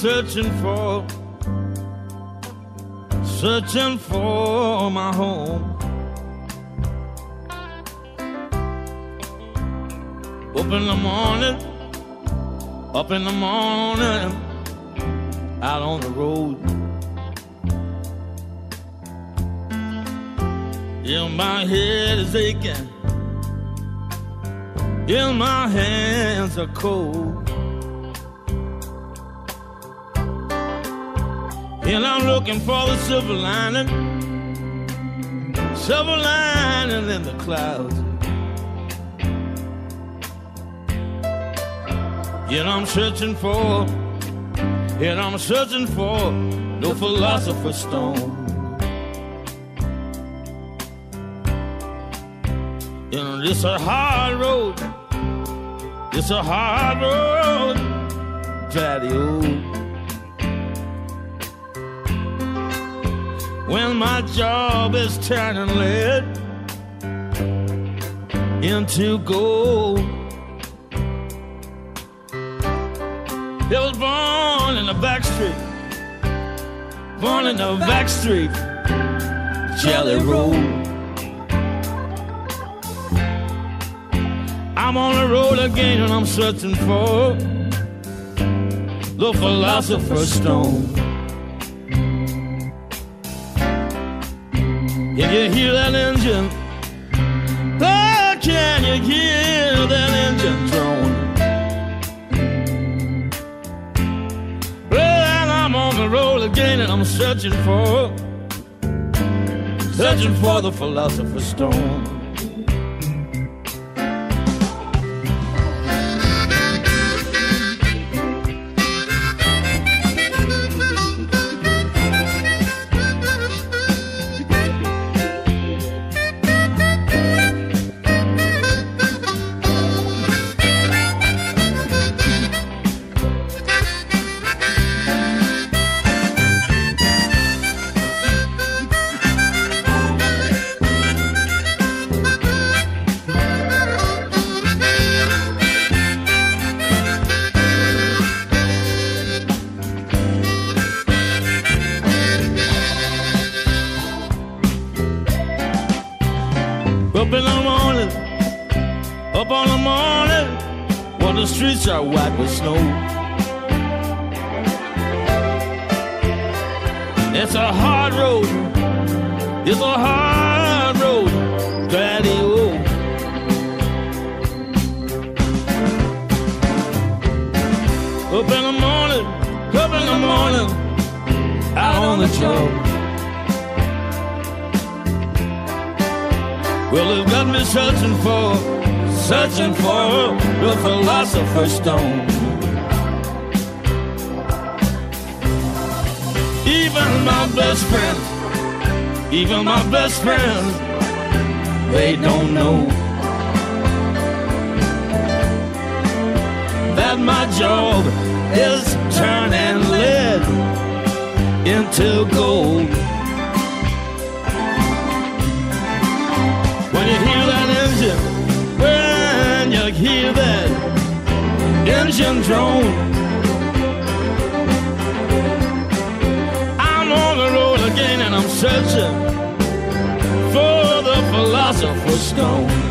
Searching for, searching for my home. Up in the morning, up in the morning, out on the road. Yeah, my head is aching. Yeah, my hands are cold. And I'm looking for the silver lining, silver lining in the clouds. Yet I'm searching for, yet I'm searching for no philosopher's stone. You it's a hard road, it's a hard road, daddy old. When my job is turning lead into gold. It was born in the back street, born in the back street, Jelly Roll. I'm on the road again and I'm searching for the philosopher's stone. If you hear that engine, oh, can you hear that engine drone? Well, I'm on the road again and I'm searching for, searching for the philosopher's stone. Up in the morning, up on the morning, when the streets are white with snow. It's a hard road, it's a hard road, daddy. Oh. Up in the morning, up in the morning, out on the job. Well, they've got me searching for, searching for the philosopher's stone. Even my best friends, even my best friends, they don't know. that my job is turning lead into gold. Engine drone, I'm on the road again and I'm searching for the philosopher's stone.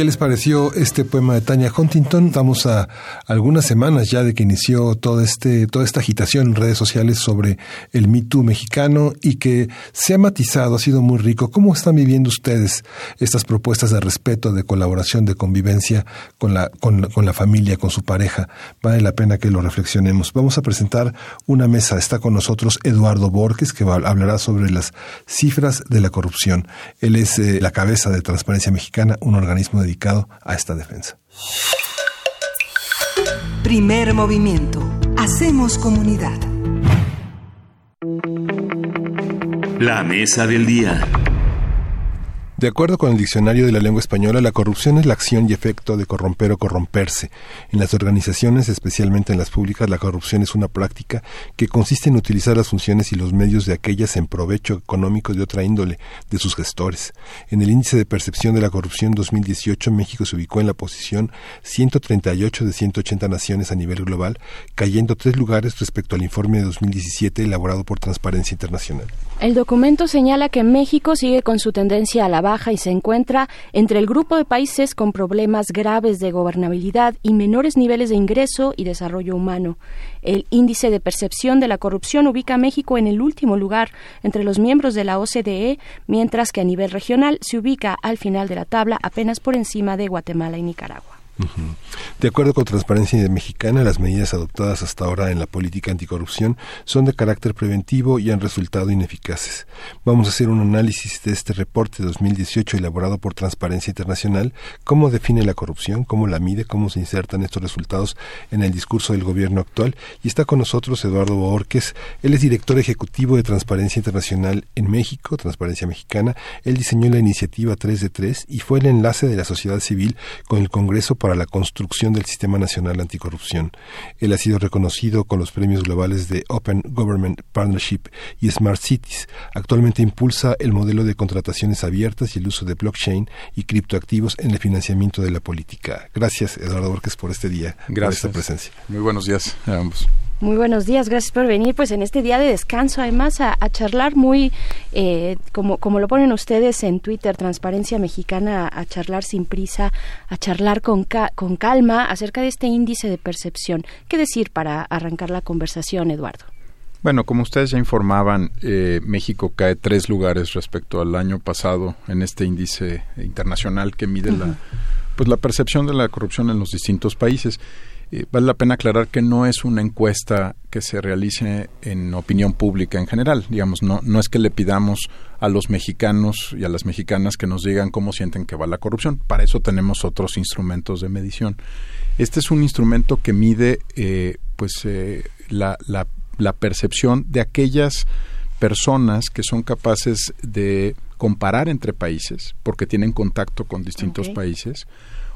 ¿Qué les pareció este poema de Tanya Huntington? Estamos a algunas semanas ya de que inició todo este, toda esta agitación en redes sociales sobre el Me Too mexicano y que se ha matizado, ha sido muy rico. ¿Cómo están viviendo ustedes estas propuestas de respeto, de colaboración, de convivencia con la, con, con la familia, con su pareja? Vale la pena que lo reflexionemos. Vamos a presentar una mesa. Está con nosotros Eduardo Borges, que hablará sobre las cifras de la corrupción. Él es eh, la cabeza de Transparencia Mexicana, un organismo de dedicado a esta defensa. Primer movimiento. Hacemos comunidad. La mesa del día. De acuerdo con el diccionario de la lengua española, la corrupción es la acción y efecto de corromper o corromperse. En las organizaciones, especialmente en las públicas, la corrupción es una práctica que consiste en utilizar las funciones y los medios de aquellas en provecho económico de otra índole de sus gestores. En el índice de percepción de la corrupción 2018, México se ubicó en la posición 138 de 180 naciones a nivel global, cayendo tres lugares respecto al informe de 2017 elaborado por Transparencia Internacional. El documento señala que México sigue con su tendencia a la baja y se encuentra entre el grupo de países con problemas graves de gobernabilidad y menores niveles de ingreso y desarrollo humano. El índice de percepción de la corrupción ubica a México en el último lugar entre los miembros de la OCDE, mientras que a nivel regional se ubica al final de la tabla apenas por encima de Guatemala y Nicaragua. De acuerdo con Transparencia Mexicana, las medidas adoptadas hasta ahora en la política anticorrupción son de carácter preventivo y han resultado ineficaces. Vamos a hacer un análisis de este reporte 2018 elaborado por Transparencia Internacional, cómo define la corrupción, cómo la mide, cómo se insertan estos resultados en el discurso del gobierno actual. Y está con nosotros Eduardo Borges, él es director ejecutivo de Transparencia Internacional en México, Transparencia Mexicana. Él diseñó la iniciativa 3 de 3 y fue el enlace de la sociedad civil con el Congreso para la construcción del Sistema Nacional Anticorrupción. Él ha sido reconocido con los premios globales de Open Government Partnership y Smart Cities. Actualmente impulsa el modelo de contrataciones abiertas y el uso de blockchain y criptoactivos en el financiamiento de la política. Gracias, Eduardo Borges, por este día, Gracias. por esta presencia. Muy buenos días a ambos. Muy buenos días, gracias por venir pues en este día de descanso, además a, charlar muy, eh, como, como lo ponen ustedes en Twitter, Transparencia Mexicana, a, charlar sin prisa, a charlar con, con calma acerca de este índice de percepción. ¿Qué decir para arrancar la conversación, Eduardo? Bueno, como ustedes ya informaban, eh, México cae tres lugares respecto al año pasado en este índice internacional que mide la, pues la percepción de la corrupción en los distintos países vale la pena aclarar que no es una encuesta que se realice en opinión pública en general. Digamos, no, no es que le pidamos a los mexicanos y a las mexicanas que nos digan cómo sienten que va la corrupción. Para eso tenemos otros instrumentos de medición. Este es un instrumento que mide eh, pues eh, la, la, la percepción de aquellas personas que son capaces de comparar entre países, porque tienen contacto con distintos países,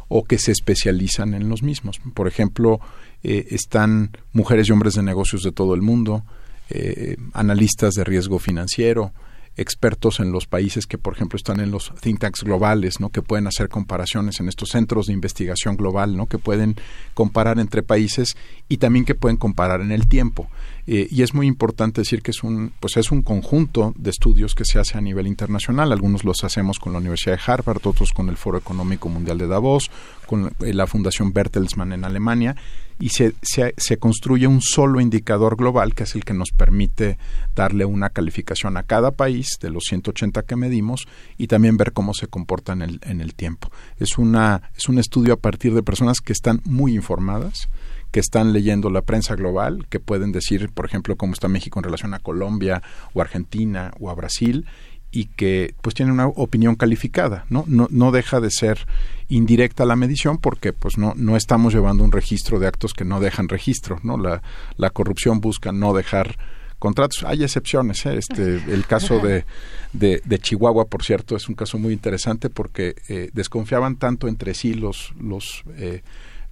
o que se especializan en los mismos. Por ejemplo, eh, están mujeres y hombres de negocios de todo el mundo, eh, analistas de riesgo financiero, expertos en los países que, por ejemplo, están en los think tanks globales, ¿no? que pueden hacer comparaciones en estos centros de investigación global, ¿no? que pueden comparar entre países y también que pueden comparar en el tiempo. Eh, y es muy importante decir que es un, pues es un conjunto de estudios que se hace a nivel internacional. Algunos los hacemos con la Universidad de Harvard, otros con el Foro Económico Mundial de Davos, con la Fundación Bertelsmann en Alemania y se, se, construye un solo indicador global que es el que nos permite darle una calificación a cada país de los 180 que medimos y también ver cómo se comporta en el, en el tiempo. Es, una, es un estudio a partir de personas que están muy informadas, que están leyendo la prensa global, que pueden decir, por ejemplo, cómo está México en relación a Colombia o Argentina o a Brasil y que pues tienen una opinión calificada, ¿no? No, no deja de ser indirecta la medición porque pues no, no estamos llevando un registro de actos que no dejan registro, ¿no? La, la corrupción busca no dejar contratos. Hay excepciones. ¿eh? Este, el caso de, de, Chihuahua, por cierto, es un caso muy interesante porque eh, desconfiaban tanto entre sí los, los eh,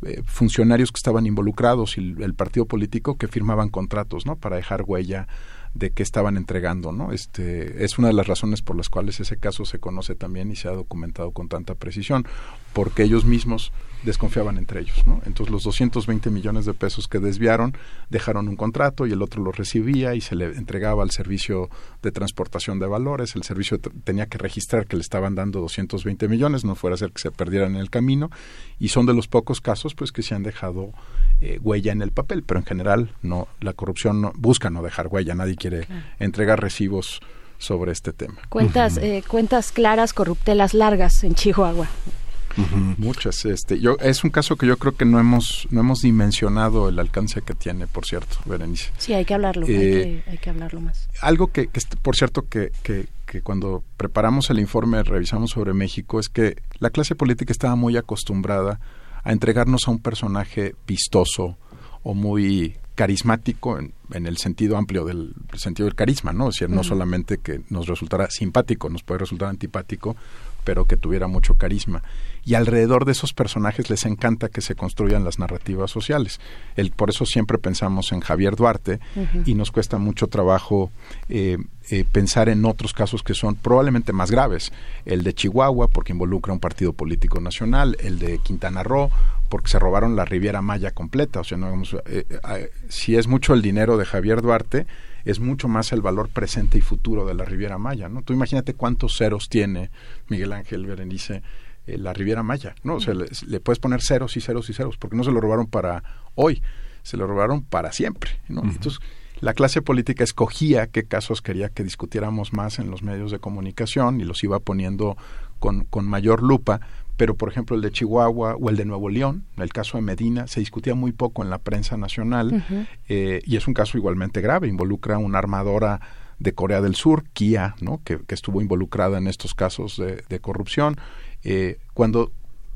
eh, funcionarios que estaban involucrados y el, partido político que firmaban contratos ¿no? para dejar huella de qué estaban entregando, ¿no? Este es una de las razones por las cuales ese caso se conoce también y se ha documentado con tanta precisión, porque ellos mismos desconfiaban entre ellos, ¿no? Entonces los 220 millones de pesos que desviaron dejaron un contrato y el otro lo recibía y se le entregaba al servicio de transportación de valores, el servicio tenía que registrar que le estaban dando 220 millones, no fuera a ser que se perdieran en el camino y son de los pocos casos pues que se han dejado eh, huella en el papel, pero en general no la corrupción no, busca no dejar huella, nadie quiere entregar recibos sobre este tema. Cuentas, eh, cuentas claras, corruptelas largas en Chihuahua. Muchas. Este, yo, es un caso que yo creo que no hemos, no hemos dimensionado el alcance que tiene, por cierto, Berenice. Sí, hay que hablarlo, hay, eh, que, hay, que, hablarlo más. Algo que, que por cierto, que, que, que cuando preparamos el informe, revisamos sobre México, es que la clase política estaba muy acostumbrada a entregarnos a un personaje vistoso o muy carismático en, en, el sentido amplio del sentido del carisma, ¿no? Es decir, no solamente que nos resultara simpático, nos puede resultar antipático, pero que tuviera mucho carisma. Y alrededor de esos personajes les encanta que se construyan las narrativas sociales. El, por eso siempre pensamos en Javier Duarte y nos cuesta mucho trabajo eh, eh, pensar en otros casos que son probablemente más graves. El de Chihuahua, porque involucra un partido político nacional, el de Quintana Roo, porque se robaron la Riviera Maya completa. O sea, no, eh, si es mucho el dinero de Javier Duarte, es mucho más el valor presente y futuro de la Riviera Maya, ¿no? Tú imagínate cuántos ceros tiene Miguel Ángel Berenice eh, la Riviera Maya, ¿no? O sea, le, puedes poner ceros y ceros y ceros, porque no se lo robaron para hoy, se lo robaron para siempre, ¿no? Entonces, la clase política escogía qué casos quería que discutiéramos más en los medios de comunicación y los iba poniendo con, con mayor lupa pero por ejemplo el de Chihuahua o el de Nuevo León, el caso de Medina, se discutía muy poco en la prensa nacional eh, y es un caso igualmente grave, involucra a una armadora de Corea del Sur, Kia, ¿no? que, estuvo involucrada en estos casos de, corrupción. Eh, cuando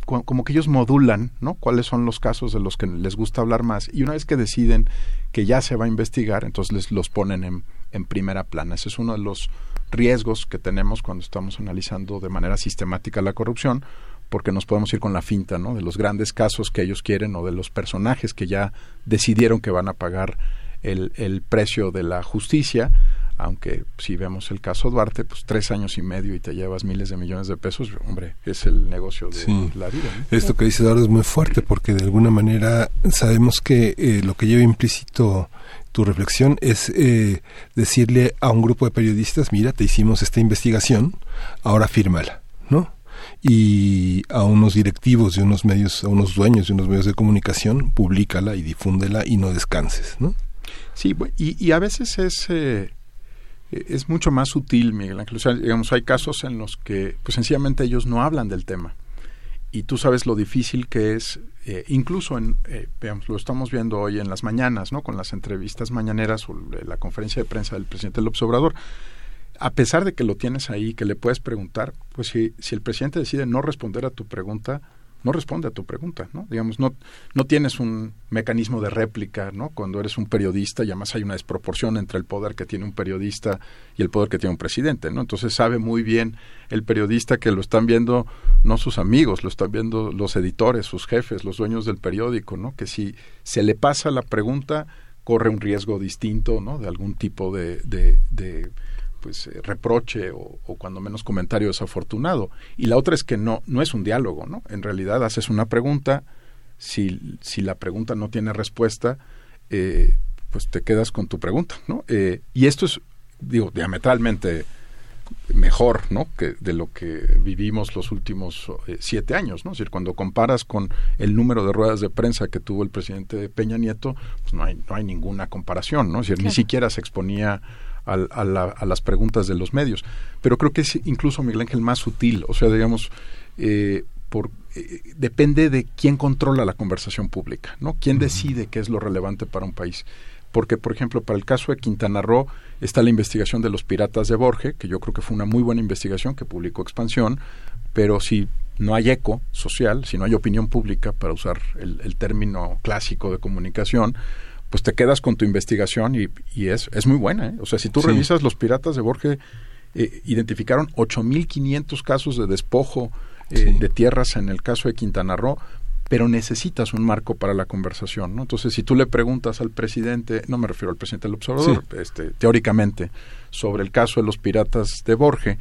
como que ellos modulan, ¿no? Cuáles son los casos de los que les gusta hablar más y una vez que deciden que ya se va a investigar, entonces les los ponen en, en primera plana. Ese es uno de los riesgos que tenemos cuando estamos analizando de manera sistemática la corrupción, porque nos podemos ir con la finta, ¿no? De los grandes casos que ellos quieren o de los personajes que ya decidieron que van a pagar el, el precio de la justicia, aunque si vemos el caso Duarte, pues tres años y medio y te llevas miles de millones de pesos, hombre, es el negocio de la vida. Esto que dice Eduardo es muy fuerte porque de alguna manera sabemos que eh, lo que lleva implícito tu reflexión es eh, decirle a un grupo de periodistas, mira, te hicimos esta investigación, ahora fírmala, ¿no? Y a unos directivos de unos medios, a unos dueños de unos medios de comunicación, públicala y difúndela y no descanses, ¿no? Sí, y, y a veces es, eh, es mucho más sutil, Miguel Ángel. O sea, digamos, hay casos en los que, pues sencillamente ellos no hablan del tema. Y tú sabes lo difícil que es, eh, incluso en, eh, digamos, lo estamos viendo hoy en las mañanas, ¿no? Con las entrevistas mañaneras o la conferencia de prensa del presidente López Obrador a pesar de que lo tienes ahí, que le puedes preguntar, pues si, si el presidente decide no responder a tu pregunta, no responde a tu pregunta, ¿no? Digamos, no, no tienes un mecanismo de réplica, ¿no? Cuando eres un periodista y además hay una desproporción entre el poder que tiene un periodista y el poder que tiene un presidente, ¿no? Entonces sabe muy bien el periodista que lo están viendo no sus amigos, lo están viendo los editores, sus jefes, los dueños del periódico, ¿no? Que si se le pasa la pregunta, corre un riesgo distinto, ¿no? De algún tipo de, de, pues eh, reproche o, o, cuando menos comentario desafortunado. Y la otra es que no, no es un diálogo, ¿no? En realidad haces una pregunta, si, si la pregunta no tiene respuesta, eh, pues te quedas con tu pregunta, ¿no? Eh, y esto es, digo, diametralmente mejor, ¿no? Que de lo que vivimos los últimos eh, siete años, ¿no? Es decir, cuando comparas con el número de ruedas de prensa que tuvo el presidente Peña Nieto, pues no hay, no hay ninguna comparación, ¿no? Es decir, ni siquiera se exponía a, a, las preguntas de los medios. Pero creo que es incluso, Miguel Ángel, más sutil, o sea, digamos, eh, por, eh, depende de quién controla la conversación pública, ¿no? ¿Quién decide qué es lo relevante para un país? Porque, por ejemplo, para el caso de Quintana Roo está la investigación de los piratas de Borges, que yo creo que fue una muy buena investigación que publicó Expansión, pero si no hay eco social, si no hay opinión pública, para usar el, término clásico de comunicación, pues te quedas con tu investigación y, y es, es muy buena. ¿eh? O sea, si tú revisas los piratas de Borges, eh, identificaron 8.500 casos de despojo eh, de tierras en el caso de Quintana Roo, pero necesitas un marco para la conversación, ¿no? Entonces, si tú le preguntas al presidente, no me refiero al presidente del observador, este, teóricamente, sobre el caso de los piratas de Borges,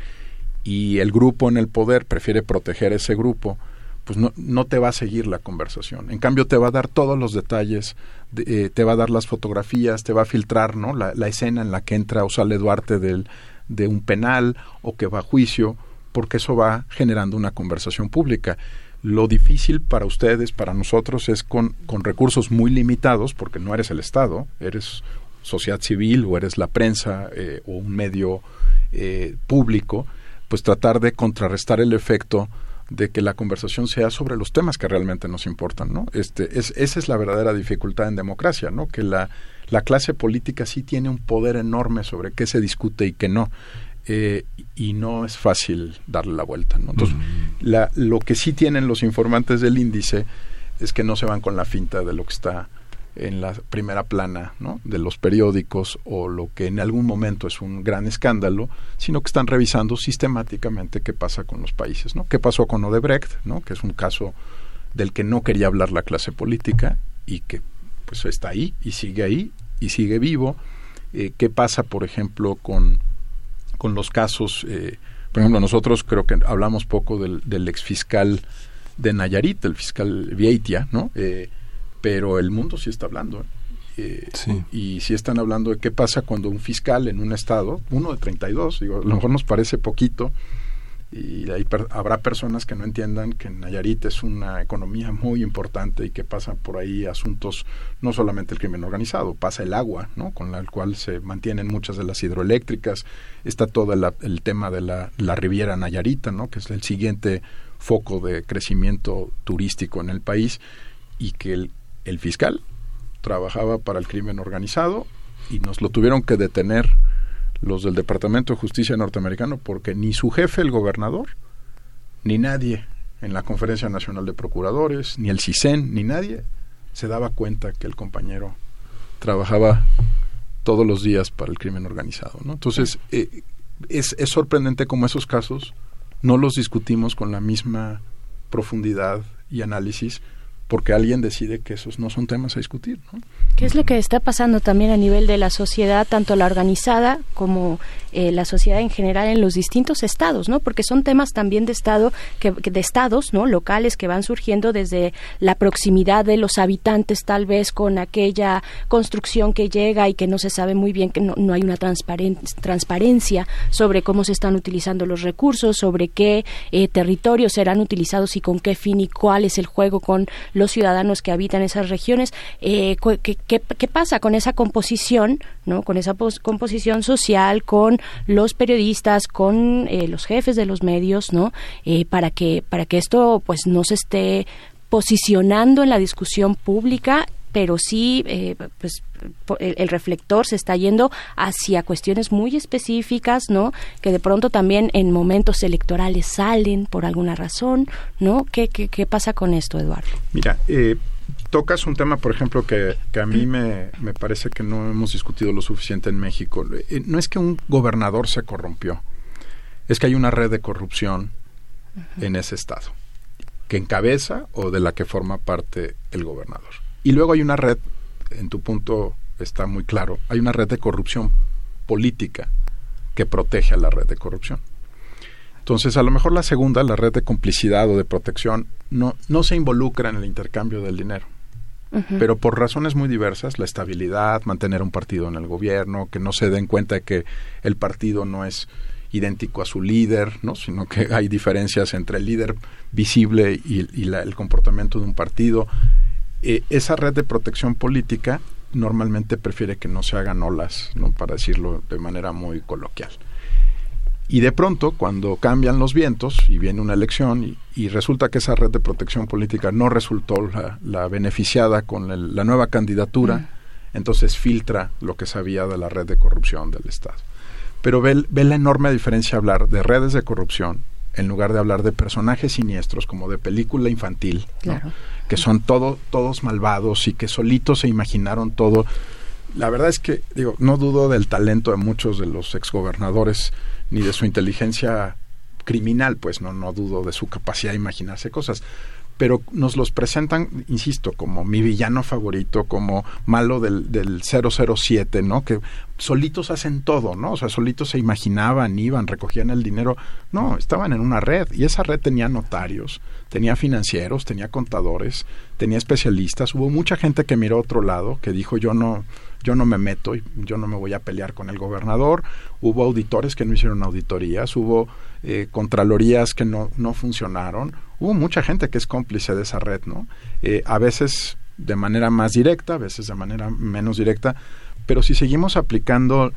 y el grupo en el poder prefiere proteger ese grupo, pues no, no te va a seguir la conversación. En cambio, te va a dar todos los detalles, eh, te va a dar las fotografías, te va a filtrar ¿no? la, escena en la que entra o sale Duarte del, de un penal o que va a juicio porque eso va generando una conversación pública. Lo difícil para ustedes, para nosotros, es con, con recursos muy limitados, porque no eres el Estado, eres sociedad civil o eres la prensa eh, o un medio eh, público, pues tratar de contrarrestar el efecto de que la conversación sea sobre los temas que realmente nos importan, ¿no? Este, es, esa es la verdadera dificultad en democracia, ¿no? Que la, la clase política sí tiene un poder enorme sobre qué se discute y qué no. Eh, y no es fácil darle la vuelta. ¿no? Entonces, la, lo que sí tienen los informantes del índice es que no se van con la finta de lo que está en la primera plana ¿no? de los periódicos o lo que en algún momento es un gran escándalo, sino que están revisando sistemáticamente qué pasa con los países. ¿no? ¿Qué pasó con Odebrecht, ¿no? que es un caso del que no quería hablar la clase política y que pues está ahí y sigue ahí y sigue vivo? Eh, ¿Qué pasa, por ejemplo, con con los casos, eh, por ejemplo, nosotros creo que hablamos poco del, del exfiscal de Nayarit, el fiscal Vieitia, ¿no? Eh, pero el mundo sí está hablando. ¿eh? Y sí están hablando de qué pasa cuando un fiscal en un estado, uno de 32, digo, a lo mejor nos parece poquito, y ahí habrá personas que no entiendan que Nayarit es una economía muy importante y que pasan por ahí asuntos, no solamente el crimen organizado, pasa el agua, ¿no? con la cual se mantienen muchas de las hidroeléctricas, está todo el tema de la, la, Riviera Nayarita, ¿no? que es el siguiente foco de crecimiento turístico en el país, y que el, el fiscal trabajaba para el crimen organizado y nos lo tuvieron que detener los del Departamento de Justicia norteamericano porque ni su jefe, el gobernador, ni nadie en la Conferencia Nacional de Procuradores, ni el CISEN, ni nadie se daba cuenta que el compañero trabajaba todos los días para el crimen organizado. ¿no? Entonces, eh, es, es sorprendente como esos casos no los discutimos con la misma profundidad y análisis porque alguien decide que esos no son temas a discutir. ¿no? ¿Qué es lo que está pasando también a nivel de la sociedad, tanto la organizada como eh, la sociedad en general en los distintos estados, ¿no? Porque son temas también de estado, que, de estados, ¿no? Locales que van surgiendo desde la proximidad de los habitantes, tal vez con aquella construcción que llega y que no se sabe muy bien, que no, hay una transparencia sobre cómo se están utilizando los recursos, sobre qué eh, territorios serán utilizados y con qué fin y cuál es el juego con los ciudadanos que habitan esas regiones. Eh, ¿qué, qué, pasa con esa composición, no? Con esa composición social, con los periodistas, con eh, los jefes de los medios, ¿no? Eh, para que para que esto pues no se esté posicionando en la discusión pública pero sí eh, pues el, reflector se está yendo hacia cuestiones muy específicas, ¿no? Que de pronto también en momentos electorales salen por alguna razón, ¿no? ¿Qué, qué, qué pasa con esto, Eduardo? Mira, eh, tocas un tema, por ejemplo, que, que a mí me, me, parece que no hemos discutido lo suficiente en México. Eh, no es que un gobernador se corrompió, es que hay una red de corrupción en ese estado, que encabeza o de la que forma parte el gobernador. Y luego hay una red, en tu punto está muy claro. Hay una red de corrupción política que protege a la red de corrupción. Entonces, a lo mejor la segunda, la red de complicidad o de protección, no, no se involucra en el intercambio del dinero. Pero por razones muy diversas, la estabilidad, mantener un partido en el gobierno, que no se den cuenta de que el partido no es idéntico a su líder, ¿no? sino que hay diferencias entre el líder visible y, el comportamiento de un partido. Eh, esa red de protección política normalmente prefiere que no se hagan olas, ¿no? para decirlo de manera muy coloquial. Y de pronto, cuando cambian los vientos y viene una elección y, resulta que esa red de protección política no resultó la, beneficiada con la nueva candidatura, entonces filtra lo que sabía de la red de corrupción del Estado. Pero ve, ve la enorme diferencia hablar de redes de corrupción en lugar de hablar de personajes siniestros como de película infantil, que son todo, todos malvados y que solitos se imaginaron todo. La verdad es que, digo, no dudo del talento de muchos de los exgobernadores ni de su inteligencia criminal, pues no, no dudo de su capacidad de imaginarse cosas pero nos los presentan, insisto, como mi villano favorito, como malo del, del 007, ¿no? Que solitos hacen todo, ¿no? O sea, solitos se imaginaban, iban, recogían el dinero. No, estaban en una red y esa red tenía notarios, tenía financieros, tenía contadores, tenía especialistas. Hubo mucha gente que miró a otro lado, que dijo yo no, yo no me meto yo no me voy a pelear con el gobernador. Hubo auditores que no hicieron auditorías, hubo eh, contralorías que no, no funcionaron. Hubo mucha gente que es cómplice de esa red, ¿no? Eh, a veces de manera más directa, a veces de manera menos directa, pero si seguimos aplicando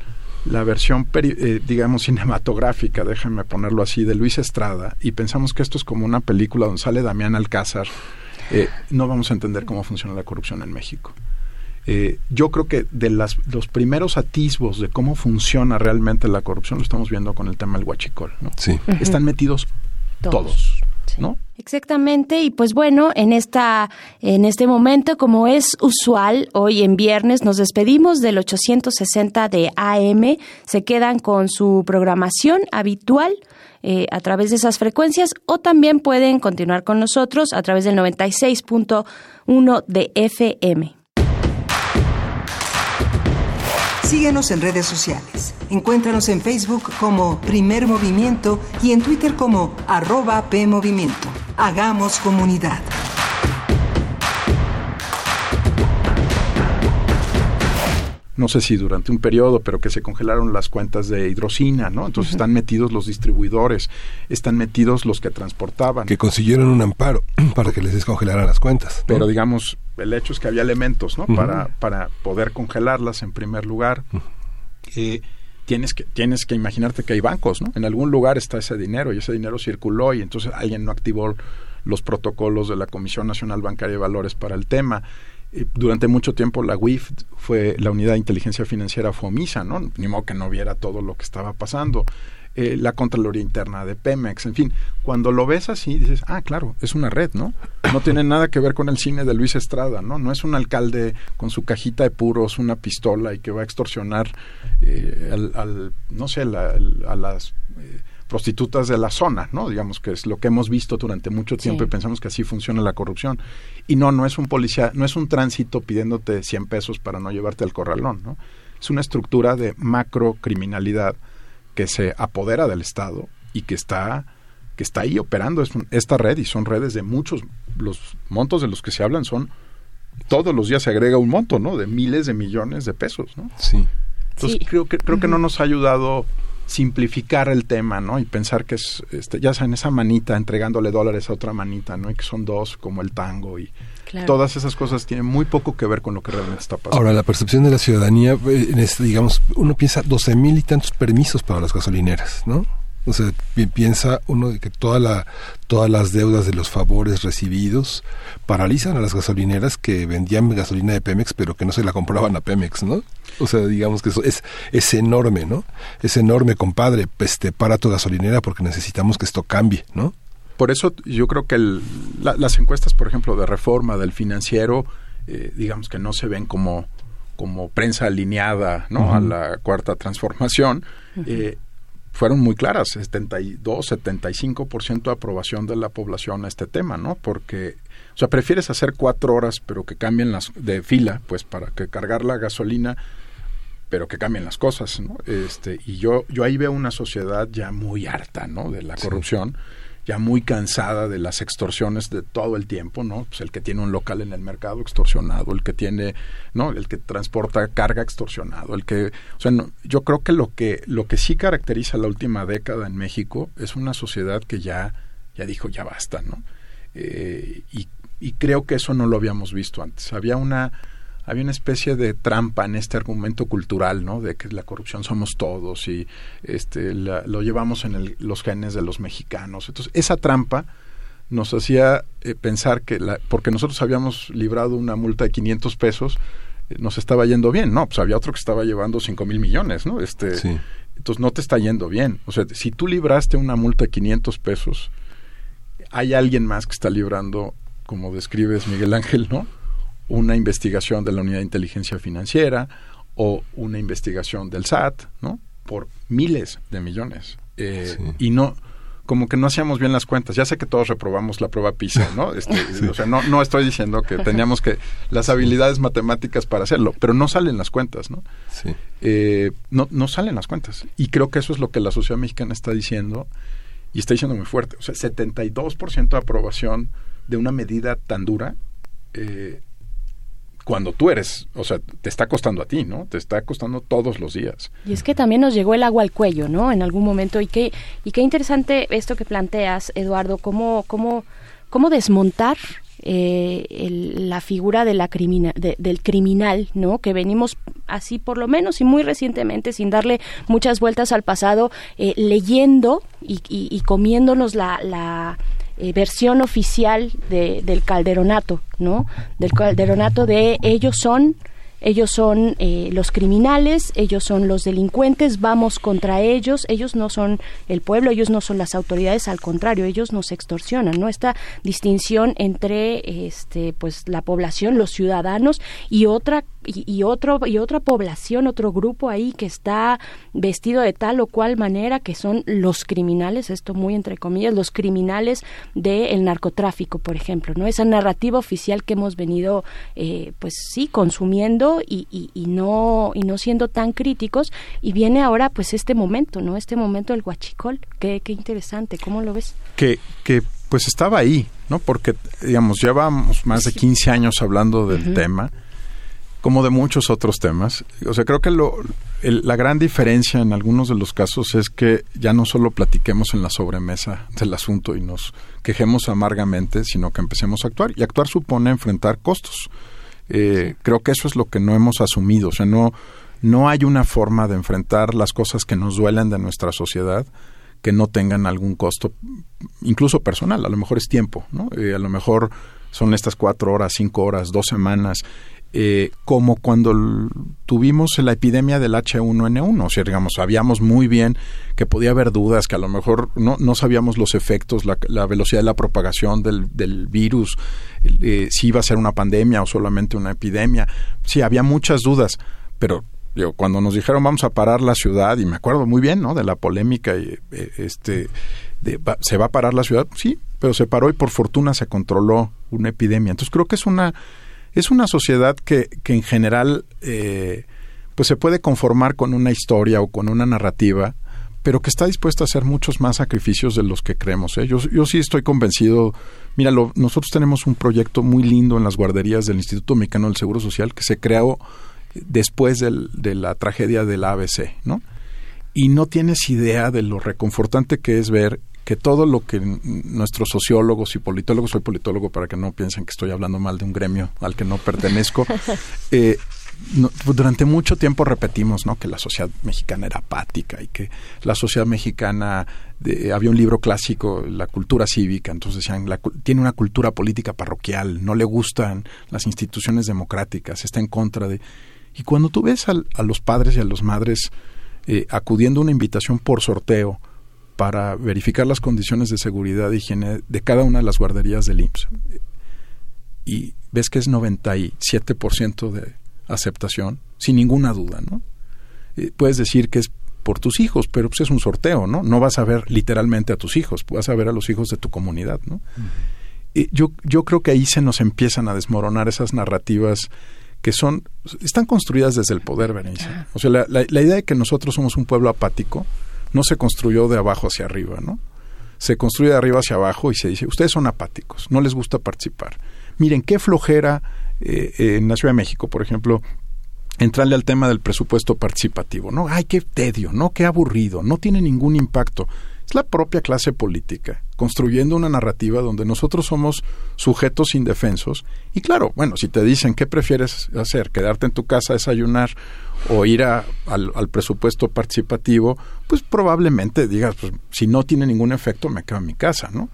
la versión, eh, digamos, cinematográfica, déjenme ponerlo así, de Luis Estrada, y pensamos que esto es como una película donde sale Damián Alcázar, no vamos a entender cómo funciona la corrupción en México. Eh, yo creo que de las, los primeros atisbos de cómo funciona realmente la corrupción lo estamos viendo con el tema del huachicol. ¿no? Sí. Están metidos todos. ¿no? Exactamente, y pues bueno, en esta en este momento como es usual, hoy en viernes nos despedimos del 860 de AM, se quedan con su programación habitual. Eh, a través de esas frecuencias o también pueden continuar con nosotros a través del 96.1 de FM. Síguenos en redes sociales. Encuéntranos en Facebook como Primer Movimiento y en Twitter como arroba PMovimiento. Hagamos comunidad. no sé si durante un periodo, pero que se congelaron las cuentas de hidrocina, ¿no? Entonces están metidos los distribuidores, están metidos los que transportaban. Que consiguieron un amparo para que les descongelaran las cuentas. Pero digamos, el hecho es que había elementos, ¿no? para, para poder congelarlas en primer lugar. Eh, tienes que, tienes que imaginarte que hay bancos, ¿no? En algún lugar está ese dinero y ese dinero circuló y entonces alguien no activó los protocolos de la Comisión Nacional Bancaria de Valores para el tema durante mucho tiempo la UIF fue la unidad de inteligencia financiera FOMISA, ¿no? Ni modo que no viera todo lo que estaba pasando. Eh, la Contraloría Interna de Pemex, en fin, cuando lo ves así dices, ah, claro, es una red, ¿no? No tiene nada que ver con el cine de Luis Estrada, ¿no? No es un alcalde con su cajita de puros, una pistola y que va a extorsionar eh, al, no sé, a las... Eh, prostitutas de la zona, ¿no? Digamos que es lo que hemos visto durante mucho tiempo y pensamos que así funciona la corrupción. Y no, no es un policía, no es un tránsito pidiéndote 100 pesos para no llevarte al corralón, ¿no? Es una estructura de macrocriminalidad que se apodera del Estado y que está que está ahí operando es esta red y son redes de muchos los montos de los que se hablan son todos los días se agrega un monto, ¿no? De miles de millones de pesos, ¿no? Sí. Entonces creo que creo que no nos ha ayudado simplificar el tema, ¿no? Y pensar que es, este, ya en esa manita entregándole dólares a otra manita, ¿no? Y que son dos, como el tango y todas esas cosas tienen muy poco que ver con lo que realmente está pasando. Ahora, la percepción de la ciudadanía, eh, en este, digamos, uno piensa doce mil y tantos permisos para las gasolineras, ¿no? O sea, piensa uno de que toda la, todas las deudas de los favores recibidos paralizan a las gasolineras que vendían gasolina de Pemex, pero que no se la compraban a Pemex, ¿no? O sea, digamos que eso es, es enorme, ¿no? Es enorme, compadre, pues te para tu gasolinera porque necesitamos que esto cambie, ¿no? Por eso yo creo que las encuestas, por ejemplo, de reforma del financiero, eh, digamos que no se ven como, como prensa alineada ¿no? a la cuarta transformación. eh, fueron muy claras, 72, 75% de aprobación de la población a este tema, ¿no? Porque, o sea, prefieres hacer cuatro horas, pero que cambien las de fila, pues para que cargar la gasolina, pero que cambien las cosas, ¿no? Este, y yo, yo ahí veo una sociedad ya muy harta, ¿no? De la corrupción ya muy cansada de las extorsiones de todo el tiempo, ¿no? Pues el que tiene un local en el mercado extorsionado, el que tiene, ¿no? El que transporta carga extorsionado, el que, o sea, yo creo que lo que lo que sí caracteriza la última década en México es una sociedad que ya ya dijo ya basta, ¿no? Eh, y, y creo que eso no lo habíamos visto antes. Había una había una especie de trampa en este argumento cultural, ¿no? De que la corrupción somos todos y este, lo llevamos en los genes de los mexicanos. Entonces, esa trampa nos hacía eh, pensar que, la, porque nosotros habíamos librado una multa de 500 pesos, eh, nos estaba yendo bien. No, pues había otro que estaba llevando 5 mil millones, ¿no? Este, Entonces, no te está yendo bien. O sea, si tú libraste una multa de 500 pesos, hay alguien más que está librando, como describes Miguel Ángel, ¿no? Una investigación de la Unidad de Inteligencia Financiera o una investigación del SAT, ¿no? Por miles de millones. Eh, y no, como que no hacíamos bien las cuentas. Ya sé que todos reprobamos la prueba PISA, ¿no? Este, O sea, no, no estoy diciendo que teníamos que las habilidades matemáticas para hacerlo, pero no salen las cuentas, ¿no? Sí. Eh, no, no salen las cuentas. Y creo que eso es lo que la sociedad mexicana está diciendo y está diciendo muy fuerte. O sea, 72% de aprobación de una medida tan dura eh, cuando tú eres, o sea, te está costando a ti, ¿no? Te está costando todos los días. Y es que también nos llegó el agua al cuello, ¿no? En algún momento. Y qué, y qué interesante esto que planteas, Eduardo, cómo, cómo, cómo desmontar eh, la figura de la del criminal, ¿no? Que venimos así por lo menos y muy recientemente, sin darle muchas vueltas al pasado, eh, leyendo y, y, comiéndonos la, la eh, versión oficial de, del calderonato, ¿no? Del calderonato de ellos son ellos son eh, los criminales, ellos son los delincuentes, vamos contra ellos, ellos no son el pueblo, ellos no son las autoridades, al contrario, ellos nos extorsionan, ¿no? Esta distinción entre este pues la población, los ciudadanos y otra y, otro y otra población, otro grupo ahí que está vestido de tal o cual manera que son los criminales, esto muy entre comillas, los criminales del narcotráfico, por ejemplo, ¿no? Esa narrativa oficial que hemos venido eh, pues sí consumiendo y, y, no y no siendo tan críticos y viene ahora pues este momento no este momento del guachicol qué, qué interesante cómo lo ves que que pues estaba ahí no porque digamos llevamos más de 15 años hablando del tema como de muchos otros temas o sea creo que lo la gran diferencia en algunos de los casos es que ya no solo platiquemos en la sobremesa del asunto y nos quejemos amargamente, sino que empecemos a actuar. Y actuar supone enfrentar costos. Eh, creo que eso es lo que no hemos asumido. O sea, no, no hay una forma de enfrentar las cosas que nos duelen de nuestra sociedad que no tengan algún costo, incluso personal. A lo mejor es tiempo, ¿no? Eh, a lo mejor son estas cuatro horas, cinco horas, dos semanas. Eh, como cuando tuvimos la epidemia del H1N1, o sea, digamos, sabíamos muy bien que podía haber dudas, que a lo mejor no, no sabíamos los efectos, la, velocidad de la propagación del, virus, eh, si iba a ser una pandemia o solamente una epidemia. Sí, había muchas dudas, pero cuando nos dijeron vamos a parar la ciudad, y me acuerdo muy bien, ¿no? De la polémica, y, eh, este, de, se va a parar la ciudad, sí, pero se paró y por fortuna se controló una epidemia. Entonces creo que es una es una sociedad que, que en general eh, pues se puede conformar con una historia o con una narrativa, pero que está dispuesta a hacer muchos más sacrificios de los que creemos. ¿eh? Yo, yo sí estoy convencido. Mira, nosotros tenemos un proyecto muy lindo en las guarderías del Instituto Mexicano del Seguro Social que se creó después del, de la tragedia del ABC, ¿no? Y no tienes idea de lo reconfortante que es ver que todo lo que nuestros sociólogos y politólogos, soy politólogo para que no piensen que estoy hablando mal de un gremio al que no pertenezco, eh, durante mucho tiempo repetimos ¿no? que la sociedad mexicana era apática y que la sociedad mexicana había un libro clásico la cultura cívica entonces decían tiene una cultura política parroquial no le gustan las instituciones democráticas está en contra de y cuando tú ves a los padres y a las madres eh, acudiendo a una invitación por sorteo para verificar las condiciones de seguridad e higiene de cada una de las guarderías del IMSS. Y ves que es 97% de aceptación, sin ninguna duda, ¿no? Eh, puedes decir que es por tus hijos, pero pues es un sorteo, ¿no? No vas a ver literalmente a tus hijos, vas a ver a los hijos de tu comunidad, ¿no? yo, yo creo que ahí se nos empiezan a desmoronar esas narrativas que son, están construidas desde el poder, Berenice. O sea, la, la, idea de que nosotros somos un pueblo apático no se construyó de abajo hacia arriba, ¿no? Se construye de arriba hacia abajo y se dice, ustedes son apáticos, no les gusta participar. Miren, qué flojera eh, en la Ciudad de México, por ejemplo, entrarle al tema del presupuesto participativo, ¿no? Ay, qué tedio, ¿no? Qué aburrido, no tiene ningún impacto. Es la propia clase política construyendo una narrativa donde nosotros somos sujetos indefensos. Y claro, bueno, si te dicen qué prefieres hacer, quedarte en tu casa desayunar o ir a, al, presupuesto participativo, pues probablemente digas, pues si no tiene ningún efecto, me quedo en mi casa, ¿no?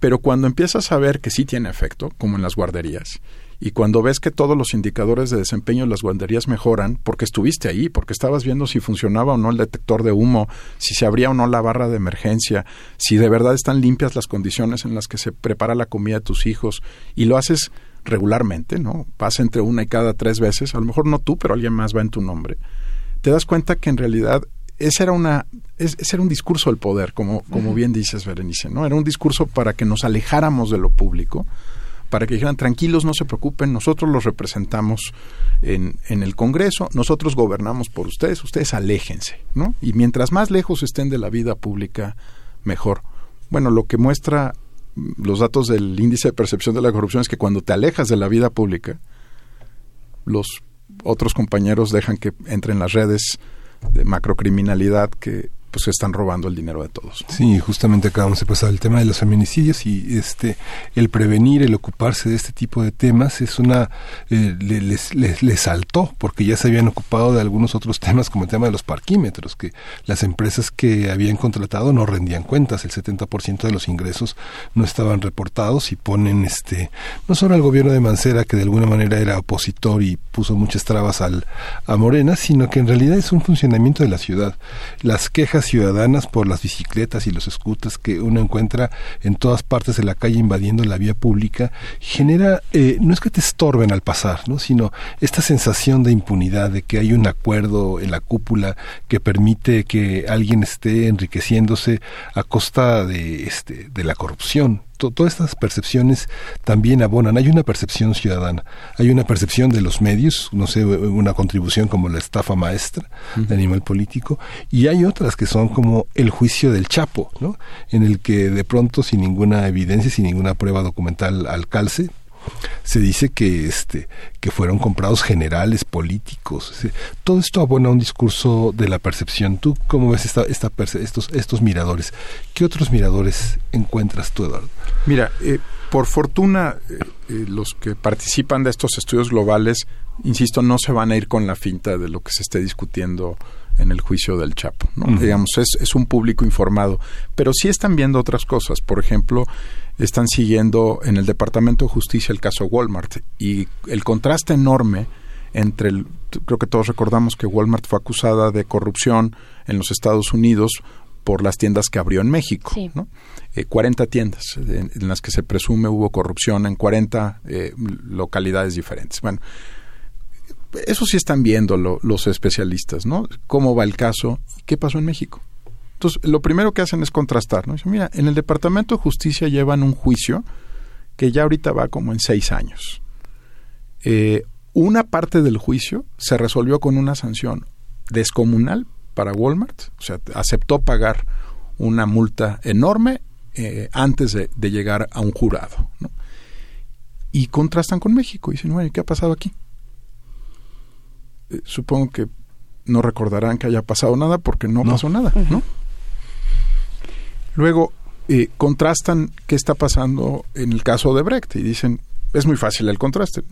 Pero cuando empiezas a ver que sí tiene efecto, como en las guarderías, y cuando ves que todos los indicadores de desempeño de las guarderías mejoran, porque estuviste ahí, porque estabas viendo si funcionaba o no el detector de humo, si se abría o no la barra de emergencia, si de verdad están limpias las condiciones en las que se prepara la comida de tus hijos, y lo haces regularmente, ¿no? Vas entre una y cada tres veces, a lo mejor no tú, pero alguien más va en tu nombre. Te das cuenta que en realidad ese era una ese era un discurso del poder, como, como bien dices, Berenice, ¿no? Era un discurso para que nos alejáramos de lo público, para que dijeran tranquilos, no se preocupen, nosotros los representamos en, en, el Congreso, nosotros gobernamos por ustedes, ustedes aléjense, ¿no? Y mientras más lejos estén de la vida pública, mejor. Bueno, lo que muestra los datos del índice de percepción de la corrupción es que cuando te alejas de la vida pública, los otros compañeros dejan que entren las redes de macrocriminalidad que pues están robando el dinero de todos. Sí, justamente acabamos de pasar el tema de los feminicidios y este el prevenir, el ocuparse de este tipo de temas es una eh, les, les, saltó porque ya se habían ocupado de algunos otros temas como el tema de los parquímetros que las empresas que habían contratado no rendían cuentas, el 70% de los ingresos no estaban reportados y ponen este no solo al gobierno de Mancera que de alguna manera era opositor y puso muchas trabas al a Morena, sino que en realidad es un funcionamiento de la ciudad. Las quejas ciudadanas por las bicicletas y los scooters que uno encuentra en todas partes de la calle invadiendo la vía pública, genera, eh, no es que te estorben al pasar, ¿no? sino esta sensación de impunidad, de que hay un acuerdo en la cúpula que permite que alguien esté enriqueciéndose a costa de, este, de la corrupción todas estas percepciones también abonan. Hay una percepción ciudadana, hay una percepción de los medios, no sé, una contribución como la estafa maestra de animal político, y hay otras que son como el juicio del Chapo, ¿no? En el que de pronto, sin ninguna evidencia, sin ninguna prueba documental al calce, se dice que este que fueron comprados generales políticos todo esto abona un discurso de la percepción tú cómo ves esta, esta estos estos miradores qué otros miradores encuentras tú Eduardo mira eh, por fortuna eh, eh, los que participan de estos estudios globales insisto no se van a ir con la finta de lo que se esté discutiendo en el juicio del Chapo. ¿no? Digamos, es, es, un público informado, pero sí están viendo otras cosas. Por ejemplo, están siguiendo en el Departamento de Justicia el caso Walmart y el contraste enorme entre el, creo que todos recordamos que Walmart fue acusada de corrupción en los Estados Unidos por las tiendas que abrió en México, ¿no? 40 eh, tiendas en, las que se presume hubo corrupción en 40 eh, localidades diferentes. Bueno, eso sí están viendo los especialistas, ¿no? ¿Cómo va el caso? ¿Qué pasó en México? Entonces, lo primero que hacen es contrastar, ¿no? Dicen, mira, en el Departamento de Justicia llevan un juicio que ya ahorita va como en seis años. Eh, una parte del juicio se resolvió con una sanción descomunal para Walmart, o sea, aceptó pagar una multa enorme eh, antes de, llegar a un jurado. ¿no? Y contrastan con México y dicen, bueno, ¿qué ha pasado aquí? Eh, supongo que no recordarán que haya pasado nada porque no, pasó nada, ¿no? Luego eh, contrastan qué está pasando en el caso de Brecht y dicen, es muy fácil el contraste.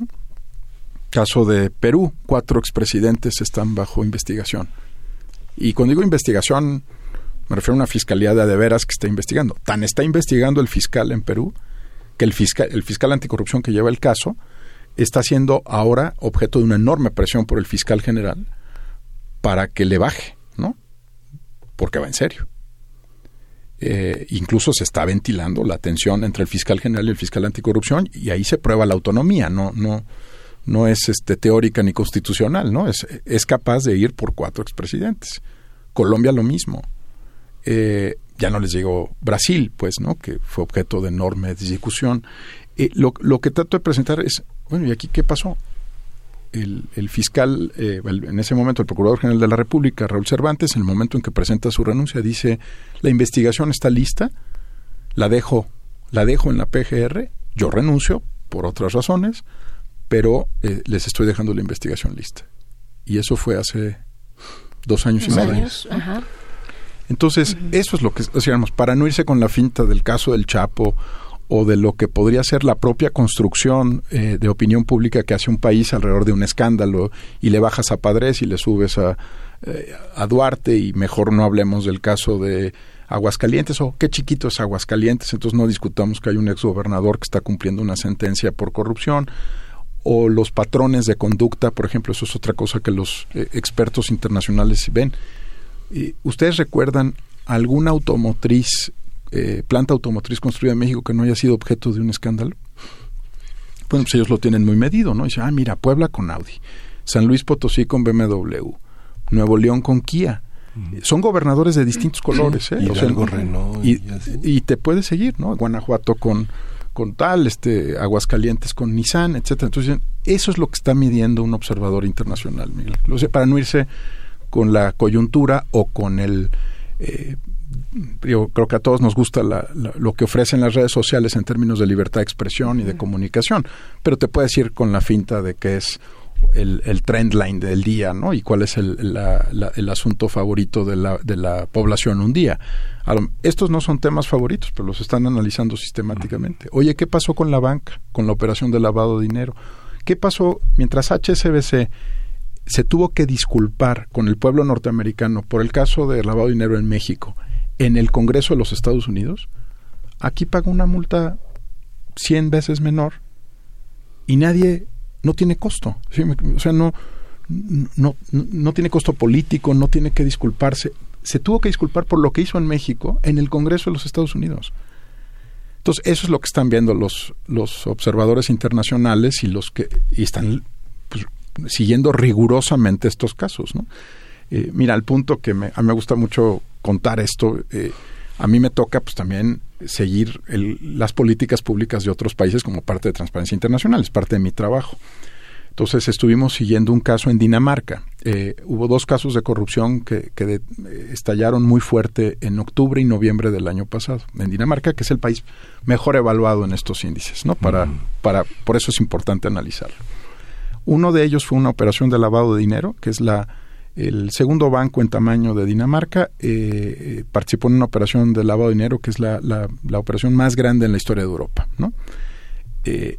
Caso de Perú, cuatro expresidentes están bajo investigación. Y cuando digo investigación, me refiero a una fiscalía de veras que está investigando. Tan está investigando el fiscal en Perú que el fiscal, el fiscal anticorrupción que lleva el caso está siendo ahora objeto de una enorme presión por el fiscal general para que le baje, ¿no? Porque va en serio. Eh, incluso se está ventilando la tensión entre el fiscal general y el fiscal anticorrupción y ahí se prueba la autonomía, no, no, no es este, teórica ni constitucional, ¿no? Es, es capaz de ir por cuatro expresidentes. Colombia lo mismo. Eh, ya no les llegó Brasil, pues, ¿no? Que fue objeto de enorme discusión. Eh, lo, lo, que trato de presentar es, bueno, ¿y aquí qué pasó? El, el fiscal, eh, en ese momento el Procurador General de la República, Raúl Cervantes, en el momento en que presenta su renuncia, dice, la investigación está lista, la dejo, la dejo en la PGR, yo renuncio por otras razones, pero eh, les estoy dejando la investigación lista. Y eso fue hace dos años y medio. Entonces, eso es lo que decíamos, para no irse con la finta del caso del Chapo o de lo que podría ser la propia construcción eh, de opinión pública que hace un país alrededor de un escándalo y le bajas a Padres y le subes a, eh, a Duarte y mejor no hablemos del caso de Aguascalientes o qué chiquito es Aguascalientes, entonces no discutamos que hay un exgobernador que está cumpliendo una sentencia por corrupción o los patrones de conducta, por ejemplo, eso es otra cosa que los eh, expertos internacionales ven. ¿Ustedes recuerdan alguna automotriz, eh, planta automotriz construida en México que no haya sido objeto de un escándalo? Bueno, pues ellos lo tienen muy medido, ¿no? Dicen, ah, mira, Puebla con Audi, San Luis Potosí con BMW, Nuevo León con Kia. Son gobernadores de distintos colores, ¿eh? y, y, te puedes seguir, ¿no? Guanajuato con, con tal, este, Aguascalientes con Nissan, etcétera. Entonces, eso es lo que está midiendo un observador internacional, Miguel. Lo sé, para no irse con la coyuntura o con el... Eh, yo creo que a todos nos gusta lo que ofrecen las redes sociales en términos de libertad de expresión y de comunicación, pero te puedes ir con la finta de que es el, el trend line del día, ¿no? Y cuál es el, el asunto favorito de la, de la población un día. Estos no son temas favoritos, pero los están analizando sistemáticamente. Oye, ¿qué pasó con la banca, con la operación de lavado de dinero? ¿Qué pasó mientras HSBC se tuvo que disculpar con el pueblo norteamericano por el caso de lavado de dinero en México en el Congreso de los Estados Unidos, aquí paga una multa 100 veces menor y nadie, no tiene costo. O sea, no, no, no tiene costo político, no tiene que disculparse. Se tuvo que disculpar por lo que hizo en México en el Congreso de los Estados Unidos. Entonces, eso es lo que están viendo los, los observadores internacionales y los que están pues, siguiendo rigurosamente estos casos. ¿no? Eh, mira, al punto que me, a me gusta mucho contar esto, eh, a mí me toca pues también seguir las políticas públicas de otros países como parte de Transparencia Internacional, es parte de mi trabajo. Entonces estuvimos siguiendo un caso en Dinamarca. Eh, hubo dos casos de corrupción que, que estallaron muy fuerte en octubre y noviembre del año pasado en Dinamarca, que es el país mejor evaluado en estos índices, ¿no? Para, para, por eso es importante analizarlo. Uno de ellos fue una operación de lavado de dinero, que es la el segundo banco en tamaño de Dinamarca. Eh, eh, participó en una operación de lavado de dinero, que es la, la, operación más grande en la historia de Europa, ¿no? Eh,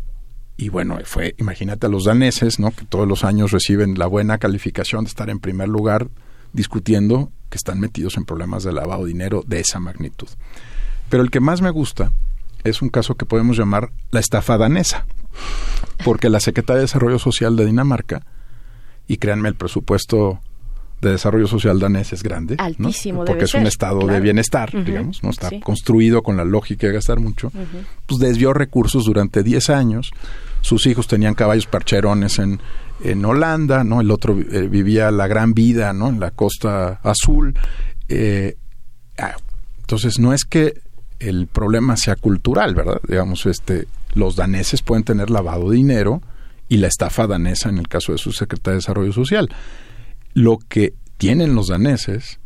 y bueno, fue, imagínate a los daneses, ¿no? Que todos los años reciben la buena calificación de estar en primer lugar discutiendo que están metidos en problemas de lavado de dinero de esa magnitud. Pero el que más me gusta es un caso que podemos llamar la estafa danesa, porque la Secretaría de Desarrollo Social de Dinamarca, y créanme, el presupuesto de desarrollo social danés es grande, Altísimo, porque es un estado de bienestar, digamos, no está construido con la lógica de gastar mucho, pues desvió recursos durante 10 años. Sus hijos tenían caballos parcherones en, en Holanda, ¿no? El otro eh, vivía la gran vida, ¿no? En la costa azul. Eh, ah, entonces no es que el problema sea cultural, ¿verdad? Digamos, este, los daneses pueden tener lavado de dinero y la estafa danesa en el caso de su secretaria de Desarrollo Social. Lo que tienen los daneses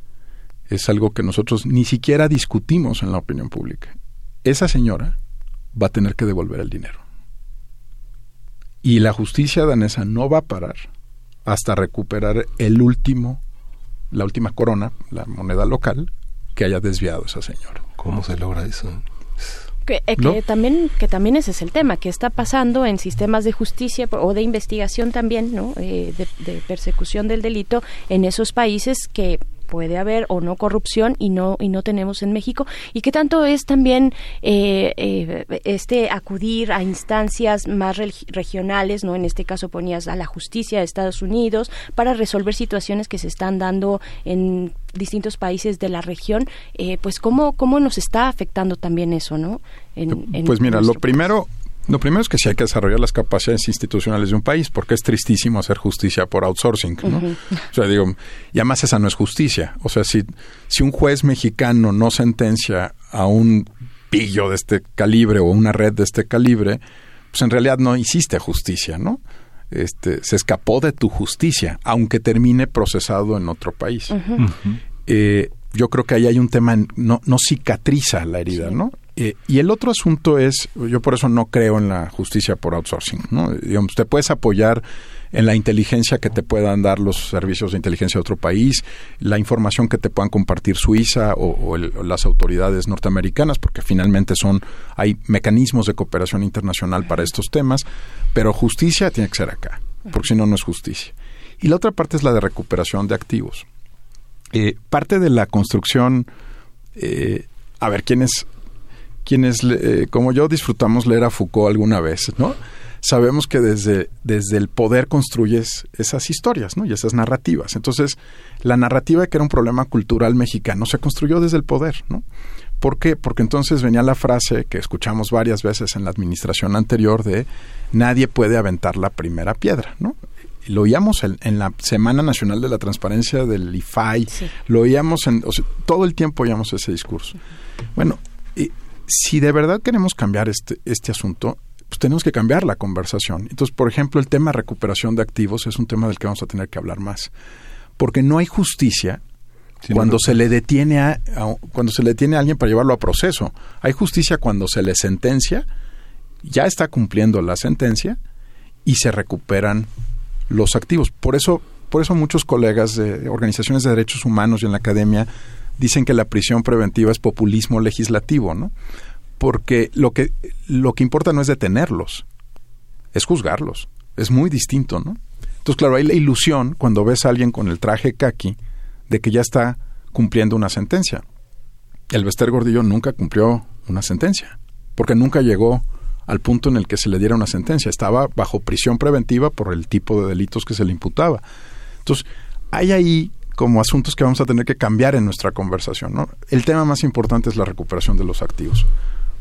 es algo que nosotros ni siquiera discutimos en la opinión pública. Esa señora va a tener que devolver el dinero. Y la justicia danesa no va a parar hasta recuperar el último, la última corona, la moneda local, que haya desviado esa señora. ¿Cómo se logra eso? Que, eh, que, también que también ese es el tema que está pasando en sistemas de justicia o de investigación también no eh, de, persecución del delito en esos países que puede haber o no corrupción y no y no tenemos en México y que tanto es también eh, eh, este acudir a instancias más regionales no en este caso ponías a la justicia de Estados Unidos para resolver situaciones que se están dando en distintos países de la región eh, pues cómo cómo nos está afectando también eso no pues mira lo primero Lo primero es que sí hay que desarrollar las capacidades institucionales de un país, porque es tristísimo hacer justicia por outsourcing, ¿no? O sea, digo, y además esa no es justicia. O sea, si, si un juez mexicano no sentencia a un pillo de este calibre o una red de este calibre, pues en realidad no hiciste justicia, ¿no? Este, se escapó de tu justicia, aunque termine procesado en otro país. Eh, yo creo que ahí hay un tema, no, no cicatriza la herida, ¿no? Eh, y el otro asunto es, yo por eso no creo en la justicia por outsourcing, ¿no? Digamos, te puedes apoyar en la inteligencia que te puedan dar los servicios de inteligencia de otro país, la información que te puedan compartir Suiza o, las autoridades norteamericanas, porque finalmente son hay mecanismos de cooperación internacional para estos temas, pero justicia tiene que ser acá, porque si no no es justicia. Y la otra parte es la de recuperación de activos. Eh, parte de la construcción, eh, a ver, ¿quiénes, quienes, eh, como yo, disfrutamos leer a Foucault alguna vez, ¿no? Sabemos que desde, desde el poder construyes esas historias, ¿no? Y esas narrativas. Entonces, la narrativa de que era un problema cultural mexicano se construyó desde el poder, ¿no? ¿Por qué? Porque entonces venía la frase que escuchamos varias veces en la administración anterior de nadie puede aventar la primera piedra, ¿no? lo oíamos en, la Semana Nacional de la Transparencia del IFAI, lo oíamos en, todo el tiempo oíamos ese discurso. Bueno, si de verdad queremos cambiar este, este asunto, pues tenemos que cambiar la conversación. Entonces, por ejemplo, el tema recuperación de activos es un tema del que vamos a tener que hablar más. Porque no hay justicia cuando se le detiene a, cuando se le detiene a alguien para llevarlo a proceso. Hay justicia cuando se le sentencia, ya está cumpliendo la sentencia y se recuperan los activos. Por eso, por eso muchos colegas de organizaciones de derechos humanos y en la academia dicen que la prisión preventiva es populismo legislativo, ¿no? Porque lo que, lo que importa no es detenerlos, es juzgarlos. Es muy distinto, ¿no? Entonces, claro, hay la ilusión cuando ves a alguien con el traje kaki de que ya está cumpliendo una sentencia. El Bester Gordillo nunca cumplió una sentencia, porque nunca llegó al punto en el que se le diera una sentencia. Estaba bajo prisión preventiva por el tipo de delitos que se le imputaba. Entonces, hay ahí como asuntos que vamos a tener que cambiar en nuestra conversación. ¿no? El tema más importante es la recuperación de los activos.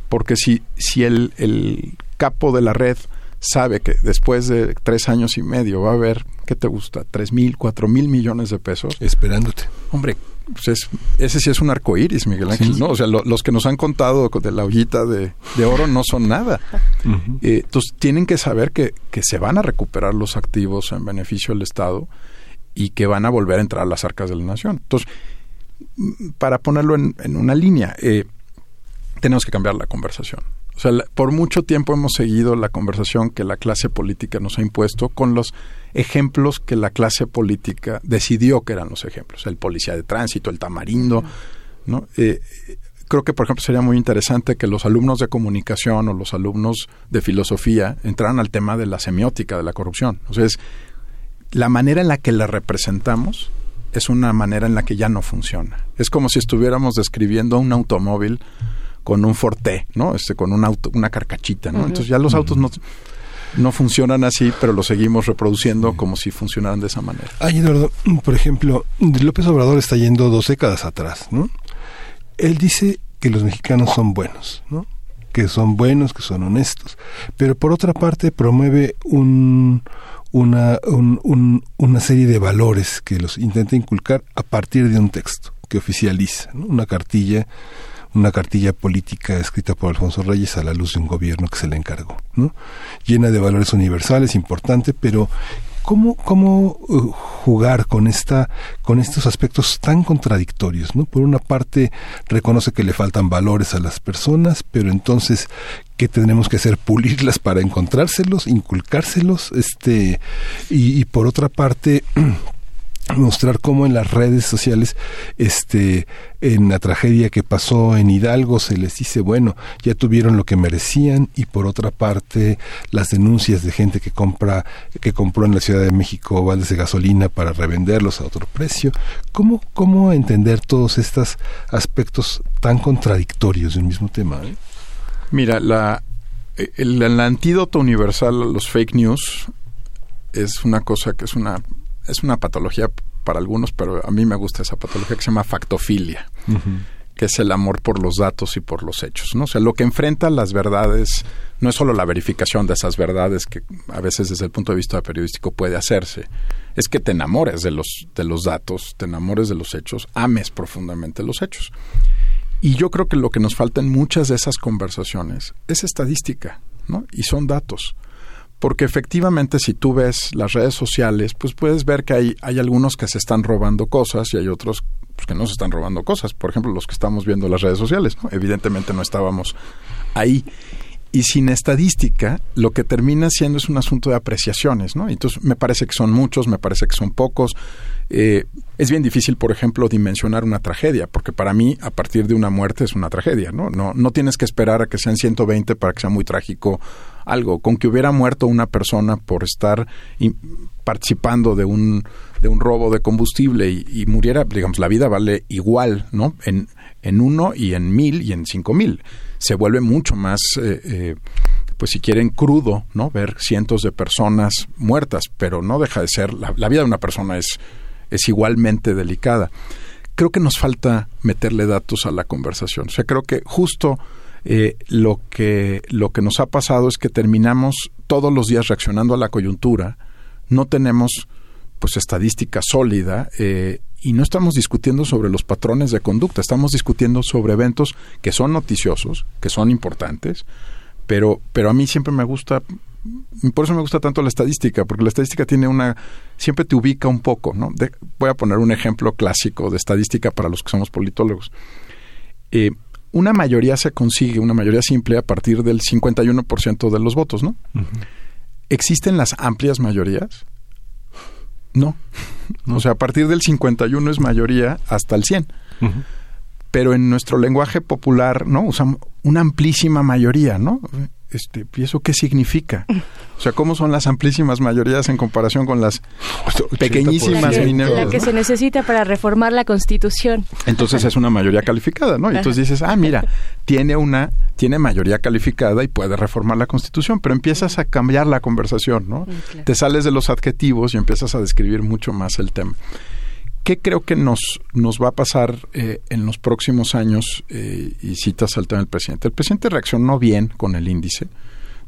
Porque si, si el, el capo de la red sabe que después de tres años y medio va a haber, ¿qué te gusta? ¿Tres mil, cuatro mil millones de pesos? Esperándote. Hombre, pues ese sí es un arco iris, Miguel Ángel. ¿no? O sea, los que nos han contado de la ollita de, oro no son nada. Eh, entonces, tienen que saber que, que se van a recuperar los activos en beneficio del Estado y que van a volver a entrar a las arcas de la nación. Entonces, para ponerlo en, una línea, eh, tenemos que cambiar la conversación. O sea, por mucho tiempo hemos seguido la conversación que la clase política nos ha impuesto con los ejemplos que la clase política decidió que eran los ejemplos. El policía de tránsito, el tamarindo, ¿no? Eh, creo que, por ejemplo, sería muy interesante que los alumnos de comunicación o los alumnos de filosofía entraran al tema de la semiótica de la corrupción. O sea, es la manera en la que la representamos es una manera en la que ya no funciona. Es como si estuviéramos describiendo un automóvil con un forte, ¿no? Este, con un auto, una carcachita, ¿no? Entonces ya los autos no, no funcionan así, pero los seguimos reproduciendo como si funcionaran de esa manera. Ay, Eduardo, por ejemplo, López Obrador está yendo dos décadas atrás, ¿no? Él dice que los mexicanos son buenos, ¿no? Que son buenos, que son honestos. Pero por otra parte promueve un, una, una serie de valores que los intenta inculcar a partir de un texto que oficializa, una cartilla una cartilla política escrita por Alfonso Reyes a la luz de un gobierno que se le encargó, ¿no? llena de valores universales, importante, pero ¿Cómo, cómo uh, jugar con esta, con estos aspectos tan contradictorios, ¿no? Por una parte reconoce que le faltan valores a las personas, pero entonces ¿qué tenemos que hacer? Pulirlas para encontrárselos, inculcárselos, este, y, y por otra parte mostrar cómo en las redes sociales este en la tragedia que pasó en Hidalgo se les dice bueno ya tuvieron lo que merecían y por otra parte las denuncias de gente que compra que compró en la Ciudad de México vales de gasolina para revenderlos a otro precio cómo cómo entender todos estos aspectos tan contradictorios del mismo tema eh? mira la el, el antídoto universal a los fake news es una cosa que es una es una patología para algunos, pero a mí me gusta esa patología que se llama factofilia, que es el amor por los datos y por los hechos. ¿no? O sea, lo que enfrenta las verdades no es solo la verificación de esas verdades que a veces desde el punto de vista periodístico puede hacerse, es que te enamores de los, de los datos, te enamores de los hechos, ames profundamente los hechos. Y yo creo que lo que nos falta en muchas de esas conversaciones es estadística, ¿no? Y son datos. Porque efectivamente si tú ves las redes sociales, pues puedes ver que hay, hay algunos que se están robando cosas y hay otros pues, que no se están robando cosas. Por ejemplo, los que estamos viendo las redes sociales. Evidentemente no estábamos ahí. Y sin estadística, lo que termina siendo es un asunto de apreciaciones, ¿no? Entonces, me parece que son muchos, me parece que son pocos. Eh, es bien difícil, por ejemplo, dimensionar una tragedia, porque para mí, a partir de una muerte es una tragedia, ¿no? No, no tienes que esperar a que sean 120 para que sea muy trágico algo. Con que hubiera muerto una persona por estar participando de un de un robo de combustible y, muriera, digamos, la vida vale igual, ¿no? En, en uno y en mil y en cinco mil. Se vuelve mucho más, eh, eh, pues si quieren, crudo, ¿no? Ver cientos de personas muertas, pero no deja de ser, la, vida de una persona es, es igualmente delicada. Creo que nos falta meterle datos a la conversación. O sea, creo que justo eh, lo, que, lo que nos ha pasado es que terminamos todos los días reaccionando a la coyuntura, no tenemos pues estadística sólida eh, y no estamos discutiendo sobre los patrones de conducta, estamos discutiendo sobre eventos que son noticiosos, que son importantes, pero, pero a mí siempre me gusta, por eso me gusta tanto la estadística, porque la estadística tiene una, siempre te ubica un poco, ¿no? voy a poner un ejemplo clásico de estadística para los que somos politólogos. Eh, una mayoría se consigue, una mayoría simple, a partir del 51% de los votos, ¿no? ¿Existen las amplias mayorías? No. O sea, a partir del 51 es mayoría hasta el 100. Pero en nuestro lenguaje popular, ¿no? Usamos una amplísima mayoría, ¿no? Este, ¿Y eso qué significa? O sea, ¿cómo son las amplísimas mayorías en comparación con las pequeñísimas minorías? La que se necesita para reformar la Constitución. Entonces es una mayoría calificada, ¿no? Y entonces dices, ah, mira, tiene una, tiene mayoría calificada y puede reformar la Constitución, pero empiezas a cambiar la conversación, ¿no? Te sales de los adjetivos y empiezas a describir mucho más el tema. ¿Qué creo que nos, nos va a pasar eh, en los próximos años? Eh, y citas al tema del presidente. El presidente reaccionó bien con el índice.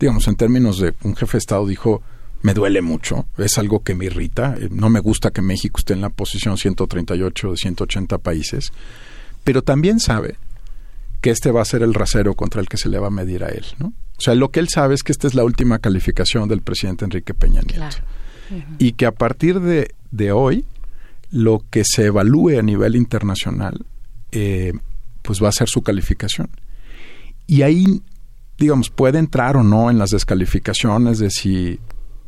Digamos, en términos de un jefe de Estado dijo, me duele mucho, es algo que me irrita, eh, no me gusta que México esté en la posición 138 de 180 países, pero también sabe que este va a ser el rasero contra el que se le va a medir a él, ¿no? O sea, lo que él sabe es que esta es la última calificación del presidente Enrique Peña Nieto. Y que a partir de, de hoy lo que se evalúe a nivel internacional, eh, pues va a ser su calificación. Y ahí, digamos, puede entrar o no en las descalificaciones de si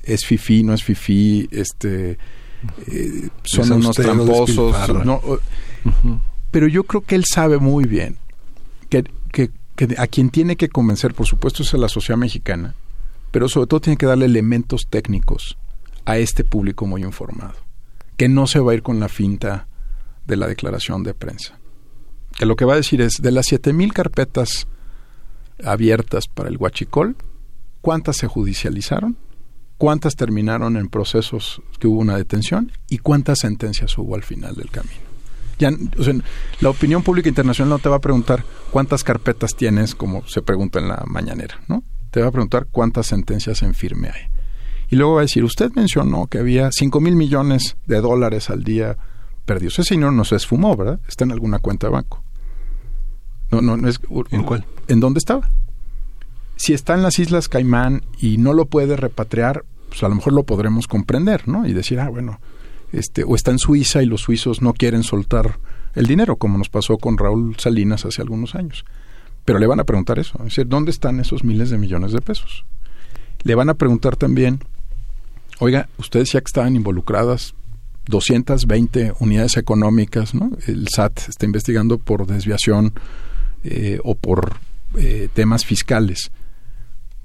es fifi, no es fifi, este, eh, son unos tramposos. Pero yo creo que él sabe muy bien que, que, que a quien tiene que convencer, por supuesto, es a la sociedad mexicana, pero sobre todo tiene que darle elementos técnicos a este público muy informado que no se va a ir con la finta de la declaración de prensa. Que lo que va a decir es, de las 7.000 carpetas abiertas para el huachicol, ¿cuántas se judicializaron? ¿Cuántas terminaron en procesos que hubo una detención? ¿Y cuántas sentencias hubo al final del camino? La opinión pública internacional no te va a preguntar cuántas carpetas tienes, como se pregunta en la mañanera, ¿no? Te va a preguntar cuántas sentencias en firme hay. Y luego va a decir, usted mencionó que había 5 mil millones de dólares al día perdidos. Ese señor no se esfumó, ¿verdad? Está en alguna cuenta de banco. No, no, no es, ¿En cuál? ¿En dónde estaba? Si está en las Islas Caimán y no lo puede repatriar, pues a lo mejor lo podremos comprender, ¿no? Y decir, ah, bueno, este, o está en Suiza y los suizos no quieren soltar el dinero, como nos pasó con Raúl Salinas hace algunos años. Pero le van a preguntar eso, es decir, ¿dónde están esos miles de millones de pesos? Le van a preguntar también Oiga, usted decía que estaban involucradas 220 unidades económicas, ¿no? El SAT está investigando por desviación eh, o por eh, temas fiscales.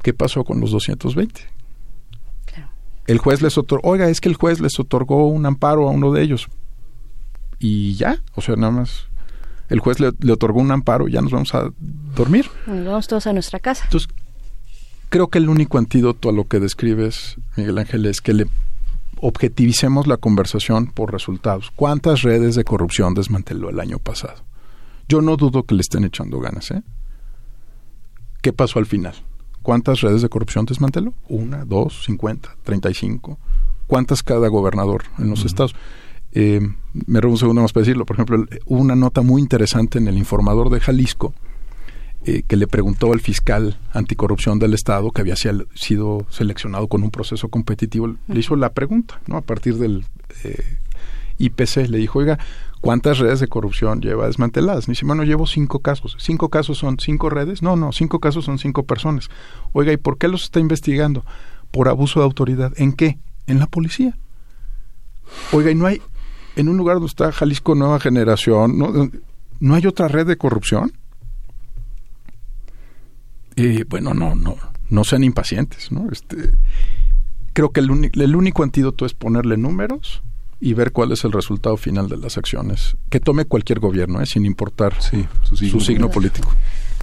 ¿Qué pasó con los 220? El juez les otorgó, oiga, es que el juez les otorgó un amparo a uno de ellos. Y ya, o sea, nada más el juez le, le otorgó un amparo, ya nos vamos a dormir. Nos vamos todos a nuestra casa. Entonces, creo que el único antídoto a lo que describes, Miguel Ángel, es que le objetivicemos la conversación por resultados. ¿Cuántas redes de corrupción desmanteló el año pasado? Yo no dudo que le estén echando ganas, ¿eh? ¿Qué pasó al final? ¿Cuántas redes de corrupción desmanteló? Una, dos, cincuenta, treinta y cinco. ¿Cuántas cada gobernador en los estados? Eh, me robo un segundo más para decirlo. Por ejemplo, hubo una nota muy interesante en el informador de Jalisco eh, que le preguntó al fiscal anticorrupción del Estado, que había sido seleccionado con un proceso competitivo, le hizo la pregunta, ¿no? A partir del eh, IPC, le dijo, oiga, ¿cuántas redes de corrupción lleva desmanteladas? Me dice, bueno, llevo cinco casos. ¿Cinco casos son cinco redes? No, no, cinco casos son cinco personas. Oiga, ¿y por qué los está investigando? Por abuso de autoridad. ¿En qué? En la policía. Oiga, ¿y no hay, en un lugar donde está Jalisco Nueva Generación, no, ¿no hay otra red de corrupción? Y bueno, no, no, no sean impacientes, ¿no? Este, creo que el, el único antídoto es ponerle números y ver cuál es el resultado final de las acciones que tome cualquier gobierno, ¿eh? sin importar su signo político.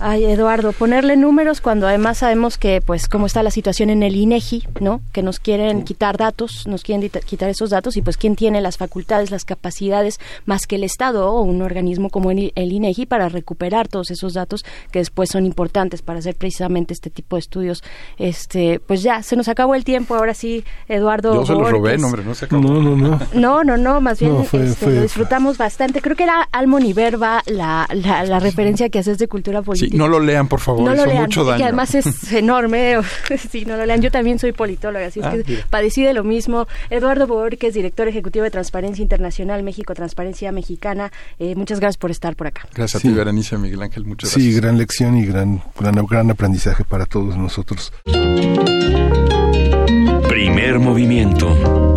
Ay, Eduardo, ponerle números cuando además sabemos que, pues, cómo está la situación en el INEGI, ¿no? Que nos quieren quitar datos, nos quieren quitar esos datos y, pues, quién tiene las facultades, las capacidades más que el Estado o un organismo como el, INEGI para recuperar todos esos datos que después son importantes para hacer precisamente este tipo de estudios. Este, pues ya, se nos acabó el tiempo. Ahora sí, Eduardo. Yo se lo robé, no, hombre, no se acabó. No, no, no. No, no, no, más bien este, lo disfrutamos bastante. Creo que era Almon Iberba la, la, la referencia que haces de cultura política no lo lean, por favor, no hizo lo lean, mucho daño. Que además es enorme. sí, no lo lean. Yo también soy politóloga, así es ah, que padecí de lo mismo. Eduardo Borges, director ejecutivo de Transparencia Internacional México, Transparencia Mexicana. Eh, muchas gracias por estar por acá. Gracias a ti, Berenice, Miguel Ángel. Muchas gracias. Sí, gran lección y gran, gran, gran aprendizaje para todos nosotros. Primer movimiento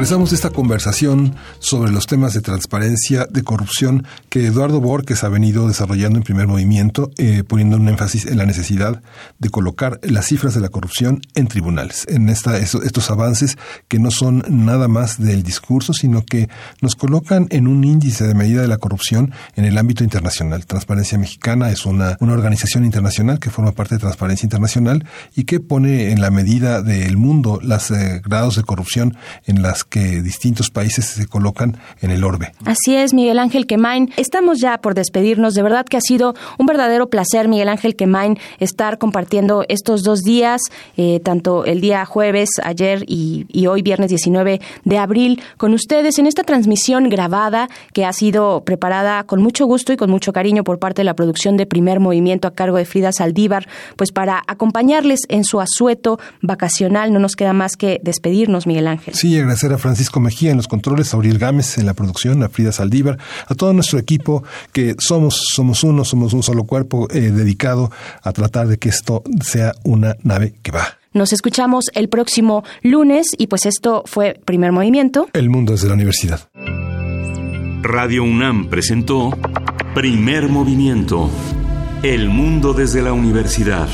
Regresamos esta conversación sobre los temas de transparencia, de corrupción que Eduardo Borges ha venido desarrollando en primer movimiento, eh, poniendo un énfasis en la necesidad de colocar las cifras de la corrupción en tribunales, en esta, estos avances que no son nada más del discurso, sino que nos colocan en un índice de medida de la corrupción en el ámbito internacional. Transparencia Mexicana es una, una organización internacional que forma parte de Transparencia Internacional y que pone en la medida del mundo los eh, grados de corrupción en las que distintos países se colocan en el orbe. Así es, Miguel Ángel Quemain. Estamos ya por despedirnos. De verdad que ha sido un verdadero placer, Miguel Ángel Quemain, estar compartiendo estos dos días, eh, tanto el día jueves, ayer y, hoy, viernes 19 de abril, con ustedes en esta transmisión grabada que ha sido preparada con mucho gusto y con mucho cariño por parte de la producción de Primer Movimiento a cargo de Frida Saldívar, pues para acompañarles en su asueto vacacional. No nos queda más que despedirnos, Miguel Ángel. Sí, agradecer a Francisco Mejía en los controles, a Gámez en la producción, a Frida Saldívar, a todo nuestro equipo que somos, somos uno, somos un solo cuerpo eh, dedicado a tratar de que esto sea una nave que va. Nos escuchamos el próximo lunes y pues esto fue Primer Movimiento. El mundo desde la universidad. Radio UNAM presentó Primer Movimiento. El mundo desde la universidad.